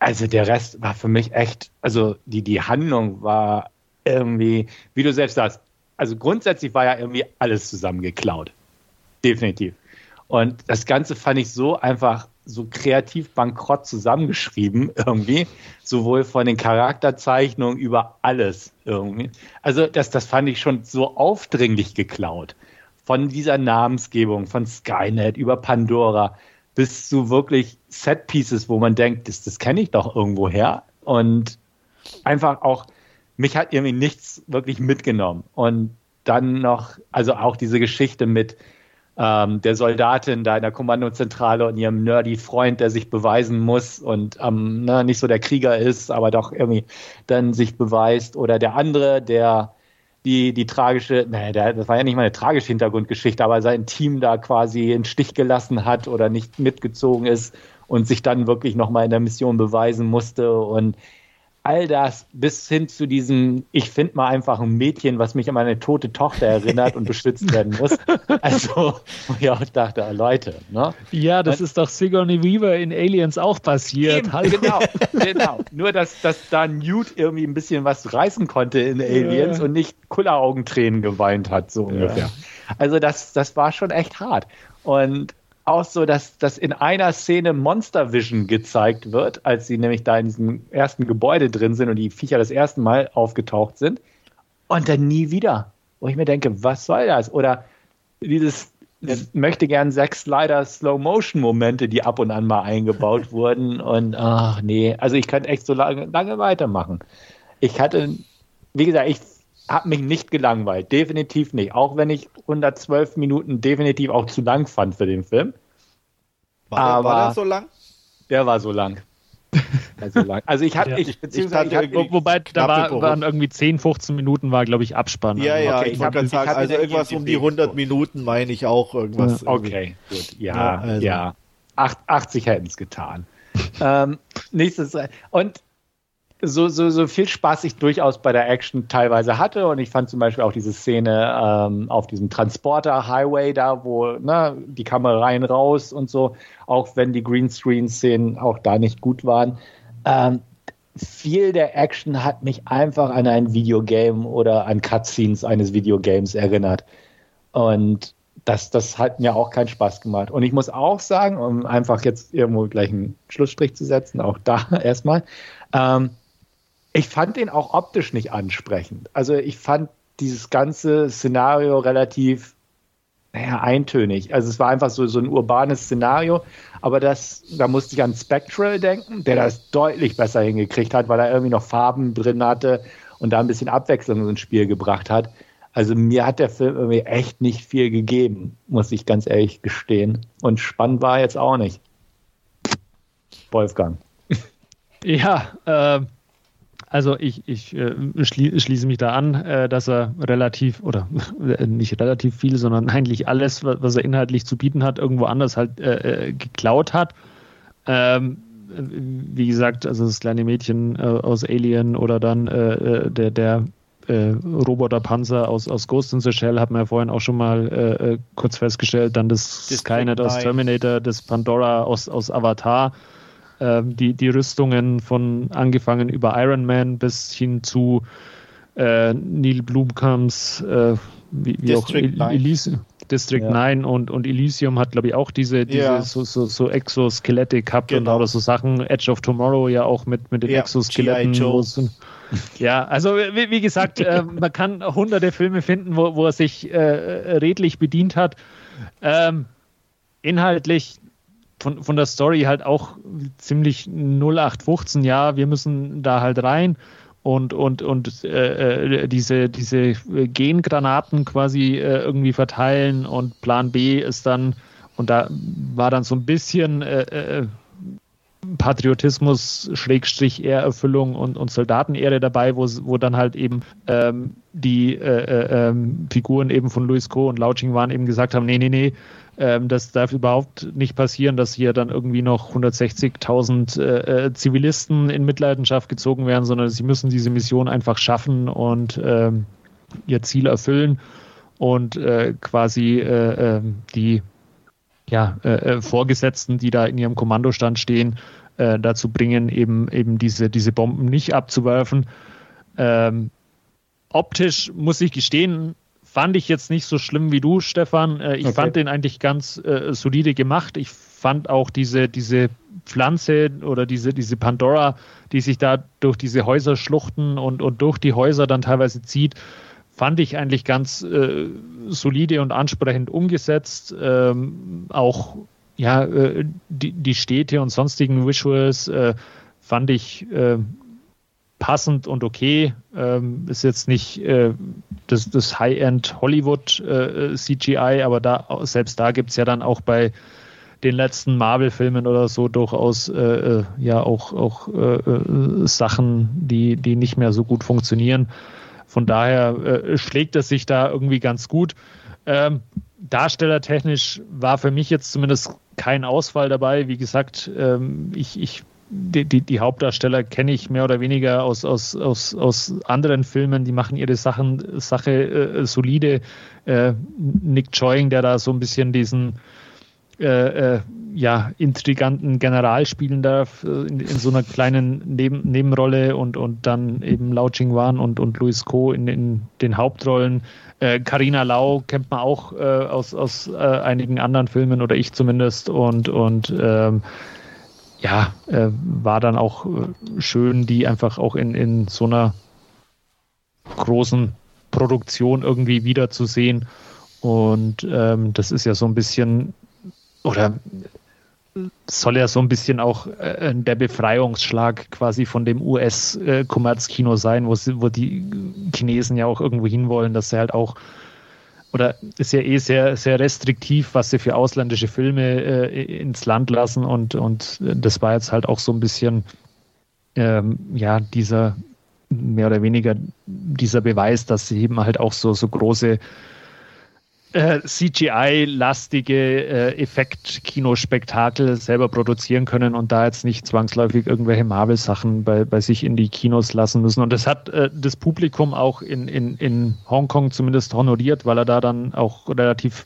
S3: also der Rest war für mich echt, also die, die Handlung war irgendwie, wie du selbst sagst, also grundsätzlich war ja irgendwie alles zusammengeklaut. Definitiv. Und das Ganze fand ich so einfach so kreativ bankrott zusammengeschrieben irgendwie, sowohl von den Charakterzeichnungen über alles irgendwie. Also das, das fand ich schon so aufdringlich geklaut. Von dieser Namensgebung, von Skynet über Pandora bis zu wirklich Set-Pieces, wo man denkt, das, das kenne ich doch irgendwo her. Und einfach auch, mich hat irgendwie nichts wirklich mitgenommen. Und dann noch, also auch diese Geschichte mit, ähm, der Soldatin da in der Kommandozentrale und ihrem nerdy Freund, der sich beweisen muss und ähm, ne, nicht so der Krieger ist, aber doch irgendwie dann sich beweist. Oder der andere, der die, die tragische, naja, der, das war ja nicht mal eine tragische Hintergrundgeschichte, aber sein Team da quasi in Stich gelassen hat oder nicht mitgezogen ist und sich dann wirklich nochmal in der Mission beweisen musste. Und all das bis hin zu diesem, ich finde mal einfach ein Mädchen, was mich an meine tote Tochter erinnert und beschützt werden muss. Also, ja, ich dachte, oh, Leute, ne?
S1: Ja, das und, ist doch Sigourney Weaver in Aliens auch passiert.
S3: Eben, genau, genau. Nur, dass, dass da Newt irgendwie ein bisschen was reißen konnte in Aliens ja. und nicht Kulleraugentränen geweint hat, so ungefähr. Ja. Also, das, das war schon echt hart. Und auch so, dass, dass in einer Szene Monster Vision gezeigt wird, als sie nämlich da in diesem ersten Gebäude drin sind und die Viecher das erste Mal aufgetaucht sind. Und dann nie wieder. Wo ich mir denke, was soll das? Oder dieses möchte gern sechs leider Slow-Motion-Momente, die ab und an mal eingebaut wurden. Und ach nee, also ich könnte echt so lange, lange weitermachen. Ich hatte, wie gesagt, ich habe mich nicht gelangweilt. Definitiv nicht. Auch wenn ich 112 Minuten definitiv auch zu lang fand für den Film.
S2: War, Aber der, war der so lang?
S3: Der war so lang.
S1: so lang. Also ich hatte, ja. ich, beziehungsweise ich hatte, wo, wobei da war, waren irgendwie 10, 15 Minuten war, glaube ich, Abspann.
S2: Ja, ja, okay, ich, wollte sagen, also irgendwas um die 100 Minuten meine ich auch irgendwas.
S3: Okay, gut, ja, ja, also. ja. 80 hätten es getan. ähm, nächstes. Und so, so, so viel Spaß ich durchaus bei der Action teilweise hatte. Und ich fand zum Beispiel auch diese Szene ähm, auf diesem Transporter-Highway da, wo ne, die Kamera rein, raus und so, auch wenn die Greenscreen-Szenen auch da nicht gut waren. Ähm, viel der Action hat mich einfach an ein Videogame oder an Cutscenes eines Videogames erinnert. Und das, das hat mir auch keinen Spaß gemacht. Und ich muss auch sagen, um einfach jetzt irgendwo gleich einen Schlussstrich zu setzen, auch da erstmal, ähm, ich fand den auch optisch nicht ansprechend. Also ich fand dieses ganze Szenario relativ naja, eintönig. Also es war einfach so, so ein urbanes Szenario, aber das, da musste ich an Spectral denken, der das deutlich besser hingekriegt hat, weil er irgendwie noch Farben drin hatte und da ein bisschen Abwechslung ins Spiel gebracht hat. Also mir hat der Film irgendwie echt nicht viel gegeben, muss ich ganz ehrlich gestehen. Und spannend war er jetzt auch nicht. Wolfgang.
S1: Ja, äh, also ich, ich äh, schließe mich da an, äh, dass er relativ, oder äh, nicht relativ viel, sondern eigentlich alles, was er inhaltlich zu bieten hat, irgendwo anders halt äh, äh, geklaut hat. Ähm, wie gesagt, also das kleine Mädchen äh, aus Alien oder dann der, der Roboterpanzer aus, aus Ghost in the Shell, hat man ja vorhin auch schon mal kurz festgestellt, dann das Skynet aus Terminator, das Pandora aus, aus Avatar die, die Rüstungen von angefangen über Iron Man bis hin zu äh, Neil Blumkamps äh, wie, wie District auch Elysium, District ja. 9 und, und Elysium hat, glaube ich, auch diese, diese ja. so, so, so Exoskelette gehabt genau. und oder so Sachen. Edge of Tomorrow ja auch mit, mit den ja, Exoskeletten. Ja, also wie, wie gesagt, äh, man kann hunderte Filme finden, wo, wo er sich äh, redlich bedient hat. Ähm, inhaltlich von, von der Story halt auch ziemlich 0815, ja, wir müssen da halt rein und, und, und äh, äh, diese, diese Gengranaten quasi äh, irgendwie verteilen und Plan B ist dann, und da war dann so ein bisschen äh, äh Patriotismus, Schrägstrich Ehrerfüllung und, und Soldatenehre dabei, wo, wo dann halt eben ähm, die äh, ähm, Figuren eben von Louis Co. und Lauching waren eben gesagt haben, nee, nee, nee, ähm, das darf überhaupt nicht passieren, dass hier dann irgendwie noch 160.000 äh, äh, Zivilisten in Mitleidenschaft gezogen werden, sondern sie müssen diese Mission einfach schaffen und ähm, ihr Ziel erfüllen und äh, quasi äh, ähm, die ja, äh, äh, Vorgesetzten, die da in ihrem Kommandostand stehen, dazu bringen, eben, eben diese, diese Bomben nicht abzuwerfen. Ähm, optisch muss ich gestehen, fand ich jetzt nicht so schlimm wie du, Stefan. Äh, ich okay. fand den eigentlich ganz äh, solide gemacht. Ich fand auch diese, diese Pflanze oder diese, diese Pandora, die sich da durch diese Häuser schluchten und, und durch die Häuser dann teilweise zieht, fand ich eigentlich ganz äh, solide und ansprechend umgesetzt. Ähm, auch ja, äh, die, die Städte und sonstigen Visuals äh, fand ich äh, passend und okay. Ähm, ist jetzt nicht äh, das, das High-End Hollywood äh, CGI, aber da selbst da gibt es ja dann auch bei den letzten Marvel-Filmen oder so durchaus äh, äh ja auch, auch äh, äh, Sachen, die, die nicht mehr so gut funktionieren. Von daher schlägt es sich da irgendwie ganz gut. Ähm, darstellertechnisch war für mich jetzt zumindest kein Ausfall dabei. Wie gesagt, ähm, ich, ich die, die, die, Hauptdarsteller kenne ich mehr oder weniger aus, aus, aus, aus anderen Filmen, die machen ihre Sachen, Sache äh, solide. Äh, Nick Choing, der da so ein bisschen diesen äh, äh ja, intriganten General spielen darf, äh, in, in so einer kleinen Neben Nebenrolle und, und dann eben Lau Ching Wan und, und Louis Ko in, in den Hauptrollen. Karina äh, Lau kennt man auch aus, aus einigen anderen Filmen oder ich zumindest und, und ähm, ja, äh, war dann auch äh, schön, die einfach auch in, in so einer großen Produktion irgendwie wiederzusehen. Und ähm, das ist ja so ein bisschen, oder soll ja so ein bisschen auch äh, der Befreiungsschlag quasi von dem US-Kommerzkino sein, wo, wo die Chinesen ja auch irgendwo hinwollen, dass sie halt auch oder ist ja eh sehr, sehr restriktiv, was sie für ausländische Filme äh, ins Land lassen und, und das war jetzt halt auch so ein bisschen ähm, ja, dieser mehr oder weniger dieser Beweis, dass sie eben halt auch so, so große äh, CGI-lastige äh, Effekt-Kinospektakel selber produzieren können und da jetzt nicht zwangsläufig irgendwelche Marvel-Sachen bei, bei sich in die Kinos lassen müssen. Und das hat äh, das Publikum auch in, in, in Hongkong zumindest honoriert, weil er da dann auch relativ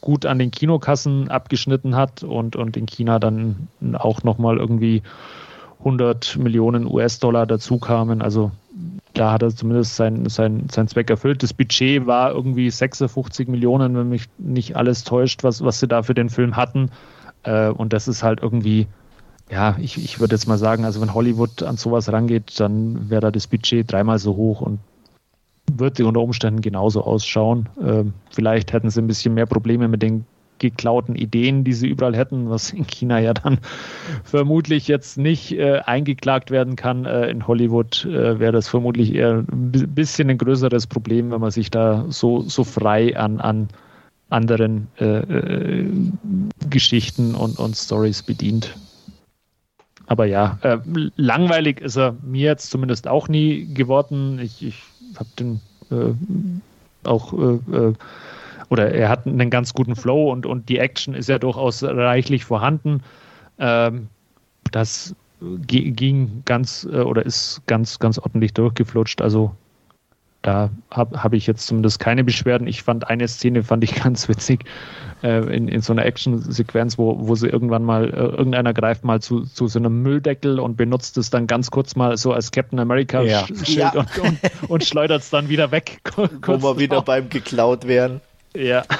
S1: gut an den Kinokassen abgeschnitten hat und, und in China dann auch nochmal irgendwie 100 Millionen US-Dollar dazu kamen. Also da hat er zumindest seinen sein, sein Zweck erfüllt. Das Budget war irgendwie 56 Millionen, wenn mich nicht alles täuscht, was, was sie da für den Film hatten. Äh, und das ist halt irgendwie, ja, ich, ich würde jetzt mal sagen, also wenn Hollywood an sowas rangeht, dann wäre da das Budget dreimal so hoch und würde unter Umständen genauso ausschauen. Äh, vielleicht hätten sie ein bisschen mehr Probleme mit den geklauten Ideen, die sie überall hätten, was in China ja dann vermutlich jetzt nicht äh, eingeklagt werden kann. Äh, in Hollywood äh, wäre das vermutlich eher ein bisschen ein größeres Problem, wenn man sich da so, so frei an, an anderen äh, äh, Geschichten und, und Stories bedient. Aber ja, äh, langweilig ist er mir jetzt zumindest auch nie geworden. Ich, ich habe den auch oder er hat einen ganz guten Flow und, und die Action ist ja durchaus reichlich vorhanden. Ähm, das ging ganz äh, oder ist ganz, ganz ordentlich durchgeflutscht. Also da habe hab ich jetzt zumindest keine Beschwerden. Ich fand eine Szene, fand ich ganz witzig, äh, in, in so einer Action-Sequenz, wo, wo sie irgendwann mal, äh, irgendeiner greift mal zu, zu so einem Mülldeckel und benutzt es dann ganz kurz mal so als Captain America ja. Ja. Und, und, und schleudert es dann wieder weg.
S2: Wo wir wieder beim geklaut werden.
S1: Ja.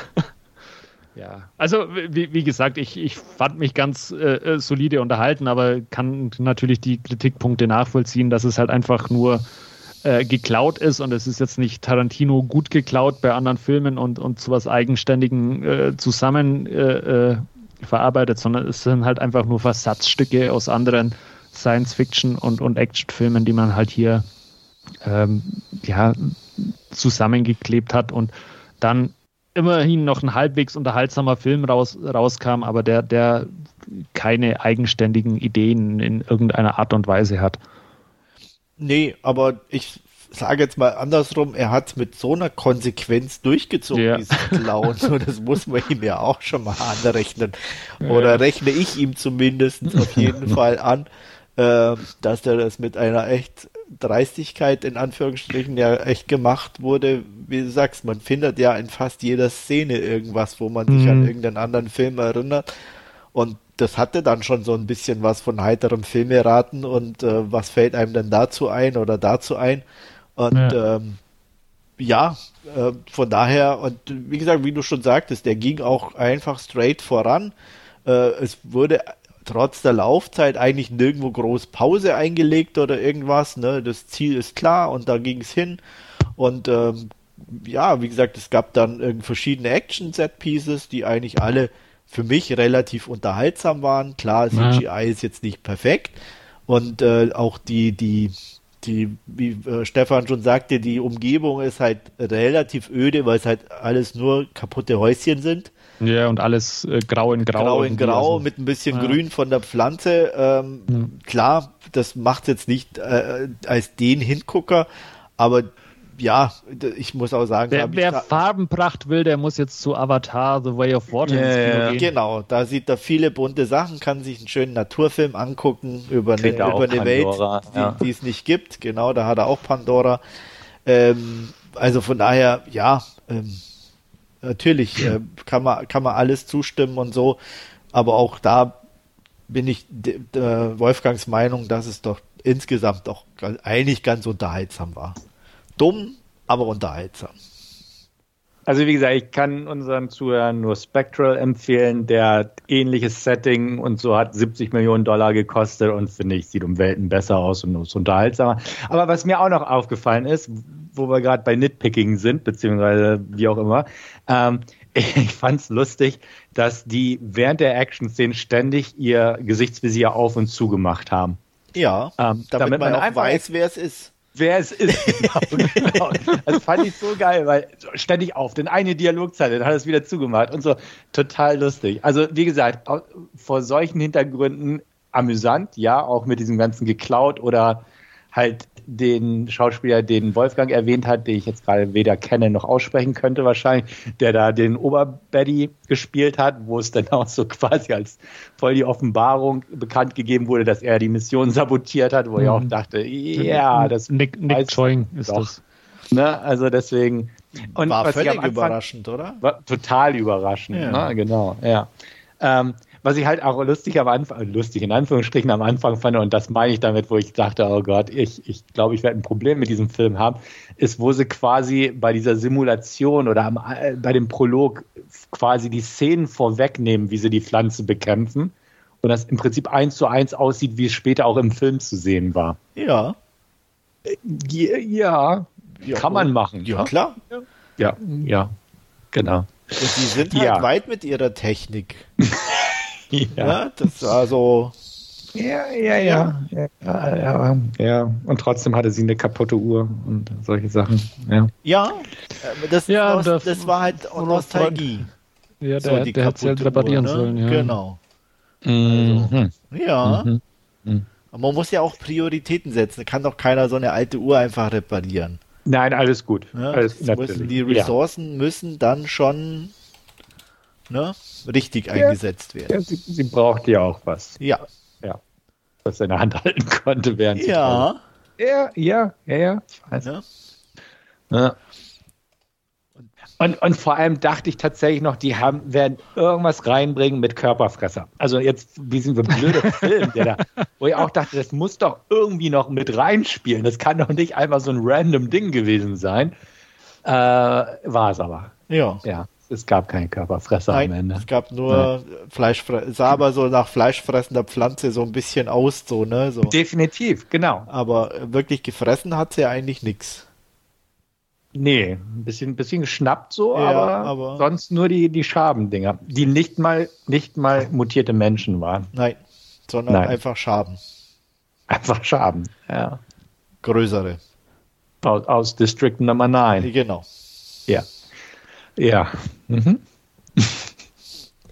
S1: Ja, also wie, wie gesagt, ich, ich fand mich ganz äh, äh, solide unterhalten, aber kann natürlich die Kritikpunkte nachvollziehen, dass es halt einfach nur äh, geklaut ist und es ist jetzt nicht Tarantino gut geklaut bei anderen Filmen und, und zu was Eigenständigen äh, zusammen äh, äh, verarbeitet, sondern es sind halt einfach nur Versatzstücke aus anderen Science-Fiction- und, und Action-Filmen, die man halt hier ähm, ja, zusammengeklebt hat und dann immerhin noch ein halbwegs unterhaltsamer Film raus, rauskam, aber der, der keine eigenständigen Ideen in irgendeiner Art und Weise hat.
S2: Nee, aber ich sage jetzt mal andersrum, er hat mit so einer Konsequenz durchgezogen, ja. diesen Clown. So, das muss man ihm ja auch schon mal anrechnen. Oder ja. rechne ich ihm zumindest auf jeden Fall an, äh, dass er das mit einer echt Dreistigkeit in Anführungsstrichen ja echt gemacht wurde. Wie du sagst, man findet ja in fast jeder Szene irgendwas, wo man sich an mhm. irgendeinen anderen Film erinnert. Und das hatte dann schon so ein bisschen was von heiterem Filmeraten und äh, was fällt einem denn dazu ein oder dazu ein. Und ja, ähm, ja äh, von daher, und wie gesagt, wie du schon sagtest, der ging auch einfach straight voran. Äh, es wurde trotz der Laufzeit eigentlich nirgendwo groß Pause eingelegt oder irgendwas. Ne? Das Ziel ist klar und da ging es hin. Und ähm, ja, wie gesagt, es gab dann verschiedene Action-Set-Pieces, die eigentlich alle für mich relativ unterhaltsam waren. Klar, CGI ja. ist jetzt nicht perfekt. Und äh, auch die, die, die, wie äh, Stefan schon sagte, die Umgebung ist halt relativ öde, weil es halt alles nur kaputte Häuschen sind.
S1: Ja, und alles äh, grau in grau.
S2: Grau in grau, also. mit ein bisschen ja. Grün von der Pflanze. Ähm, ja. Klar, das macht jetzt nicht äh, als den Hingucker, aber ja, ich muss auch sagen,
S1: wer, wer Farbenpracht will, der muss jetzt zu Avatar The Way of Water yeah,
S2: gehen. Genau, da sieht er viele bunte Sachen, kann sich einen schönen Naturfilm angucken über eine, über eine Pandora, Welt, ja. die, es nicht gibt. Genau, da hat er auch Pandora. Ähm, also von daher, ja, ähm, Natürlich äh, kann, man, kann man alles zustimmen und so, aber auch da bin ich Wolfgangs Meinung, dass es doch insgesamt doch eigentlich ganz unterhaltsam war. Dumm, aber unterhaltsam.
S3: Also wie gesagt, ich kann unseren Zuhörern nur Spectral empfehlen, der ähnliches Setting und so hat 70 Millionen Dollar gekostet und finde ich, sieht um Welten besser aus und ist unterhaltsamer. Aber was mir auch noch aufgefallen ist, wo wir gerade bei Nitpicking sind, beziehungsweise wie auch immer, ähm, ich fand es lustig, dass die während der Action-Szenen ständig ihr Gesichtsvisier auf und zu gemacht haben.
S2: Ja, ähm, damit, damit, man, man auch weiß, wer es ist.
S3: Wer es ist, genau, genau. Das fand ich so geil, weil ständig auf, denn eine Dialogzeile, dann hat es wieder zugemacht und so. Total lustig. Also, wie gesagt, vor solchen Hintergründen amüsant, ja, auch mit diesem ganzen geklaut oder halt den Schauspieler, den Wolfgang erwähnt hat, den ich jetzt gerade weder kenne noch aussprechen könnte wahrscheinlich, der da den Oberbaddy gespielt hat, wo es dann auch so quasi als voll die Offenbarung bekannt gegeben wurde, dass er die Mission sabotiert hat, wo mhm. ich auch dachte, ja, das
S1: Nick, Nick Choing ist doch. das.
S3: Ne? Also deswegen.
S2: Und war völlig Anfang, überraschend, oder?
S3: War total überraschend, ja. ne? genau, ja. Ähm, was ich halt auch lustig am Anfang, äh, lustig in Anführungsstrichen am Anfang fand, und das meine ich damit, wo ich dachte, oh Gott, ich, ich glaube, ich werde ein Problem mit diesem Film haben, ist, wo sie quasi bei dieser Simulation oder am, äh, bei dem Prolog quasi die Szenen vorwegnehmen, wie sie die Pflanze bekämpfen. Und das im Prinzip eins zu eins aussieht, wie es später auch im Film zu sehen war.
S2: Ja.
S3: Äh, ja, ja kann man machen.
S2: Ja, klar.
S3: Ja, ja, genau.
S2: Und die sind halt ja. weit mit ihrer Technik. ja. ja. Das war so.
S3: Ja, ja, ja, ja, ja, ja. Und trotzdem hatte sie eine kaputte Uhr und solche Sachen. Ja,
S2: ja das, ja, Nost das, das war halt Nostalgie.
S1: Ja, der, so, der hätte halt reparieren ne? sollen. Ja.
S2: Genau. Mhm. Also, ja. Mhm. Mhm. Aber man muss ja auch Prioritäten setzen. Kann doch keiner so eine alte Uhr einfach reparieren.
S3: Nein, alles gut.
S2: Ja,
S3: alles,
S2: müssen, die Ressourcen ja. müssen dann schon ne, richtig ja, eingesetzt werden.
S3: Ja, sie, sie braucht ja auch was.
S2: Ja.
S3: Ja. Was in der Hand halten konnte, während
S2: sie. Ja.
S3: Ja, ja, ja, ja. Ich weiß. Ja. ja. Und, und vor allem dachte ich tatsächlich noch, die haben, werden irgendwas reinbringen mit Körperfresser. Also jetzt, wie sind wir blöde Film, der da, wo ich auch dachte, das muss doch irgendwie noch mit reinspielen. Das kann doch nicht einfach so ein random Ding gewesen sein. Äh, war es aber.
S2: Ja.
S3: Ja. Es gab keinen Körperfresser
S2: Nein,
S3: am Ende.
S2: Es gab nur. Fleischfresser. Sah aber so nach fleischfressender Pflanze so ein bisschen aus, so, ne? So.
S3: Definitiv, genau.
S2: Aber wirklich gefressen hat sie ja eigentlich nichts.
S3: Nee, ein bisschen, bisschen geschnappt so, ja, aber, aber, sonst nur die, die Schabendinger, die nicht mal, nicht mal mutierte Menschen waren.
S2: Nein, sondern Nein. einfach Schaben.
S3: Einfach Schaben, ja.
S2: Größere.
S3: Aus, aus District Nummer 9.
S2: Genau.
S3: Ja. Ja. Mhm.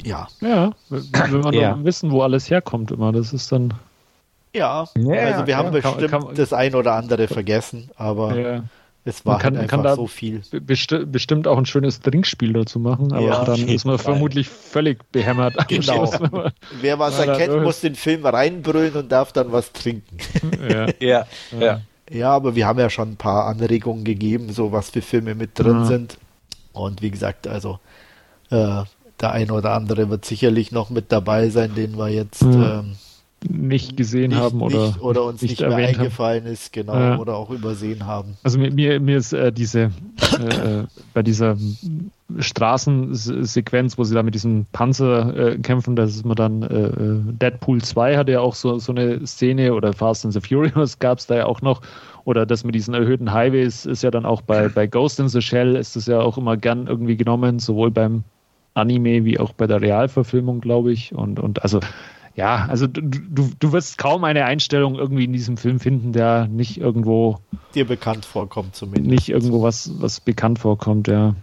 S2: Ja.
S1: Ja, wenn wir ja. wissen, wo alles herkommt immer, das ist dann.
S2: Ja, ja also wir haben bestimmt kann, kann, das ein oder andere vergessen, aber. Ja. Es war
S1: man kann, halt einfach so viel. Besti bestimmt auch ein schönes Trinkspiel dazu machen, aber ja, dann ist man Fall. vermutlich völlig behämmert.
S2: Genau. Schluss, Wer was erkennt, muss den Film reinbrüllen und darf dann was trinken.
S3: Ja. ja. ja.
S2: Ja, aber wir haben ja schon ein paar Anregungen gegeben, so was für Filme mit drin ja. sind. Und wie gesagt, also äh, der eine oder andere wird sicherlich noch mit dabei sein, den wir jetzt
S1: ja. ähm, nicht gesehen
S2: nicht,
S1: haben oder,
S2: nicht, oder uns nicht, nicht mehr eingefallen haben. ist, genau, ja. oder auch übersehen haben.
S1: Also mir, mir, mir ist äh, diese äh, äh bei dieser Straßensequenz, wo sie da mit diesem Panzer äh, kämpfen, das ist mir dann äh, äh, Deadpool 2 hatte ja auch so, so eine Szene oder Fast and the Furious gab es da ja auch noch oder das mit diesen erhöhten Highways ist ja dann auch bei, bei Ghost in the Shell ist das ja auch immer gern irgendwie genommen, sowohl beim Anime wie auch bei der Realverfilmung, glaube ich. Und, und also ja, also du, du, du wirst kaum eine Einstellung irgendwie in diesem Film finden, der nicht irgendwo
S2: dir bekannt vorkommt zumindest.
S1: Nicht irgendwo was, was bekannt vorkommt, ja.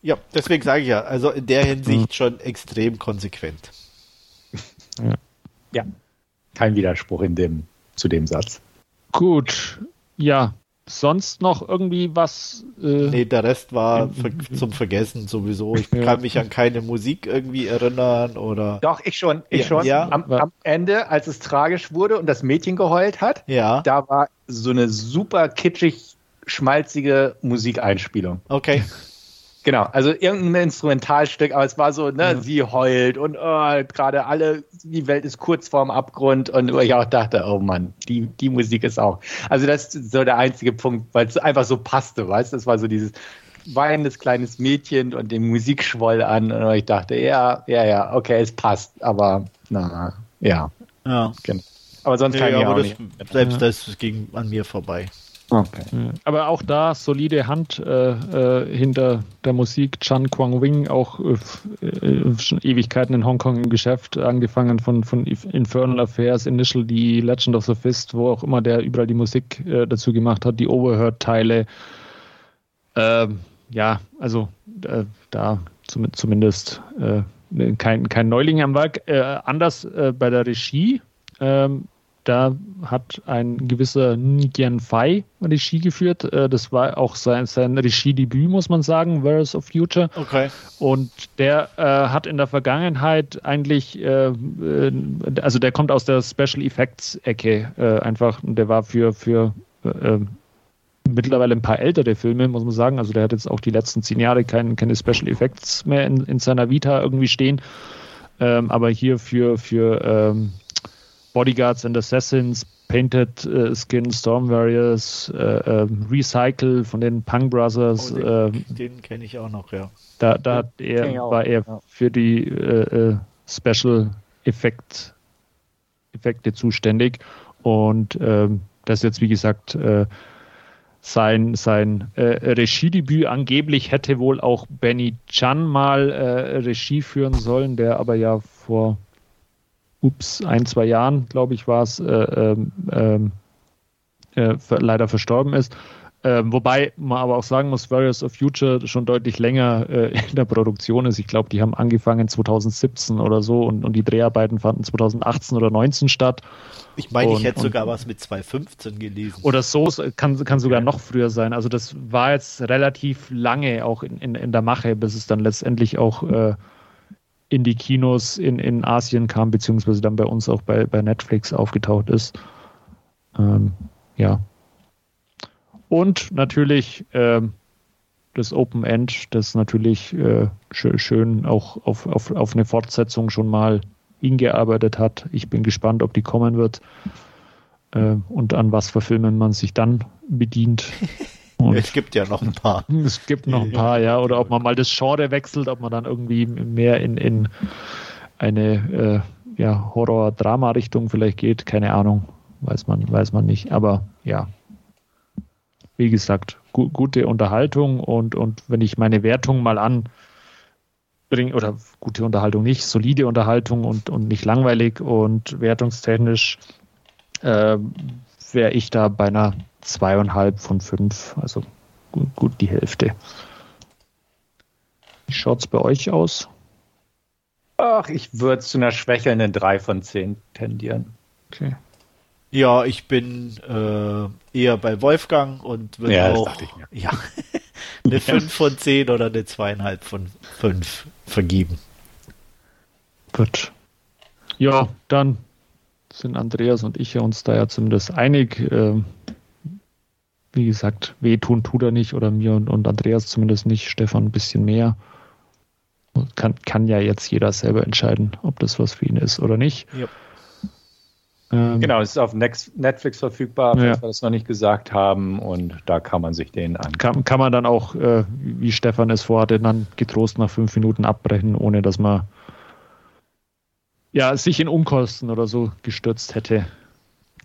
S2: Ja, deswegen sage ich ja, also in der Hinsicht schon extrem konsequent.
S3: Ja. ja. Kein Widerspruch in dem, zu dem Satz.
S1: Gut, ja, sonst noch irgendwie was?
S2: Äh, nee, der Rest war ver zum Vergessen sowieso. Ich ja. kann mich an keine Musik irgendwie erinnern oder.
S3: Doch, ich schon, ich ja, schon. Ja. Am, am, Ende, als es tragisch wurde und das Mädchen geheult hat,
S2: ja.
S3: da war so eine super kitschig schmalzige Musikeinspielung.
S2: Okay.
S3: Genau, also irgendein Instrumentalstück, aber es war so, ne, ja. sie heult und oh, gerade alle, die Welt ist kurz vorm Abgrund und ich auch dachte, oh Mann, die, die Musik ist auch. Also das ist so der einzige Punkt, weil es einfach so passte, weißt du, das war so dieses weinendes kleines Mädchen und den Musikschwoll an und ich dachte, ja, ja, ja, okay, es passt, aber na, ja.
S2: Ja.
S3: Genau. Aber sonst
S2: ja, kann ich ja, auch das, nicht. Selbst das ging an mir vorbei.
S1: Okay. Aber auch da solide Hand äh, äh, hinter der Musik. Chan Kwang Wing, auch äh, äh, schon Ewigkeiten in Hongkong im Geschäft, angefangen von, von Infernal Affairs, Initial die Legend of the Fist, wo auch immer der überall die Musik äh, dazu gemacht hat, die Overheard-Teile. Ähm, ja, also äh, da zum, zumindest kein, kein Neuling am Werk. anders bei der Regie. Ähm, da hat ein gewisser Nguyen Fai Regie geführt. Äh, das war auch sein, sein Regiedebüt, muss man sagen, Warriors of Future.
S2: Okay.
S1: Und der äh, hat in der Vergangenheit eigentlich, äh, äh also der kommt aus der Special Effects Ecke äh, einfach. Der war für, für äh, mittlerweile ein paar ältere Filme, muss man sagen. Also der hat jetzt auch die letzten zehn Jahre kein, keine Special Effects mehr in, in seiner Vita irgendwie stehen. Ähm, aber hier für, für ähm, Bodyguards and Assassins, Painted uh, Skin, Storm Warriors, uh, uh, Recycle von den Punk Brothers.
S2: Oh, den, ähm, den kenne ich auch noch, ja.
S1: Da, da hat er, war er ja. für die äh, Special Effekt, Effekte zuständig. Und ähm, das ist jetzt, wie gesagt, äh, sein, sein äh, Regiedebüt. Angeblich hätte wohl auch Benny Chan mal äh, Regie führen sollen, der aber ja vor ups, ein, zwei Jahren, glaube ich, war es, äh, ähm, ähm, äh, leider verstorben ist. Ähm, wobei man aber auch sagen muss, Warriors of Future schon deutlich länger äh, in der Produktion ist. Ich glaube, die haben angefangen 2017 oder so und, und die Dreharbeiten fanden 2018 oder 2019 statt.
S2: Ich meine, ich hätte sogar was mit 2015 gelesen.
S1: Oder so, kann, kann sogar noch früher sein. Also das war jetzt relativ lange auch in, in, in der Mache, bis es dann letztendlich auch äh, in die Kinos in, in Asien kam, beziehungsweise dann bei uns auch bei, bei Netflix aufgetaucht ist. Ähm, ja. Und natürlich ähm, das Open End, das natürlich äh, schön, auch auf, auf, auf eine Fortsetzung schon mal hingearbeitet hat. Ich bin gespannt, ob die kommen wird äh, und an was für Filmen man sich dann bedient.
S2: Und es gibt ja noch ein paar.
S1: Es gibt noch ein paar, ja. Oder ob man mal das Genre wechselt, ob man dann irgendwie mehr in, in eine äh, ja, Horror-Drama-Richtung vielleicht geht. Keine Ahnung. Weiß man, weiß man nicht. Aber ja. Wie gesagt, gu gute Unterhaltung und, und wenn ich meine Wertung mal anbringe, oder gute Unterhaltung nicht, solide Unterhaltung und, und nicht langweilig und wertungstechnisch äh, wäre ich da bei einer zweieinhalb von fünf, also gut, gut die Hälfte. Wie schaut es bei euch aus?
S3: Ach, ich würde zu einer schwächelnden 3 von 10 tendieren.
S2: Okay. Ja, ich bin äh, eher bei Wolfgang und würde ja, auch ja, eine 5 von 10 oder eine 2,5 von 5 vergeben.
S1: Gut. Ja, dann sind Andreas und ich uns da ja zumindest einig. Äh, wie gesagt, wehtun tut er nicht oder mir und, und Andreas zumindest nicht, Stefan ein bisschen mehr. Kann, kann ja jetzt jeder selber entscheiden, ob das was für ihn ist oder nicht. Ja.
S3: Ähm, genau, es ist auf Netflix verfügbar, falls ja. wir das noch nicht gesagt haben, und da kann man sich den an.
S1: Kann, kann man dann auch, äh, wie Stefan es vorhatte, dann getrost nach fünf Minuten abbrechen, ohne dass man ja, sich in Umkosten oder so gestürzt hätte.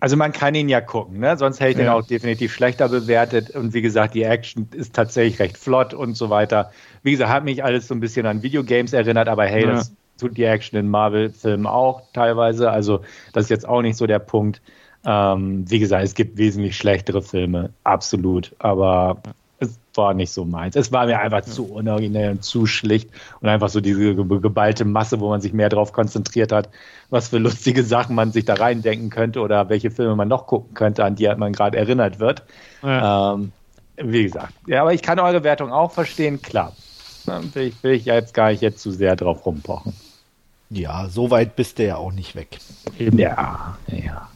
S3: Also man kann ihn ja gucken, ne? sonst hätte ich ja. den auch definitiv schlechter bewertet. Und wie gesagt, die Action ist tatsächlich recht flott und so weiter. Wie gesagt, hat mich alles so ein bisschen an Videogames erinnert, aber hey, ja. das tut die Action in Marvel-Filmen auch teilweise. Also das ist jetzt auch nicht so der Punkt. Ähm, wie gesagt, es gibt wesentlich schlechtere Filme, absolut. Aber war nicht so meins. Es war mir einfach ja. zu unoriginell und zu schlicht und einfach so diese geballte Masse, wo man sich mehr drauf konzentriert hat, was für lustige Sachen man sich da reindenken könnte oder welche Filme man noch gucken könnte, an die man gerade erinnert wird. Ja. Ähm, wie gesagt, ja, aber ich kann eure Wertung auch verstehen, klar. Will ich, will ich jetzt gar nicht jetzt zu sehr drauf rumpochen.
S2: Ja, so weit bist du ja auch nicht weg.
S3: Ja, ja.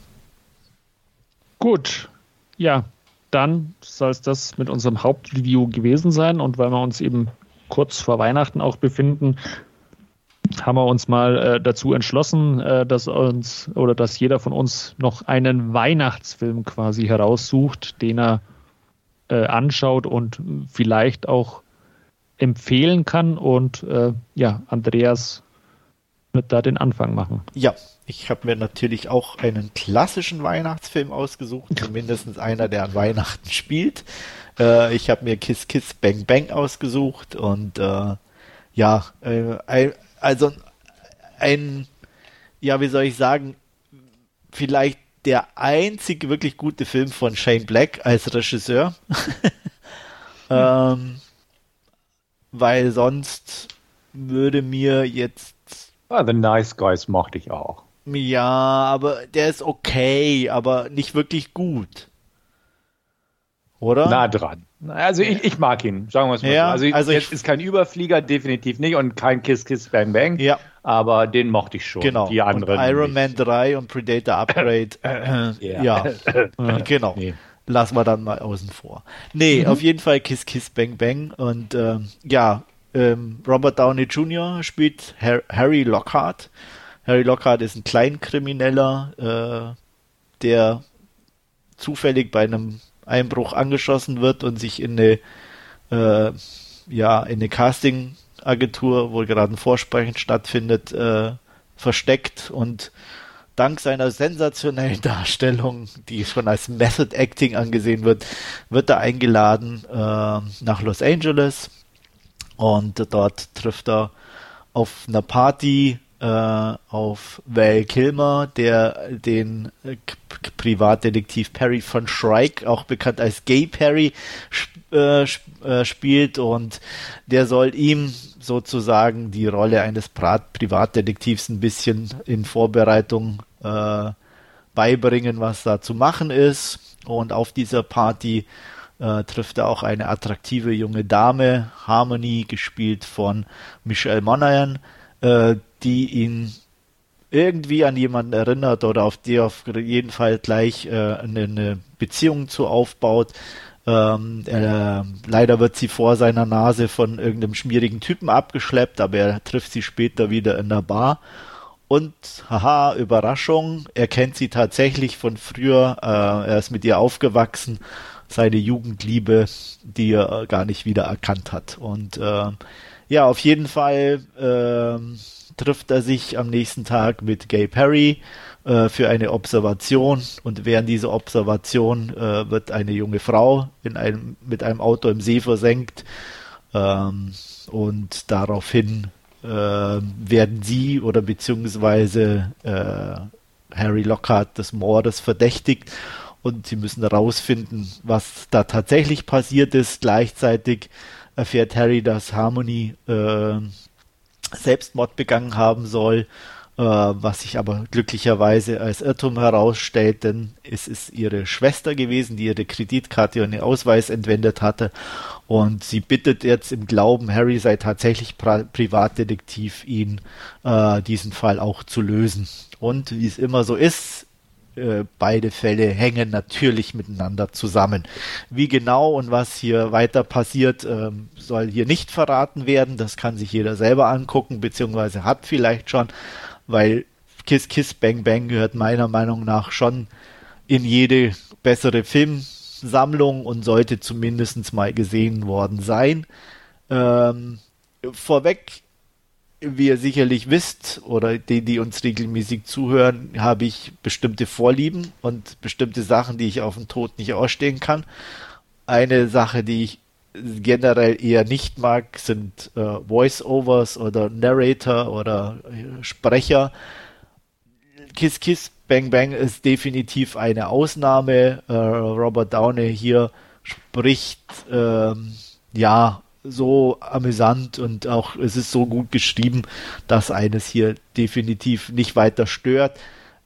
S1: Gut. Ja, dann soll es das mit unserem Hauptreview gewesen sein. Und weil wir uns eben kurz vor Weihnachten auch befinden, haben wir uns mal äh, dazu entschlossen, äh, dass uns oder dass jeder von uns noch einen Weihnachtsfilm quasi heraussucht, den er äh, anschaut und vielleicht auch empfehlen kann. Und äh, ja, Andreas wird da den Anfang machen.
S2: Ja, ich habe mir natürlich auch einen klassischen Weihnachtsfilm ausgesucht, zumindest einer, der an Weihnachten spielt. Äh, ich habe mir Kiss Kiss Bang Bang ausgesucht und äh, ja, äh, also ein, ja, wie soll ich sagen, vielleicht der einzige wirklich gute Film von Shane Black als Regisseur. ähm, weil sonst würde mir jetzt.
S3: Ah, The Nice Guys mochte ich auch.
S2: Ja, aber der ist okay, aber nicht wirklich gut. Oder?
S3: Nah dran. Also ich, ich mag ihn, sagen wir es mal
S2: Ja,
S3: so. Also,
S2: also
S3: jetzt
S2: ich-
S3: ist kein Überflieger, definitiv nicht, und kein Kiss Kiss Bang Bang.
S2: Ja.
S3: Aber den mochte ich schon.
S2: Genau.
S3: Die anderen.
S2: und Iron. Man 3 und Predator Upgrade. Äh,
S3: Ja.
S2: ja. Äh, genau.
S3: Nee.
S2: Lassen wir dann mal außen vor. Nee, auf jeden Fall Kiss Kiss Bang Bang. Und ähm, ja, ähm, Robert Downey Jr. spielt Har Harry Lockhart. Harry Lockhart ist ein Kleinkrimineller, äh, der zufällig bei einem Einbruch angeschossen wird und sich in eine äh, ja, in eine Casting-Agentur, wo gerade ein Vorsprechen stattfindet, äh, versteckt und dank seiner sensationellen Darstellung, die schon als Method Acting angesehen wird, wird er eingeladen äh, nach Los Angeles und dort trifft er auf einer Party äh, auf Val Kilmer, der den äh, Privatdetektiv Perry von Shrike, auch bekannt als Gay Perry, sp äh, sp äh, spielt und der soll ihm sozusagen die Rolle eines Pra Privatdetektivs ein bisschen in Vorbereitung äh, beibringen, was da zu machen ist. Und auf dieser Party äh, trifft er auch eine attraktive junge Dame, Harmony, gespielt von Michelle Monaghan, äh, die ihn irgendwie an jemanden erinnert oder auf die auf jeden Fall gleich äh, eine, eine Beziehung zu aufbaut. Ähm, äh, leider wird sie vor seiner Nase von irgendeinem schmierigen Typen abgeschleppt, aber er trifft sie später wieder in der Bar. Und haha, Überraschung, er kennt sie tatsächlich von früher, äh, er ist mit ihr aufgewachsen, seine Jugendliebe, die er gar nicht wieder erkannt hat. Und äh, ja, auf jeden Fall ähm, trifft er sich am nächsten Tag mit Gay Perry äh, für eine Observation. Und während dieser Observation äh, wird eine junge Frau in einem, mit einem Auto im See versenkt. Ähm, und daraufhin äh, werden sie oder beziehungsweise äh, Harry Lockhart des Mordes verdächtigt. Und sie müssen herausfinden, was da tatsächlich passiert ist. Gleichzeitig erfährt Harry, dass Harmony äh, Selbstmord begangen haben soll, äh, was sich aber glücklicherweise als Irrtum herausstellt, denn es ist ihre Schwester gewesen, die ihre Kreditkarte und den Ausweis entwendet hatte und sie bittet jetzt im Glauben, Harry sei tatsächlich Pri Privatdetektiv, ihn äh, diesen Fall auch zu lösen. Und wie es immer so ist, äh, beide Fälle hängen natürlich miteinander zusammen. Wie genau und was hier weiter passiert, ähm, soll hier nicht verraten werden. Das kann sich jeder selber angucken, beziehungsweise hat vielleicht schon, weil Kiss Kiss Bang Bang gehört meiner Meinung nach schon in jede bessere Filmsammlung und sollte zumindest mal gesehen worden sein. Ähm, vorweg wie ihr sicherlich wisst, oder die, die uns regelmäßig zuhören, habe ich bestimmte Vorlieben und bestimmte Sachen, die ich auf den Tod nicht ausstehen kann. Eine Sache, die ich generell eher nicht mag, sind äh, Voice-Overs oder Narrator oder äh, Sprecher. Kiss Kiss Bang Bang ist definitiv eine Ausnahme. Äh, Robert Downey hier spricht ähm, ja so amüsant und auch es ist so gut geschrieben, dass eines hier definitiv nicht weiter stört.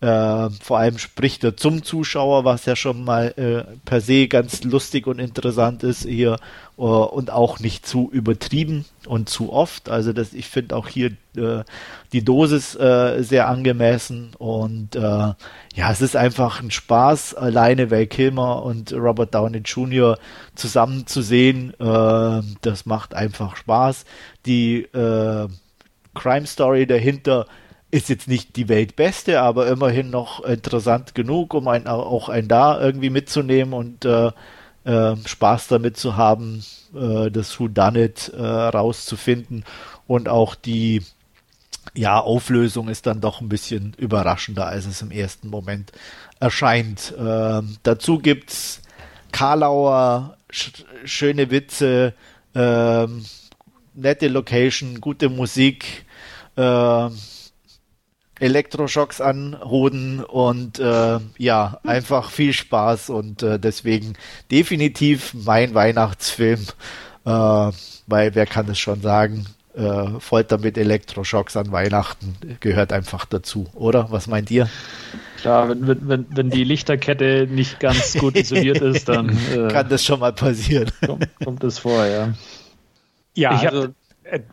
S2: Äh, vor allem spricht er zum Zuschauer, was ja schon mal äh, per se ganz lustig und interessant ist hier äh, und auch nicht zu übertrieben und zu oft. Also das, ich finde auch hier äh, die Dosis äh, sehr angemessen und äh, ja, es ist einfach ein Spaß, alleine Val Kilmer und Robert Downey Jr. zusammen zu sehen. Äh, das macht einfach Spaß. Die Crime Story dahinter ist jetzt nicht die Weltbeste, aber immerhin noch interessant genug, um ein, auch einen da irgendwie mitzunehmen und äh, äh, Spaß damit zu haben, äh, das Who Done äh, rauszufinden und auch die ja, Auflösung ist dann doch ein bisschen überraschender, als es im ersten Moment erscheint. Ähm, dazu gibt's Karlauer, sch schöne Witze, ähm, nette Location, gute Musik, ähm, Elektroschocks anhoden und äh, ja, einfach viel Spaß und äh, deswegen definitiv mein Weihnachtsfilm, äh, weil wer kann es schon sagen, äh, Folter mit Elektroschocks an Weihnachten gehört einfach dazu, oder? Was meint ihr?
S1: Klar, wenn, wenn, wenn die Lichterkette nicht ganz gut isoliert ist, dann
S2: äh, kann das schon mal passieren.
S1: Kommt, kommt das vor, ja.
S3: Ja, ich also, äh,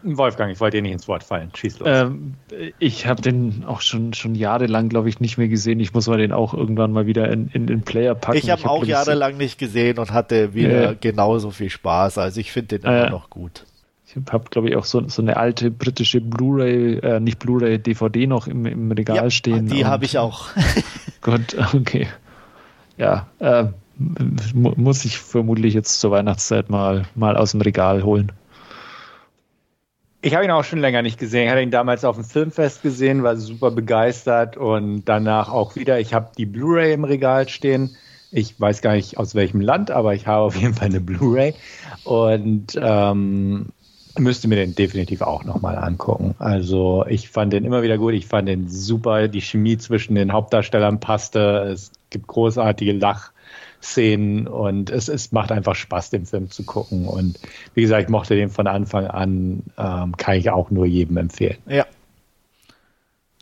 S3: Wolfgang, ich wollte dir nicht ins Wort fallen. Schieß los. Ähm,
S1: ich habe den auch schon, schon jahrelang, glaube ich, nicht mehr gesehen. Ich muss mal den auch irgendwann mal wieder in, in den Player packen.
S2: Ich habe hab auch jahrelang nicht gesehen und hatte wieder äh, genauso viel Spaß. Also ich finde den immer äh, noch gut.
S1: Ich habe, glaube ich, auch so, so eine alte britische Blu-ray, äh, nicht Blu-ray, DVD noch im, im Regal ja, stehen.
S2: Die habe ich auch.
S1: Gott, okay. Ja, äh, muss ich vermutlich jetzt zur Weihnachtszeit mal, mal aus dem Regal holen.
S3: Ich habe ihn auch schon länger nicht gesehen. Ich hatte ihn damals auf dem Filmfest gesehen, war super begeistert und danach auch wieder. Ich habe die Blu-ray im Regal stehen. Ich weiß gar nicht aus welchem Land, aber ich habe auf jeden Fall eine Blu-ray und ähm, müsste mir den definitiv auch nochmal angucken. Also ich fand den immer wieder gut. Ich fand den super. Die Chemie zwischen den Hauptdarstellern passte. Es gibt großartige Lach. Szenen und es, es macht einfach Spaß, den Film zu gucken. Und wie gesagt, ich mochte den von Anfang an, ähm, kann ich auch nur jedem empfehlen.
S2: Ja.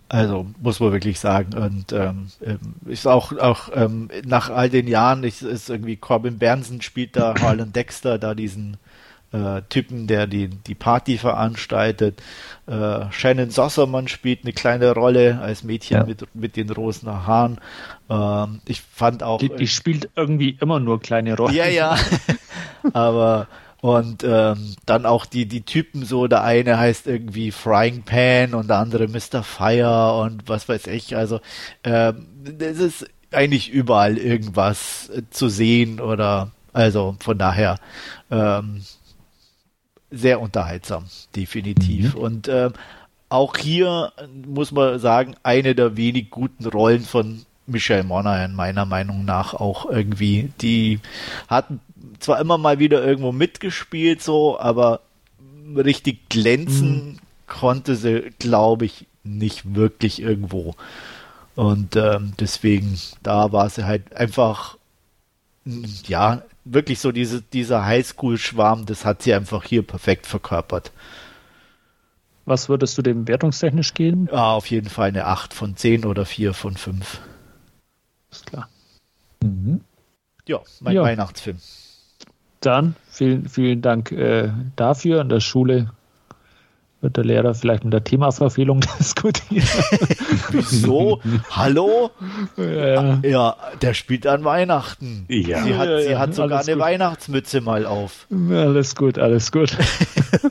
S2: Also muss man wirklich sagen. Und ähm, ähm ist auch, auch ähm, nach all den Jahren, ist, ist irgendwie Corbin Bernsen spielt da Harlan Dexter, da diesen äh, Typen, der die, die Party veranstaltet. Äh, Shannon Sossermann spielt eine kleine Rolle als Mädchen ja. mit, mit den rosen Haaren. Ähm, ich fand auch.
S1: Die, die spielt irgendwie immer nur kleine Rollen.
S2: Ja, ja. Aber und ähm, dann auch die, die Typen so, der eine heißt irgendwie Frying Pan und der andere Mr. Fire und was weiß ich. Also ähm, das ist eigentlich überall irgendwas zu sehen oder also von daher ähm, sehr unterhaltsam, definitiv. Mhm. Und äh, auch hier muss man sagen, eine der wenig guten Rollen von Michelle Monaghan meiner Meinung nach auch irgendwie. Die hat zwar immer mal wieder irgendwo mitgespielt, so, aber richtig glänzen mhm. konnte sie, glaube ich, nicht wirklich irgendwo. Und ähm, deswegen, da war sie halt einfach, ja, wirklich so diese, dieser Highschool-Schwarm, das hat sie einfach hier perfekt verkörpert.
S1: Was würdest du dem wertungstechnisch geben?
S2: Ja, auf jeden Fall eine 8 von 10 oder 4 von 5.
S1: Ist klar.
S2: Mhm. Ja, mein ja. Weihnachtsfilm.
S1: Dann vielen, vielen Dank äh, dafür. An der Schule wird der Lehrer vielleicht mit der Themaverfehlung diskutieren.
S2: Wieso? Hallo? Ja. ja. der spielt an Weihnachten. Ja. Sie hat, ja, sie hat sogar eine gut. Weihnachtsmütze mal auf.
S1: Alles gut, alles gut.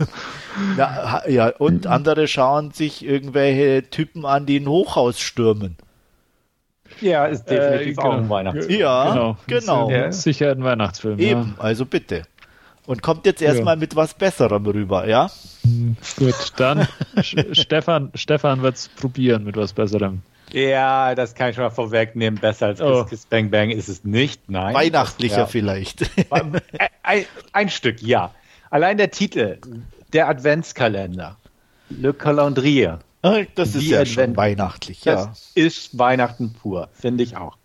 S2: ja, ja, und andere schauen sich irgendwelche Typen an, die ein Hochhaus stürmen.
S3: Ja, ist definitiv äh, auch ein genau. Weihnachtsfilm.
S2: Ja, genau. genau.
S1: Ja, sicher ein Weihnachtsfilm.
S2: Eben, also bitte und kommt jetzt erstmal ja. mit was Besserem rüber, ja?
S1: Gut, dann Stefan, Stefan wird es probieren mit was Besserem.
S3: Ja, das kann ich schon mal vorwegnehmen. Besser als oh. Kiss, Kiss Bang Bang ist es nicht. Nein.
S2: Weihnachtlicher ja. vielleicht.
S3: ein, ein, Stück, ja. Allein der Titel, der Adventskalender. Le Calendrier.
S2: Das ist ja Advent schon weihnachtlich, ja.
S3: Das ist Weihnachten pur, finde ich auch.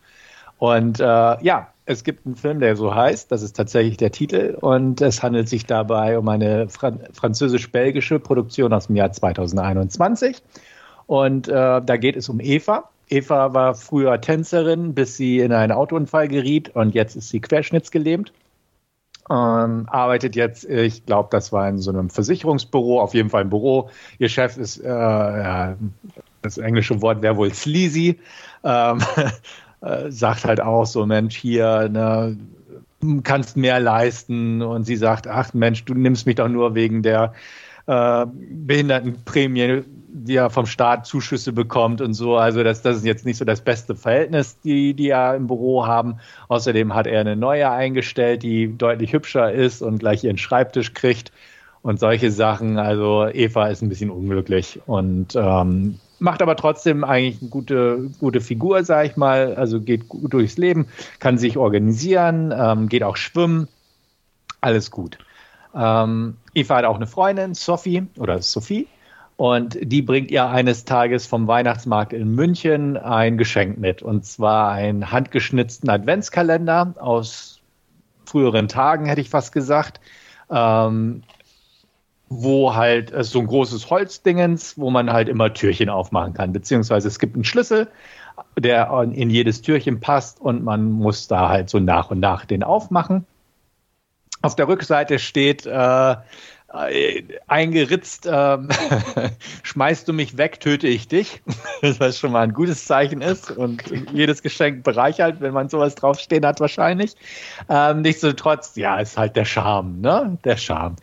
S3: Und äh, ja, es gibt einen Film, der so heißt, das ist tatsächlich der Titel, und es handelt sich dabei um eine Fran französisch-belgische Produktion aus dem Jahr 2021. Und äh, da geht es um Eva. Eva war früher Tänzerin, bis sie in einen Autounfall geriet und jetzt ist sie querschnittsgelähmt. Ähm, arbeitet jetzt, ich glaube, das war in so einem Versicherungsbüro, auf jeden Fall ein Büro. Ihr Chef ist, äh, ja, das englische Wort wäre wohl sleazy. Ähm, äh, sagt halt auch so, Mensch, hier, ne, kannst mehr leisten. Und sie sagt, ach Mensch, du nimmst mich doch nur wegen der äh, Behindertenprämie, die er vom Staat Zuschüsse bekommt und so. Also das, das ist jetzt nicht so das beste Verhältnis, die die ja im Büro haben. Außerdem hat er eine neue eingestellt, die deutlich hübscher ist und gleich ihren Schreibtisch kriegt und solche Sachen. Also Eva ist ein bisschen unglücklich und ähm, macht aber trotzdem eigentlich eine gute, gute Figur, sag ich mal. Also geht gut durchs Leben, kann sich organisieren, ähm, geht auch schwimmen. Alles gut. Ähm, Eva hat auch eine Freundin, Sophie oder Sophie. Und die bringt ihr eines Tages vom Weihnachtsmarkt in München ein Geschenk mit. Und zwar einen handgeschnitzten Adventskalender aus früheren Tagen, hätte ich fast gesagt. Ähm, wo halt äh, so ein großes Holzdingens, wo man halt immer Türchen aufmachen kann. Beziehungsweise es gibt einen Schlüssel, der in jedes Türchen passt und man muss da halt so nach und nach den aufmachen. Auf der Rückseite steht äh, äh, eingeritzt, äh, schmeißt du mich weg, töte ich dich. Was schon mal ein gutes Zeichen ist und jedes Geschenk bereichert, wenn man sowas draufstehen hat, wahrscheinlich. Ähm, nichtsdestotrotz, ja, ist halt der Charme, ne? Der Charme.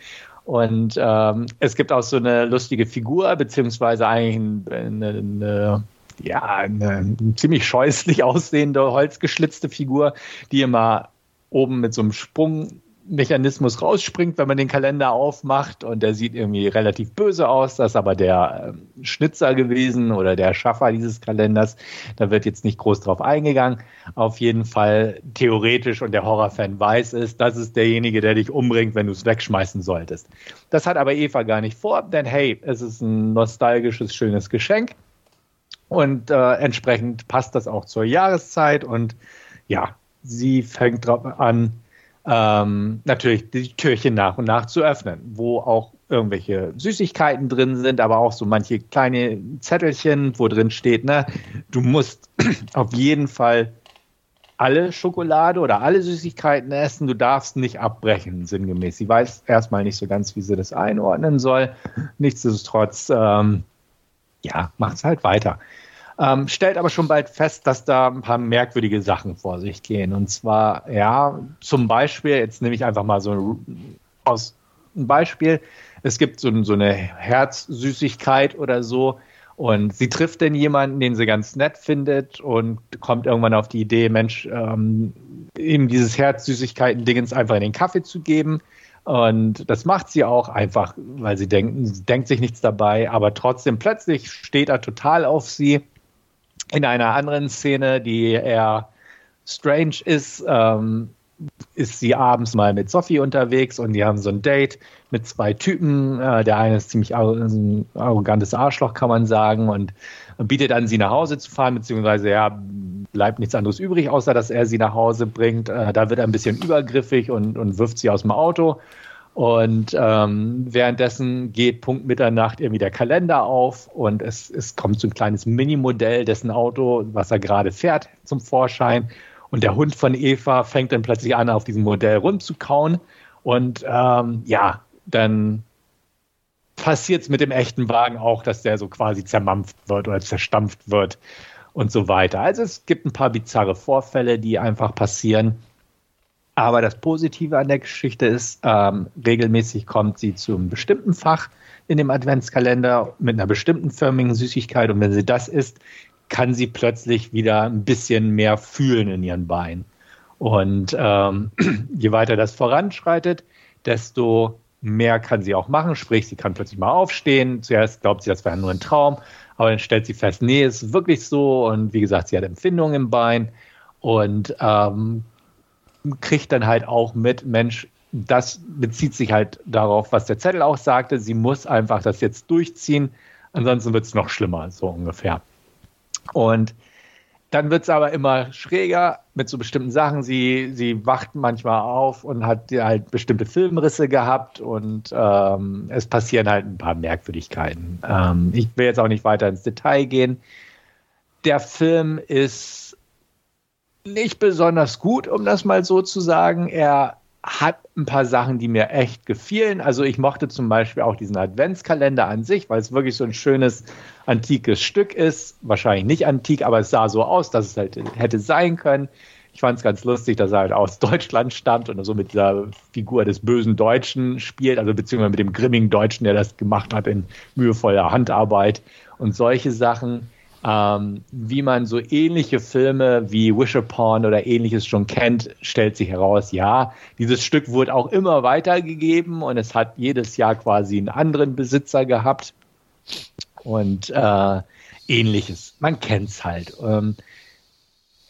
S3: Und ähm, es gibt auch so eine lustige Figur, beziehungsweise eigentlich eine, eine ja, eine ziemlich scheußlich aussehende, holzgeschlitzte Figur, die immer oben mit so einem Sprung Mechanismus rausspringt, wenn man den Kalender aufmacht und der sieht irgendwie relativ böse aus. Das ist aber der äh, Schnitzer gewesen oder der Schaffer dieses Kalenders. Da wird jetzt nicht groß drauf eingegangen. Auf jeden Fall theoretisch und der Horrorfan weiß es, das ist derjenige, der dich umbringt, wenn du es wegschmeißen solltest. Das hat aber Eva gar nicht vor, denn hey, es ist ein nostalgisches, schönes Geschenk und äh, entsprechend passt das auch zur Jahreszeit und ja, sie fängt drauf an, ähm, natürlich die Türchen nach und nach zu öffnen, wo auch irgendwelche Süßigkeiten drin sind, aber auch so manche kleine Zettelchen, wo drin steht, ne, du musst auf jeden Fall alle Schokolade oder alle Süßigkeiten essen, du darfst nicht abbrechen, sinngemäß. Sie weiß erstmal nicht so ganz, wie sie das einordnen soll. Nichtsdestotrotz, ähm, ja, macht es halt weiter. Ähm, stellt aber schon bald fest, dass da ein paar merkwürdige Sachen vor sich gehen. Und zwar, ja, zum Beispiel, jetzt nehme ich einfach mal so aus ein Beispiel. Es gibt so, so eine Herzsüßigkeit oder so. Und sie trifft dann jemanden, den sie ganz nett findet und kommt irgendwann auf die Idee, Mensch, ähm, ihm dieses Herzsüßigkeiten-Dingens einfach in den Kaffee zu geben. Und das macht sie auch einfach, weil sie denkt, sie denkt sich nichts dabei, aber trotzdem plötzlich steht er total auf sie in einer anderen Szene, die eher strange ist, ähm, ist sie abends mal mit Sophie unterwegs und die haben so ein Date mit zwei Typen. Äh, der eine ist ziemlich ein arrogantes Arschloch, kann man sagen, und bietet an, sie nach Hause zu fahren, beziehungsweise ja, bleibt nichts anderes übrig, außer dass er sie nach Hause bringt. Äh, da wird er ein bisschen übergriffig und, und wirft sie aus dem Auto. Und ähm, währenddessen geht Punkt Mitternacht irgendwie der Kalender auf und es, es kommt so ein kleines Minimodell dessen Auto, was er gerade fährt, zum Vorschein. Und der Hund von Eva fängt dann plötzlich an, auf diesem Modell rumzukauen. Und ähm, ja, dann passiert es mit dem echten Wagen auch, dass der so quasi zermampft wird oder zerstampft wird und so weiter. Also es gibt ein paar bizarre Vorfälle, die einfach passieren. Aber das Positive an der Geschichte ist, ähm, regelmäßig kommt sie zu einem bestimmten Fach in dem Adventskalender mit einer bestimmten förmigen Süßigkeit. Und wenn sie das isst, kann sie plötzlich wieder ein bisschen mehr fühlen in ihren Beinen. Und ähm, je weiter das voranschreitet, desto mehr kann sie auch machen. Sprich, sie kann plötzlich mal aufstehen. Zuerst glaubt sie, das wäre nur ein Traum, aber dann stellt sie fest, nee, es ist wirklich so. Und wie gesagt, sie hat Empfindungen im Bein und ähm, kriegt dann halt auch mit, Mensch, das bezieht sich halt darauf, was der Zettel auch sagte. Sie muss einfach das jetzt durchziehen, ansonsten wird es noch schlimmer, so ungefähr. Und dann wird es aber immer schräger mit so bestimmten Sachen. Sie, sie wacht manchmal auf und hat halt bestimmte Filmrisse gehabt und ähm, es passieren halt ein paar Merkwürdigkeiten. Ähm, ich will jetzt auch nicht weiter ins Detail gehen. Der Film ist nicht besonders gut, um das mal so zu sagen. Er hat ein paar Sachen, die mir echt gefielen. Also ich mochte zum Beispiel auch diesen Adventskalender an sich, weil es wirklich so ein schönes antikes Stück ist. Wahrscheinlich nicht antik, aber es sah so aus, dass es halt hätte sein können. Ich fand es ganz lustig, dass er halt aus Deutschland stammt und so mit dieser Figur des bösen Deutschen spielt, also beziehungsweise mit dem grimmigen Deutschen, der das gemacht hat in mühevoller Handarbeit und solche Sachen ähm, wie man so ähnliche Filme wie Wish Upon oder ähnliches schon kennt, stellt sich heraus, ja, dieses Stück wurde auch immer weitergegeben und es hat jedes Jahr quasi einen anderen Besitzer gehabt und äh, ähnliches. Man kennt es halt. Ähm,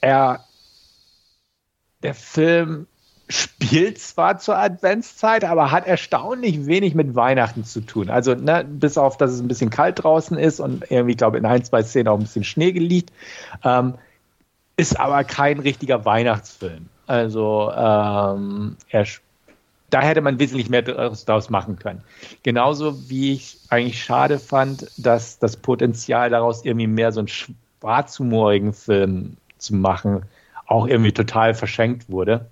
S3: er, der Film spielt zwar zur Adventszeit, aber hat erstaunlich wenig mit Weihnachten zu tun. Also ne, bis auf, dass es ein bisschen kalt draußen ist und irgendwie, glaube in ein, zwei Szenen auch ein bisschen Schnee geliegt, ähm, ist aber kein richtiger Weihnachtsfilm. Also ähm, er da hätte man wesentlich mehr daraus machen können. Genauso wie ich eigentlich schade fand, dass das Potenzial daraus irgendwie mehr so einen schwarzhumorigen Film zu machen, auch irgendwie total verschenkt wurde.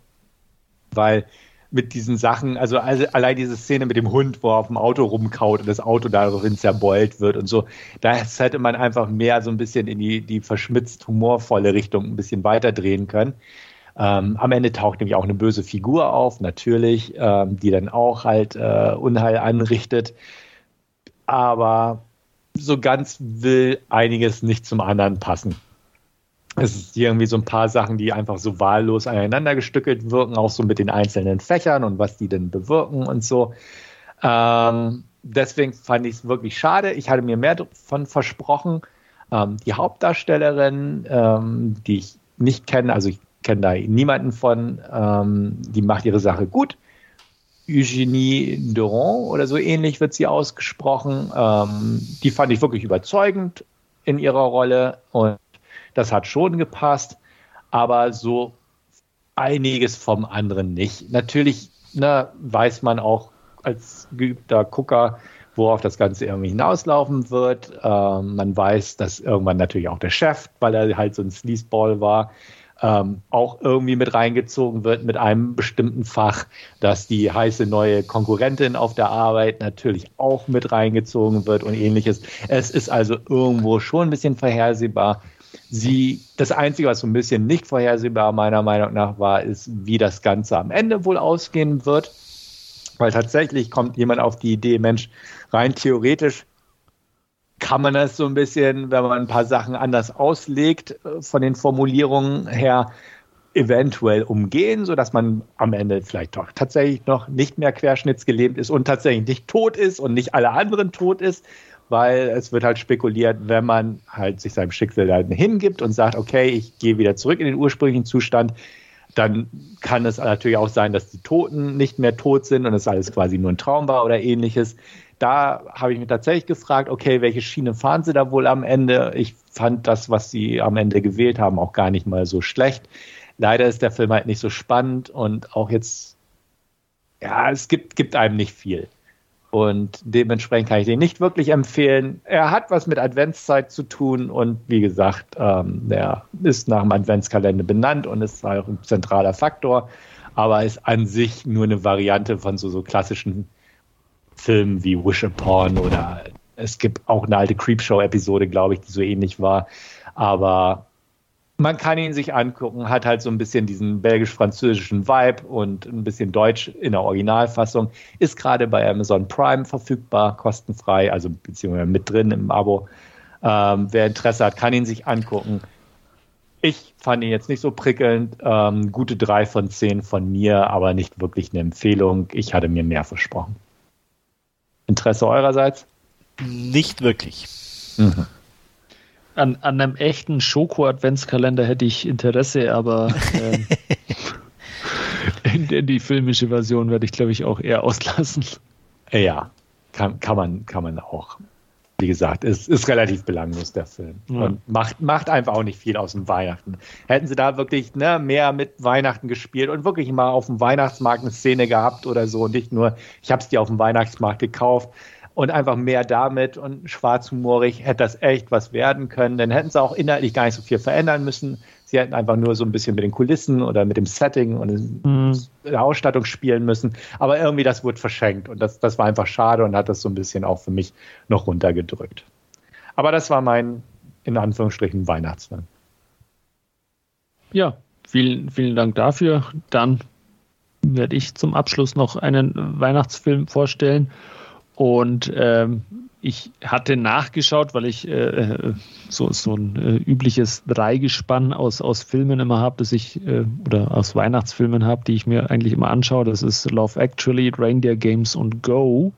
S3: Weil mit diesen Sachen, also, allein diese Szene mit dem Hund, wo er auf dem Auto rumkaut und das Auto darin zerbeult wird und so, das hätte man einfach mehr so ein bisschen in die, die verschmitzt humorvolle Richtung ein bisschen weiter drehen können. Ähm, am Ende taucht nämlich auch eine böse Figur auf, natürlich, ähm, die dann auch halt äh, Unheil anrichtet. Aber so ganz will einiges nicht zum anderen passen. Es ist irgendwie so ein paar Sachen, die einfach so wahllos aneinander gestückelt wirken, auch so mit den einzelnen Fächern und was die denn bewirken und so. Ähm, deswegen fand ich es wirklich schade. Ich hatte mir mehr davon versprochen. Ähm, die Hauptdarstellerin, ähm, die ich nicht kenne, also ich kenne da niemanden von, ähm, die macht ihre Sache gut. Eugenie Durand oder so ähnlich wird sie ausgesprochen. Ähm, die fand ich wirklich überzeugend in ihrer Rolle und das hat schon gepasst, aber so einiges vom anderen nicht. Natürlich ne, weiß man auch als geübter Gucker, worauf das Ganze irgendwie hinauslaufen wird. Ähm, man weiß, dass irgendwann natürlich auch der Chef, weil er halt so ein Sleazeball war, ähm, auch irgendwie mit reingezogen wird mit einem bestimmten Fach, dass die heiße neue Konkurrentin auf der Arbeit natürlich auch mit reingezogen wird und ähnliches. Es ist also irgendwo schon ein bisschen vorhersehbar, Sie, das Einzige, was so ein bisschen nicht vorhersehbar meiner Meinung nach war, ist, wie das Ganze am Ende wohl ausgehen wird. Weil tatsächlich kommt jemand auf die Idee, Mensch, rein theoretisch kann man das so ein bisschen, wenn man ein paar Sachen anders auslegt, äh, von den Formulierungen her, eventuell umgehen, sodass man am Ende vielleicht doch tatsächlich noch nicht mehr querschnittsgelähmt ist und tatsächlich nicht tot ist und nicht alle anderen tot ist, weil es wird halt spekuliert, wenn man halt sich seinem Schicksal halt hingibt und sagt, okay, ich gehe wieder zurück in den ursprünglichen Zustand, dann kann es natürlich auch sein, dass die Toten nicht mehr tot sind und es alles quasi nur ein Traum war oder ähnliches. Da habe ich mich tatsächlich gefragt, okay, welche Schiene fahren sie da wohl am Ende? Ich fand das, was sie am Ende gewählt haben, auch gar nicht mal so schlecht. Leider ist der Film halt nicht so spannend und auch jetzt, ja, es gibt, gibt einem nicht viel. Und dementsprechend kann ich den nicht wirklich empfehlen. Er hat was mit Adventszeit zu tun und wie gesagt, ähm, der ist nach dem Adventskalender benannt und ist auch ein zentraler Faktor, aber ist an sich nur eine Variante von so, so klassischen Filmen wie Wish Upon oder es gibt auch eine alte Creepshow-Episode, glaube ich, die so ähnlich war. Aber man kann ihn sich angucken, hat halt so ein bisschen diesen belgisch-französischen Vibe und ein bisschen Deutsch in der Originalfassung. Ist gerade bei Amazon Prime verfügbar, kostenfrei, also beziehungsweise mit drin im Abo. Ähm, wer Interesse hat, kann ihn sich angucken. Ich fand ihn jetzt nicht so prickelnd. Ähm, gute drei von zehn von mir, aber nicht wirklich eine Empfehlung. Ich hatte mir mehr versprochen. Interesse eurerseits?
S2: Nicht wirklich.
S1: Mhm an, an einem echten Schoko-Adventskalender hätte ich Interesse, aber ähm, in, in, die filmische Version werde ich, glaube ich, auch eher auslassen.
S3: Ja, kann, kann, man, kann man auch. Wie gesagt, es ist relativ belanglos, der Film. Ja. Und macht, macht einfach auch nicht viel aus dem Weihnachten. Hätten sie da wirklich ne, mehr mit Weihnachten gespielt und wirklich mal auf dem Weihnachtsmarkt eine Szene gehabt oder so und nicht nur, ich habe es dir auf dem Weihnachtsmarkt gekauft, und einfach mehr damit und schwarzhumorig hätte das echt was werden können. Dann hätten sie auch inhaltlich gar nicht so viel verändern müssen. Sie hätten einfach nur so ein bisschen mit den Kulissen oder mit dem Setting und mhm. der Ausstattung spielen müssen. Aber irgendwie das wurde verschenkt und das, das war einfach schade und hat das so ein bisschen auch für mich noch runtergedrückt. Aber das war mein, in Anführungsstrichen, Weihnachtsfilm.
S1: Ja, vielen, vielen Dank dafür. Dann werde ich zum Abschluss noch einen Weihnachtsfilm vorstellen. Und ähm, ich hatte nachgeschaut, weil ich äh, so, so ein äh, übliches Dreigespann aus, aus Filmen immer habe, das ich, äh, oder aus Weihnachtsfilmen habe, die ich mir eigentlich immer anschaue. Das ist Love Actually, Reindeer Games und Go.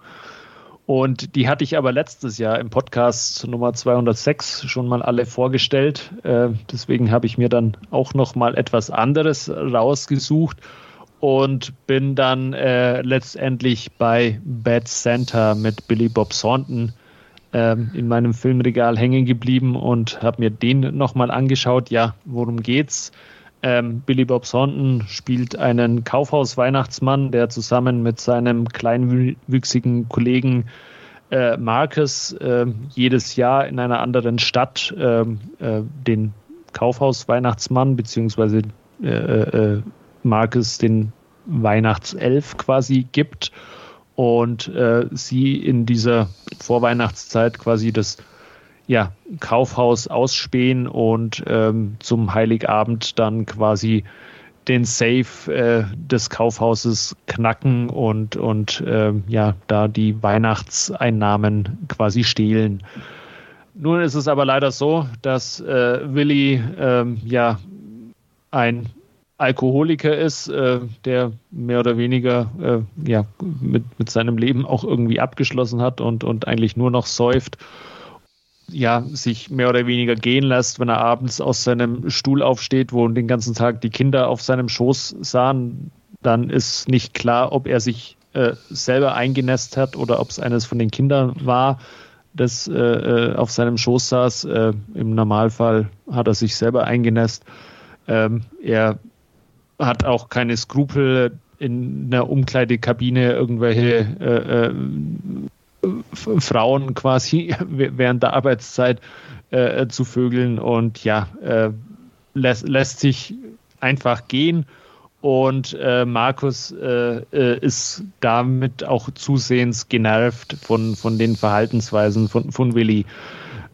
S1: Und die hatte ich aber letztes Jahr im Podcast Nummer 206 schon mal alle vorgestellt. Äh, deswegen habe ich mir dann auch noch mal etwas anderes rausgesucht und bin dann äh, letztendlich bei Bad Santa mit Billy Bob Thornton ähm, in meinem Filmregal hängen geblieben und habe mir den nochmal angeschaut. Ja, worum geht's? Ähm, Billy Bob Thornton spielt einen Kaufhaus-Weihnachtsmann, der zusammen mit seinem kleinwüchsigen Kollegen äh, Marcus äh, jedes Jahr in einer anderen Stadt ähm, äh, den Kaufhaus-Weihnachtsmann beziehungsweise äh, äh, Marcus den Weihnachtself quasi gibt und äh, sie in dieser Vorweihnachtszeit quasi das ja, Kaufhaus ausspähen und ähm, zum Heiligabend dann quasi den Safe äh, des Kaufhauses knacken und, und äh, ja, da die Weihnachtseinnahmen quasi stehlen. Nun ist es aber leider so, dass äh, Willi ähm, ja ein Alkoholiker ist, äh, der mehr oder weniger äh, ja, mit, mit seinem Leben auch irgendwie abgeschlossen hat und, und eigentlich nur noch säuft, ja, sich mehr oder weniger gehen lässt, wenn er abends aus seinem Stuhl aufsteht, wo den ganzen Tag die Kinder auf seinem Schoß sahen, dann ist nicht klar, ob er sich äh, selber eingenässt hat oder ob es eines von den Kindern war, das äh, äh, auf seinem Schoß saß. Äh, Im Normalfall hat er sich selber eingenässt. Ähm, er hat auch keine Skrupel, in einer Umkleidekabine irgendwelche äh, äh, Frauen quasi während der Arbeitszeit äh, zu vögeln und ja, äh, lässt, lässt sich einfach gehen. Und äh, Markus äh, ist damit auch zusehends genervt von, von den Verhaltensweisen von, von Willi.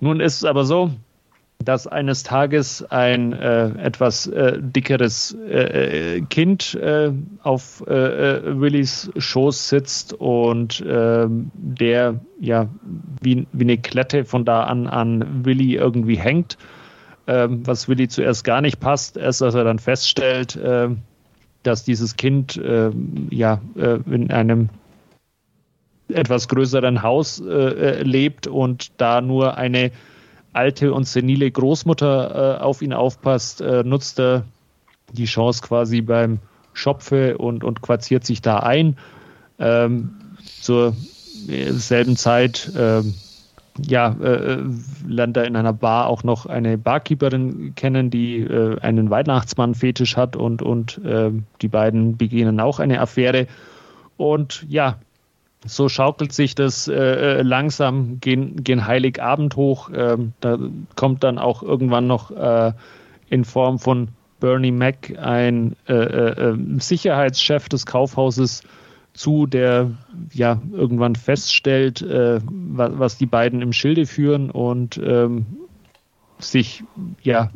S1: Nun ist es aber so, dass eines Tages ein äh, etwas äh, dickeres äh, Kind äh, auf äh, äh, Willys Schoß sitzt und ähm, der ja wie, wie eine Klette von da an an Willy irgendwie hängt, ähm, was Willy zuerst gar nicht passt, erst als er dann feststellt, dass dieses Kind ähm, ja in einem etwas größeren Haus lebt und da nur eine alte und senile Großmutter äh, auf ihn aufpasst, äh, nutzt er die Chance quasi beim Schopfe und, und quartiert sich da ein. Ähm, zur selben Zeit ähm, ja, äh, lernt er in einer Bar auch noch eine Barkeeperin kennen, die äh, einen Weihnachtsmann-Fetisch hat und, und äh, die beiden beginnen auch eine Affäre. Und ja, so schaukelt sich das äh, äh, langsam gen, gen Heiligabend hoch. Ähm, da kommt dann auch irgendwann noch äh, in Form von Bernie Mac ein äh, äh, ähm, Sicherheitschef des Kaufhauses zu, der ja irgendwann feststellt, äh, was, was, die beiden im Schilde führen und ähm, sich ja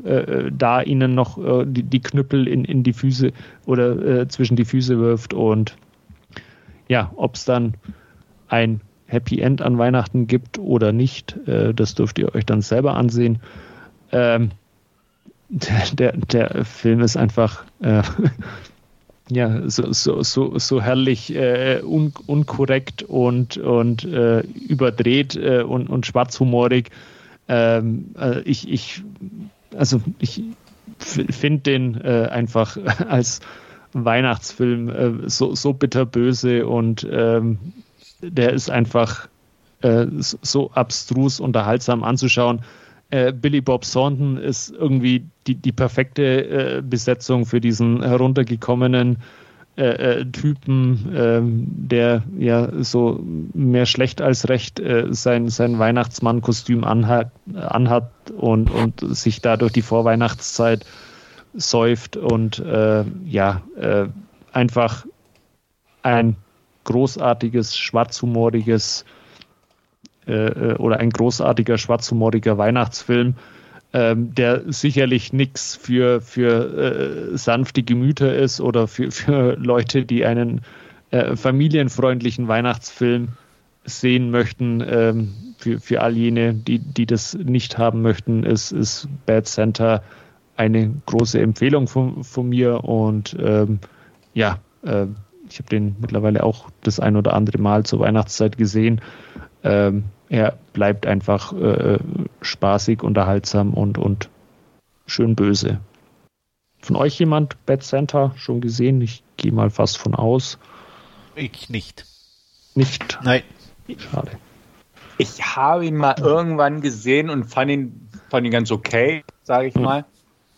S1: da ihnen noch die, die, Knüppel in, in die Füße oder zwischen die Füße wirft und ja, ob es dann ein Happy End an Weihnachten gibt oder nicht, äh, das dürft ihr euch dann selber ansehen. Ähm, der, der, Film ist einfach äh, ja, so, so, so, so herrlich äh, un, unkorrekt und, und äh, überdreht äh, und, und schwarzhumorig. Ähm, äh, ich, ich, also ich finde den einfach als Weihnachtsfilm so, so bitterböse und ähm, der ist einfach äh, so abstrus unterhaltsam anzuschauen. Äh, Billy Bob Thornton ist irgendwie die, die perfekte äh, Besetzung für diesen heruntergekommenen äh, äh, Typen, ähm, der ja so mehr schlecht als recht äh, sein, sein Weihnachtsmann-Kostüm anhat, anhat und, und sich da durch die Vorweihnachtszeit säuft und ja, einfach ein großartiges, schwarzhumoriges äh, äh, oder ein großartiger, schwarzhumoriger Weihnachtsfilm, ähm, der sicherlich nichts für, für äh, sanfte Gemüter ist oder für, für Leute, die einen äh, familienfreundlichen Weihnachtsfilm sehen möchten. Ähm, für, für all jene, die, die das nicht haben möchten, ist, ist Bad Santa eine große Empfehlung von, von mir und ähm, ja, äh, ich habe den mittlerweile auch das ein oder andere Mal zur Weihnachtszeit gesehen. Ähm, er bleibt einfach äh, spaßig, unterhaltsam und, und schön böse. Von euch jemand Bad Santa schon gesehen? Ich gehe mal fast von aus.
S2: Ich nicht.
S1: Nicht?
S2: Nein.
S3: Schade. Ich habe ihn mal irgendwann gesehen und fand ihn, fand ihn ganz okay, sage ich hm. mal.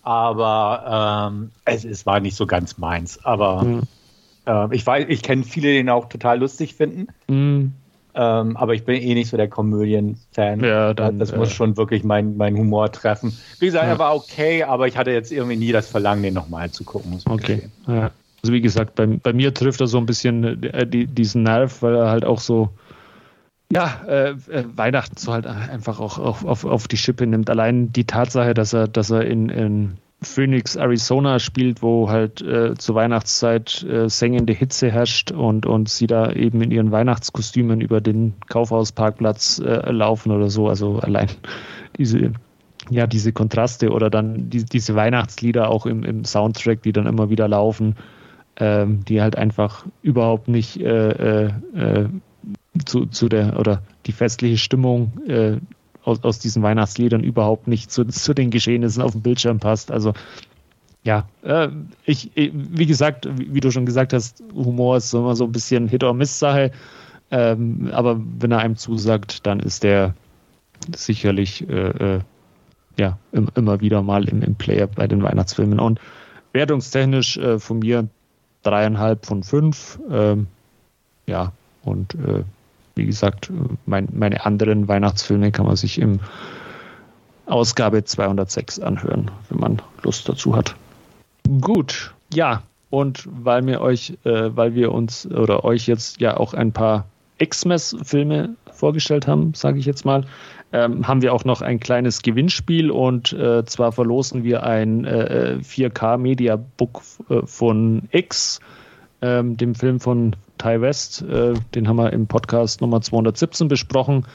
S3: Aber ähm, es, es war nicht so ganz meins. Aber mhm. äh, ich weiß, ich kenne viele, die ihn auch total lustig finden. Mhm. Ähm, aber ich bin eh nicht so der Komödien-Fan. Ja, dann, das muss äh, schon wirklich mein, mein Humor treffen. Wie gesagt, ja. er war okay, aber ich hatte jetzt irgendwie nie das Verlangen, den nochmal zu gucken.
S1: okay. Ja. Also wie gesagt, bei, bei mir trifft er so ein bisschen äh, die, diesen Nerv, weil er halt auch so ja, äh, äh, Weihnachten so halt einfach auch auf, auf, auf die Schippe nimmt. Allein die Tatsache, dass er, dass er in, in Phoenix, Arizona spielt, wo halt äh, zur Weihnachtszeit äh, sengende Hitze herrscht und, und sie da eben in ihren Weihnachtskostümen über den Kaufhausparkplatz äh, laufen oder so. Also allein diese, ja, diese Kontraste oder dann die, diese Weihnachtslieder auch im, im Soundtrack, die dann immer wieder laufen, ähm, die halt einfach überhaupt nicht äh, äh, äh zu, zu der oder die festliche Stimmung äh, aus, aus diesen Weihnachtsliedern überhaupt nicht zu, zu den Geschehnissen auf dem Bildschirm passt. Also ja, äh, ich, wie gesagt, wie, wie, du schon gesagt hast, Humor ist immer so ein bisschen Hit or Miss Sache. Ähm, aber wenn er einem zusagt, dann ist der sicherlich äh, äh, ja im, immer wieder mal im, im, Player bei den Weihnachtsfilmen. Und wertungstechnisch äh, von mir dreieinhalb von fünf. Ähm, ja, und äh, wie gesagt, mein, meine anderen Weihnachtsfilme kann man sich im Ausgabe 206 anhören, wenn man Lust dazu hat. Gut, ja, und weil wir euch, äh, weil wir uns oder euch jetzt ja auch ein paar Xmas-Filme vorgestellt haben, sage ich jetzt mal, ähm, haben wir auch noch ein kleines Gewinnspiel und äh, zwar verlosen wir ein äh, 4K Media Book äh, von X, ähm, dem Film von Ty West. Äh, den haben wir im Podcast Nummer 217 besprochen.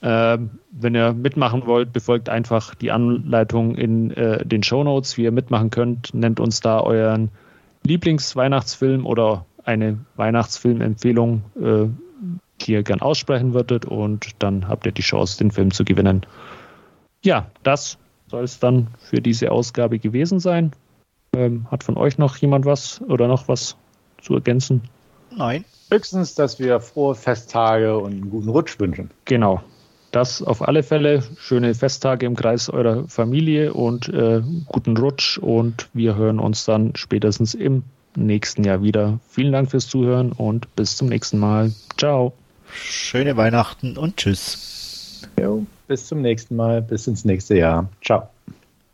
S1: Äh, wenn ihr mitmachen wollt, befolgt einfach die Anleitung in äh, den Show Notes, wie ihr mitmachen könnt. Nennt uns da euren Lieblingsweihnachtsfilm oder eine Weihnachtsfilmempfehlung, äh, die ihr gern aussprechen würdet und dann habt ihr die Chance, den Film zu gewinnen. Ja, das soll es dann für diese Ausgabe gewesen sein. Ähm, hat von euch noch jemand was oder noch was zu ergänzen?
S3: Nein. Höchstens, dass wir frohe Festtage und einen guten Rutsch wünschen.
S1: Genau. Das auf alle Fälle. Schöne Festtage im Kreis eurer Familie und äh, guten Rutsch. Und wir hören uns dann spätestens im nächsten Jahr wieder. Vielen Dank fürs Zuhören und bis zum nächsten Mal. Ciao.
S2: Schöne Weihnachten und tschüss.
S3: Jo, bis zum nächsten Mal. Bis ins nächste Jahr. Ciao.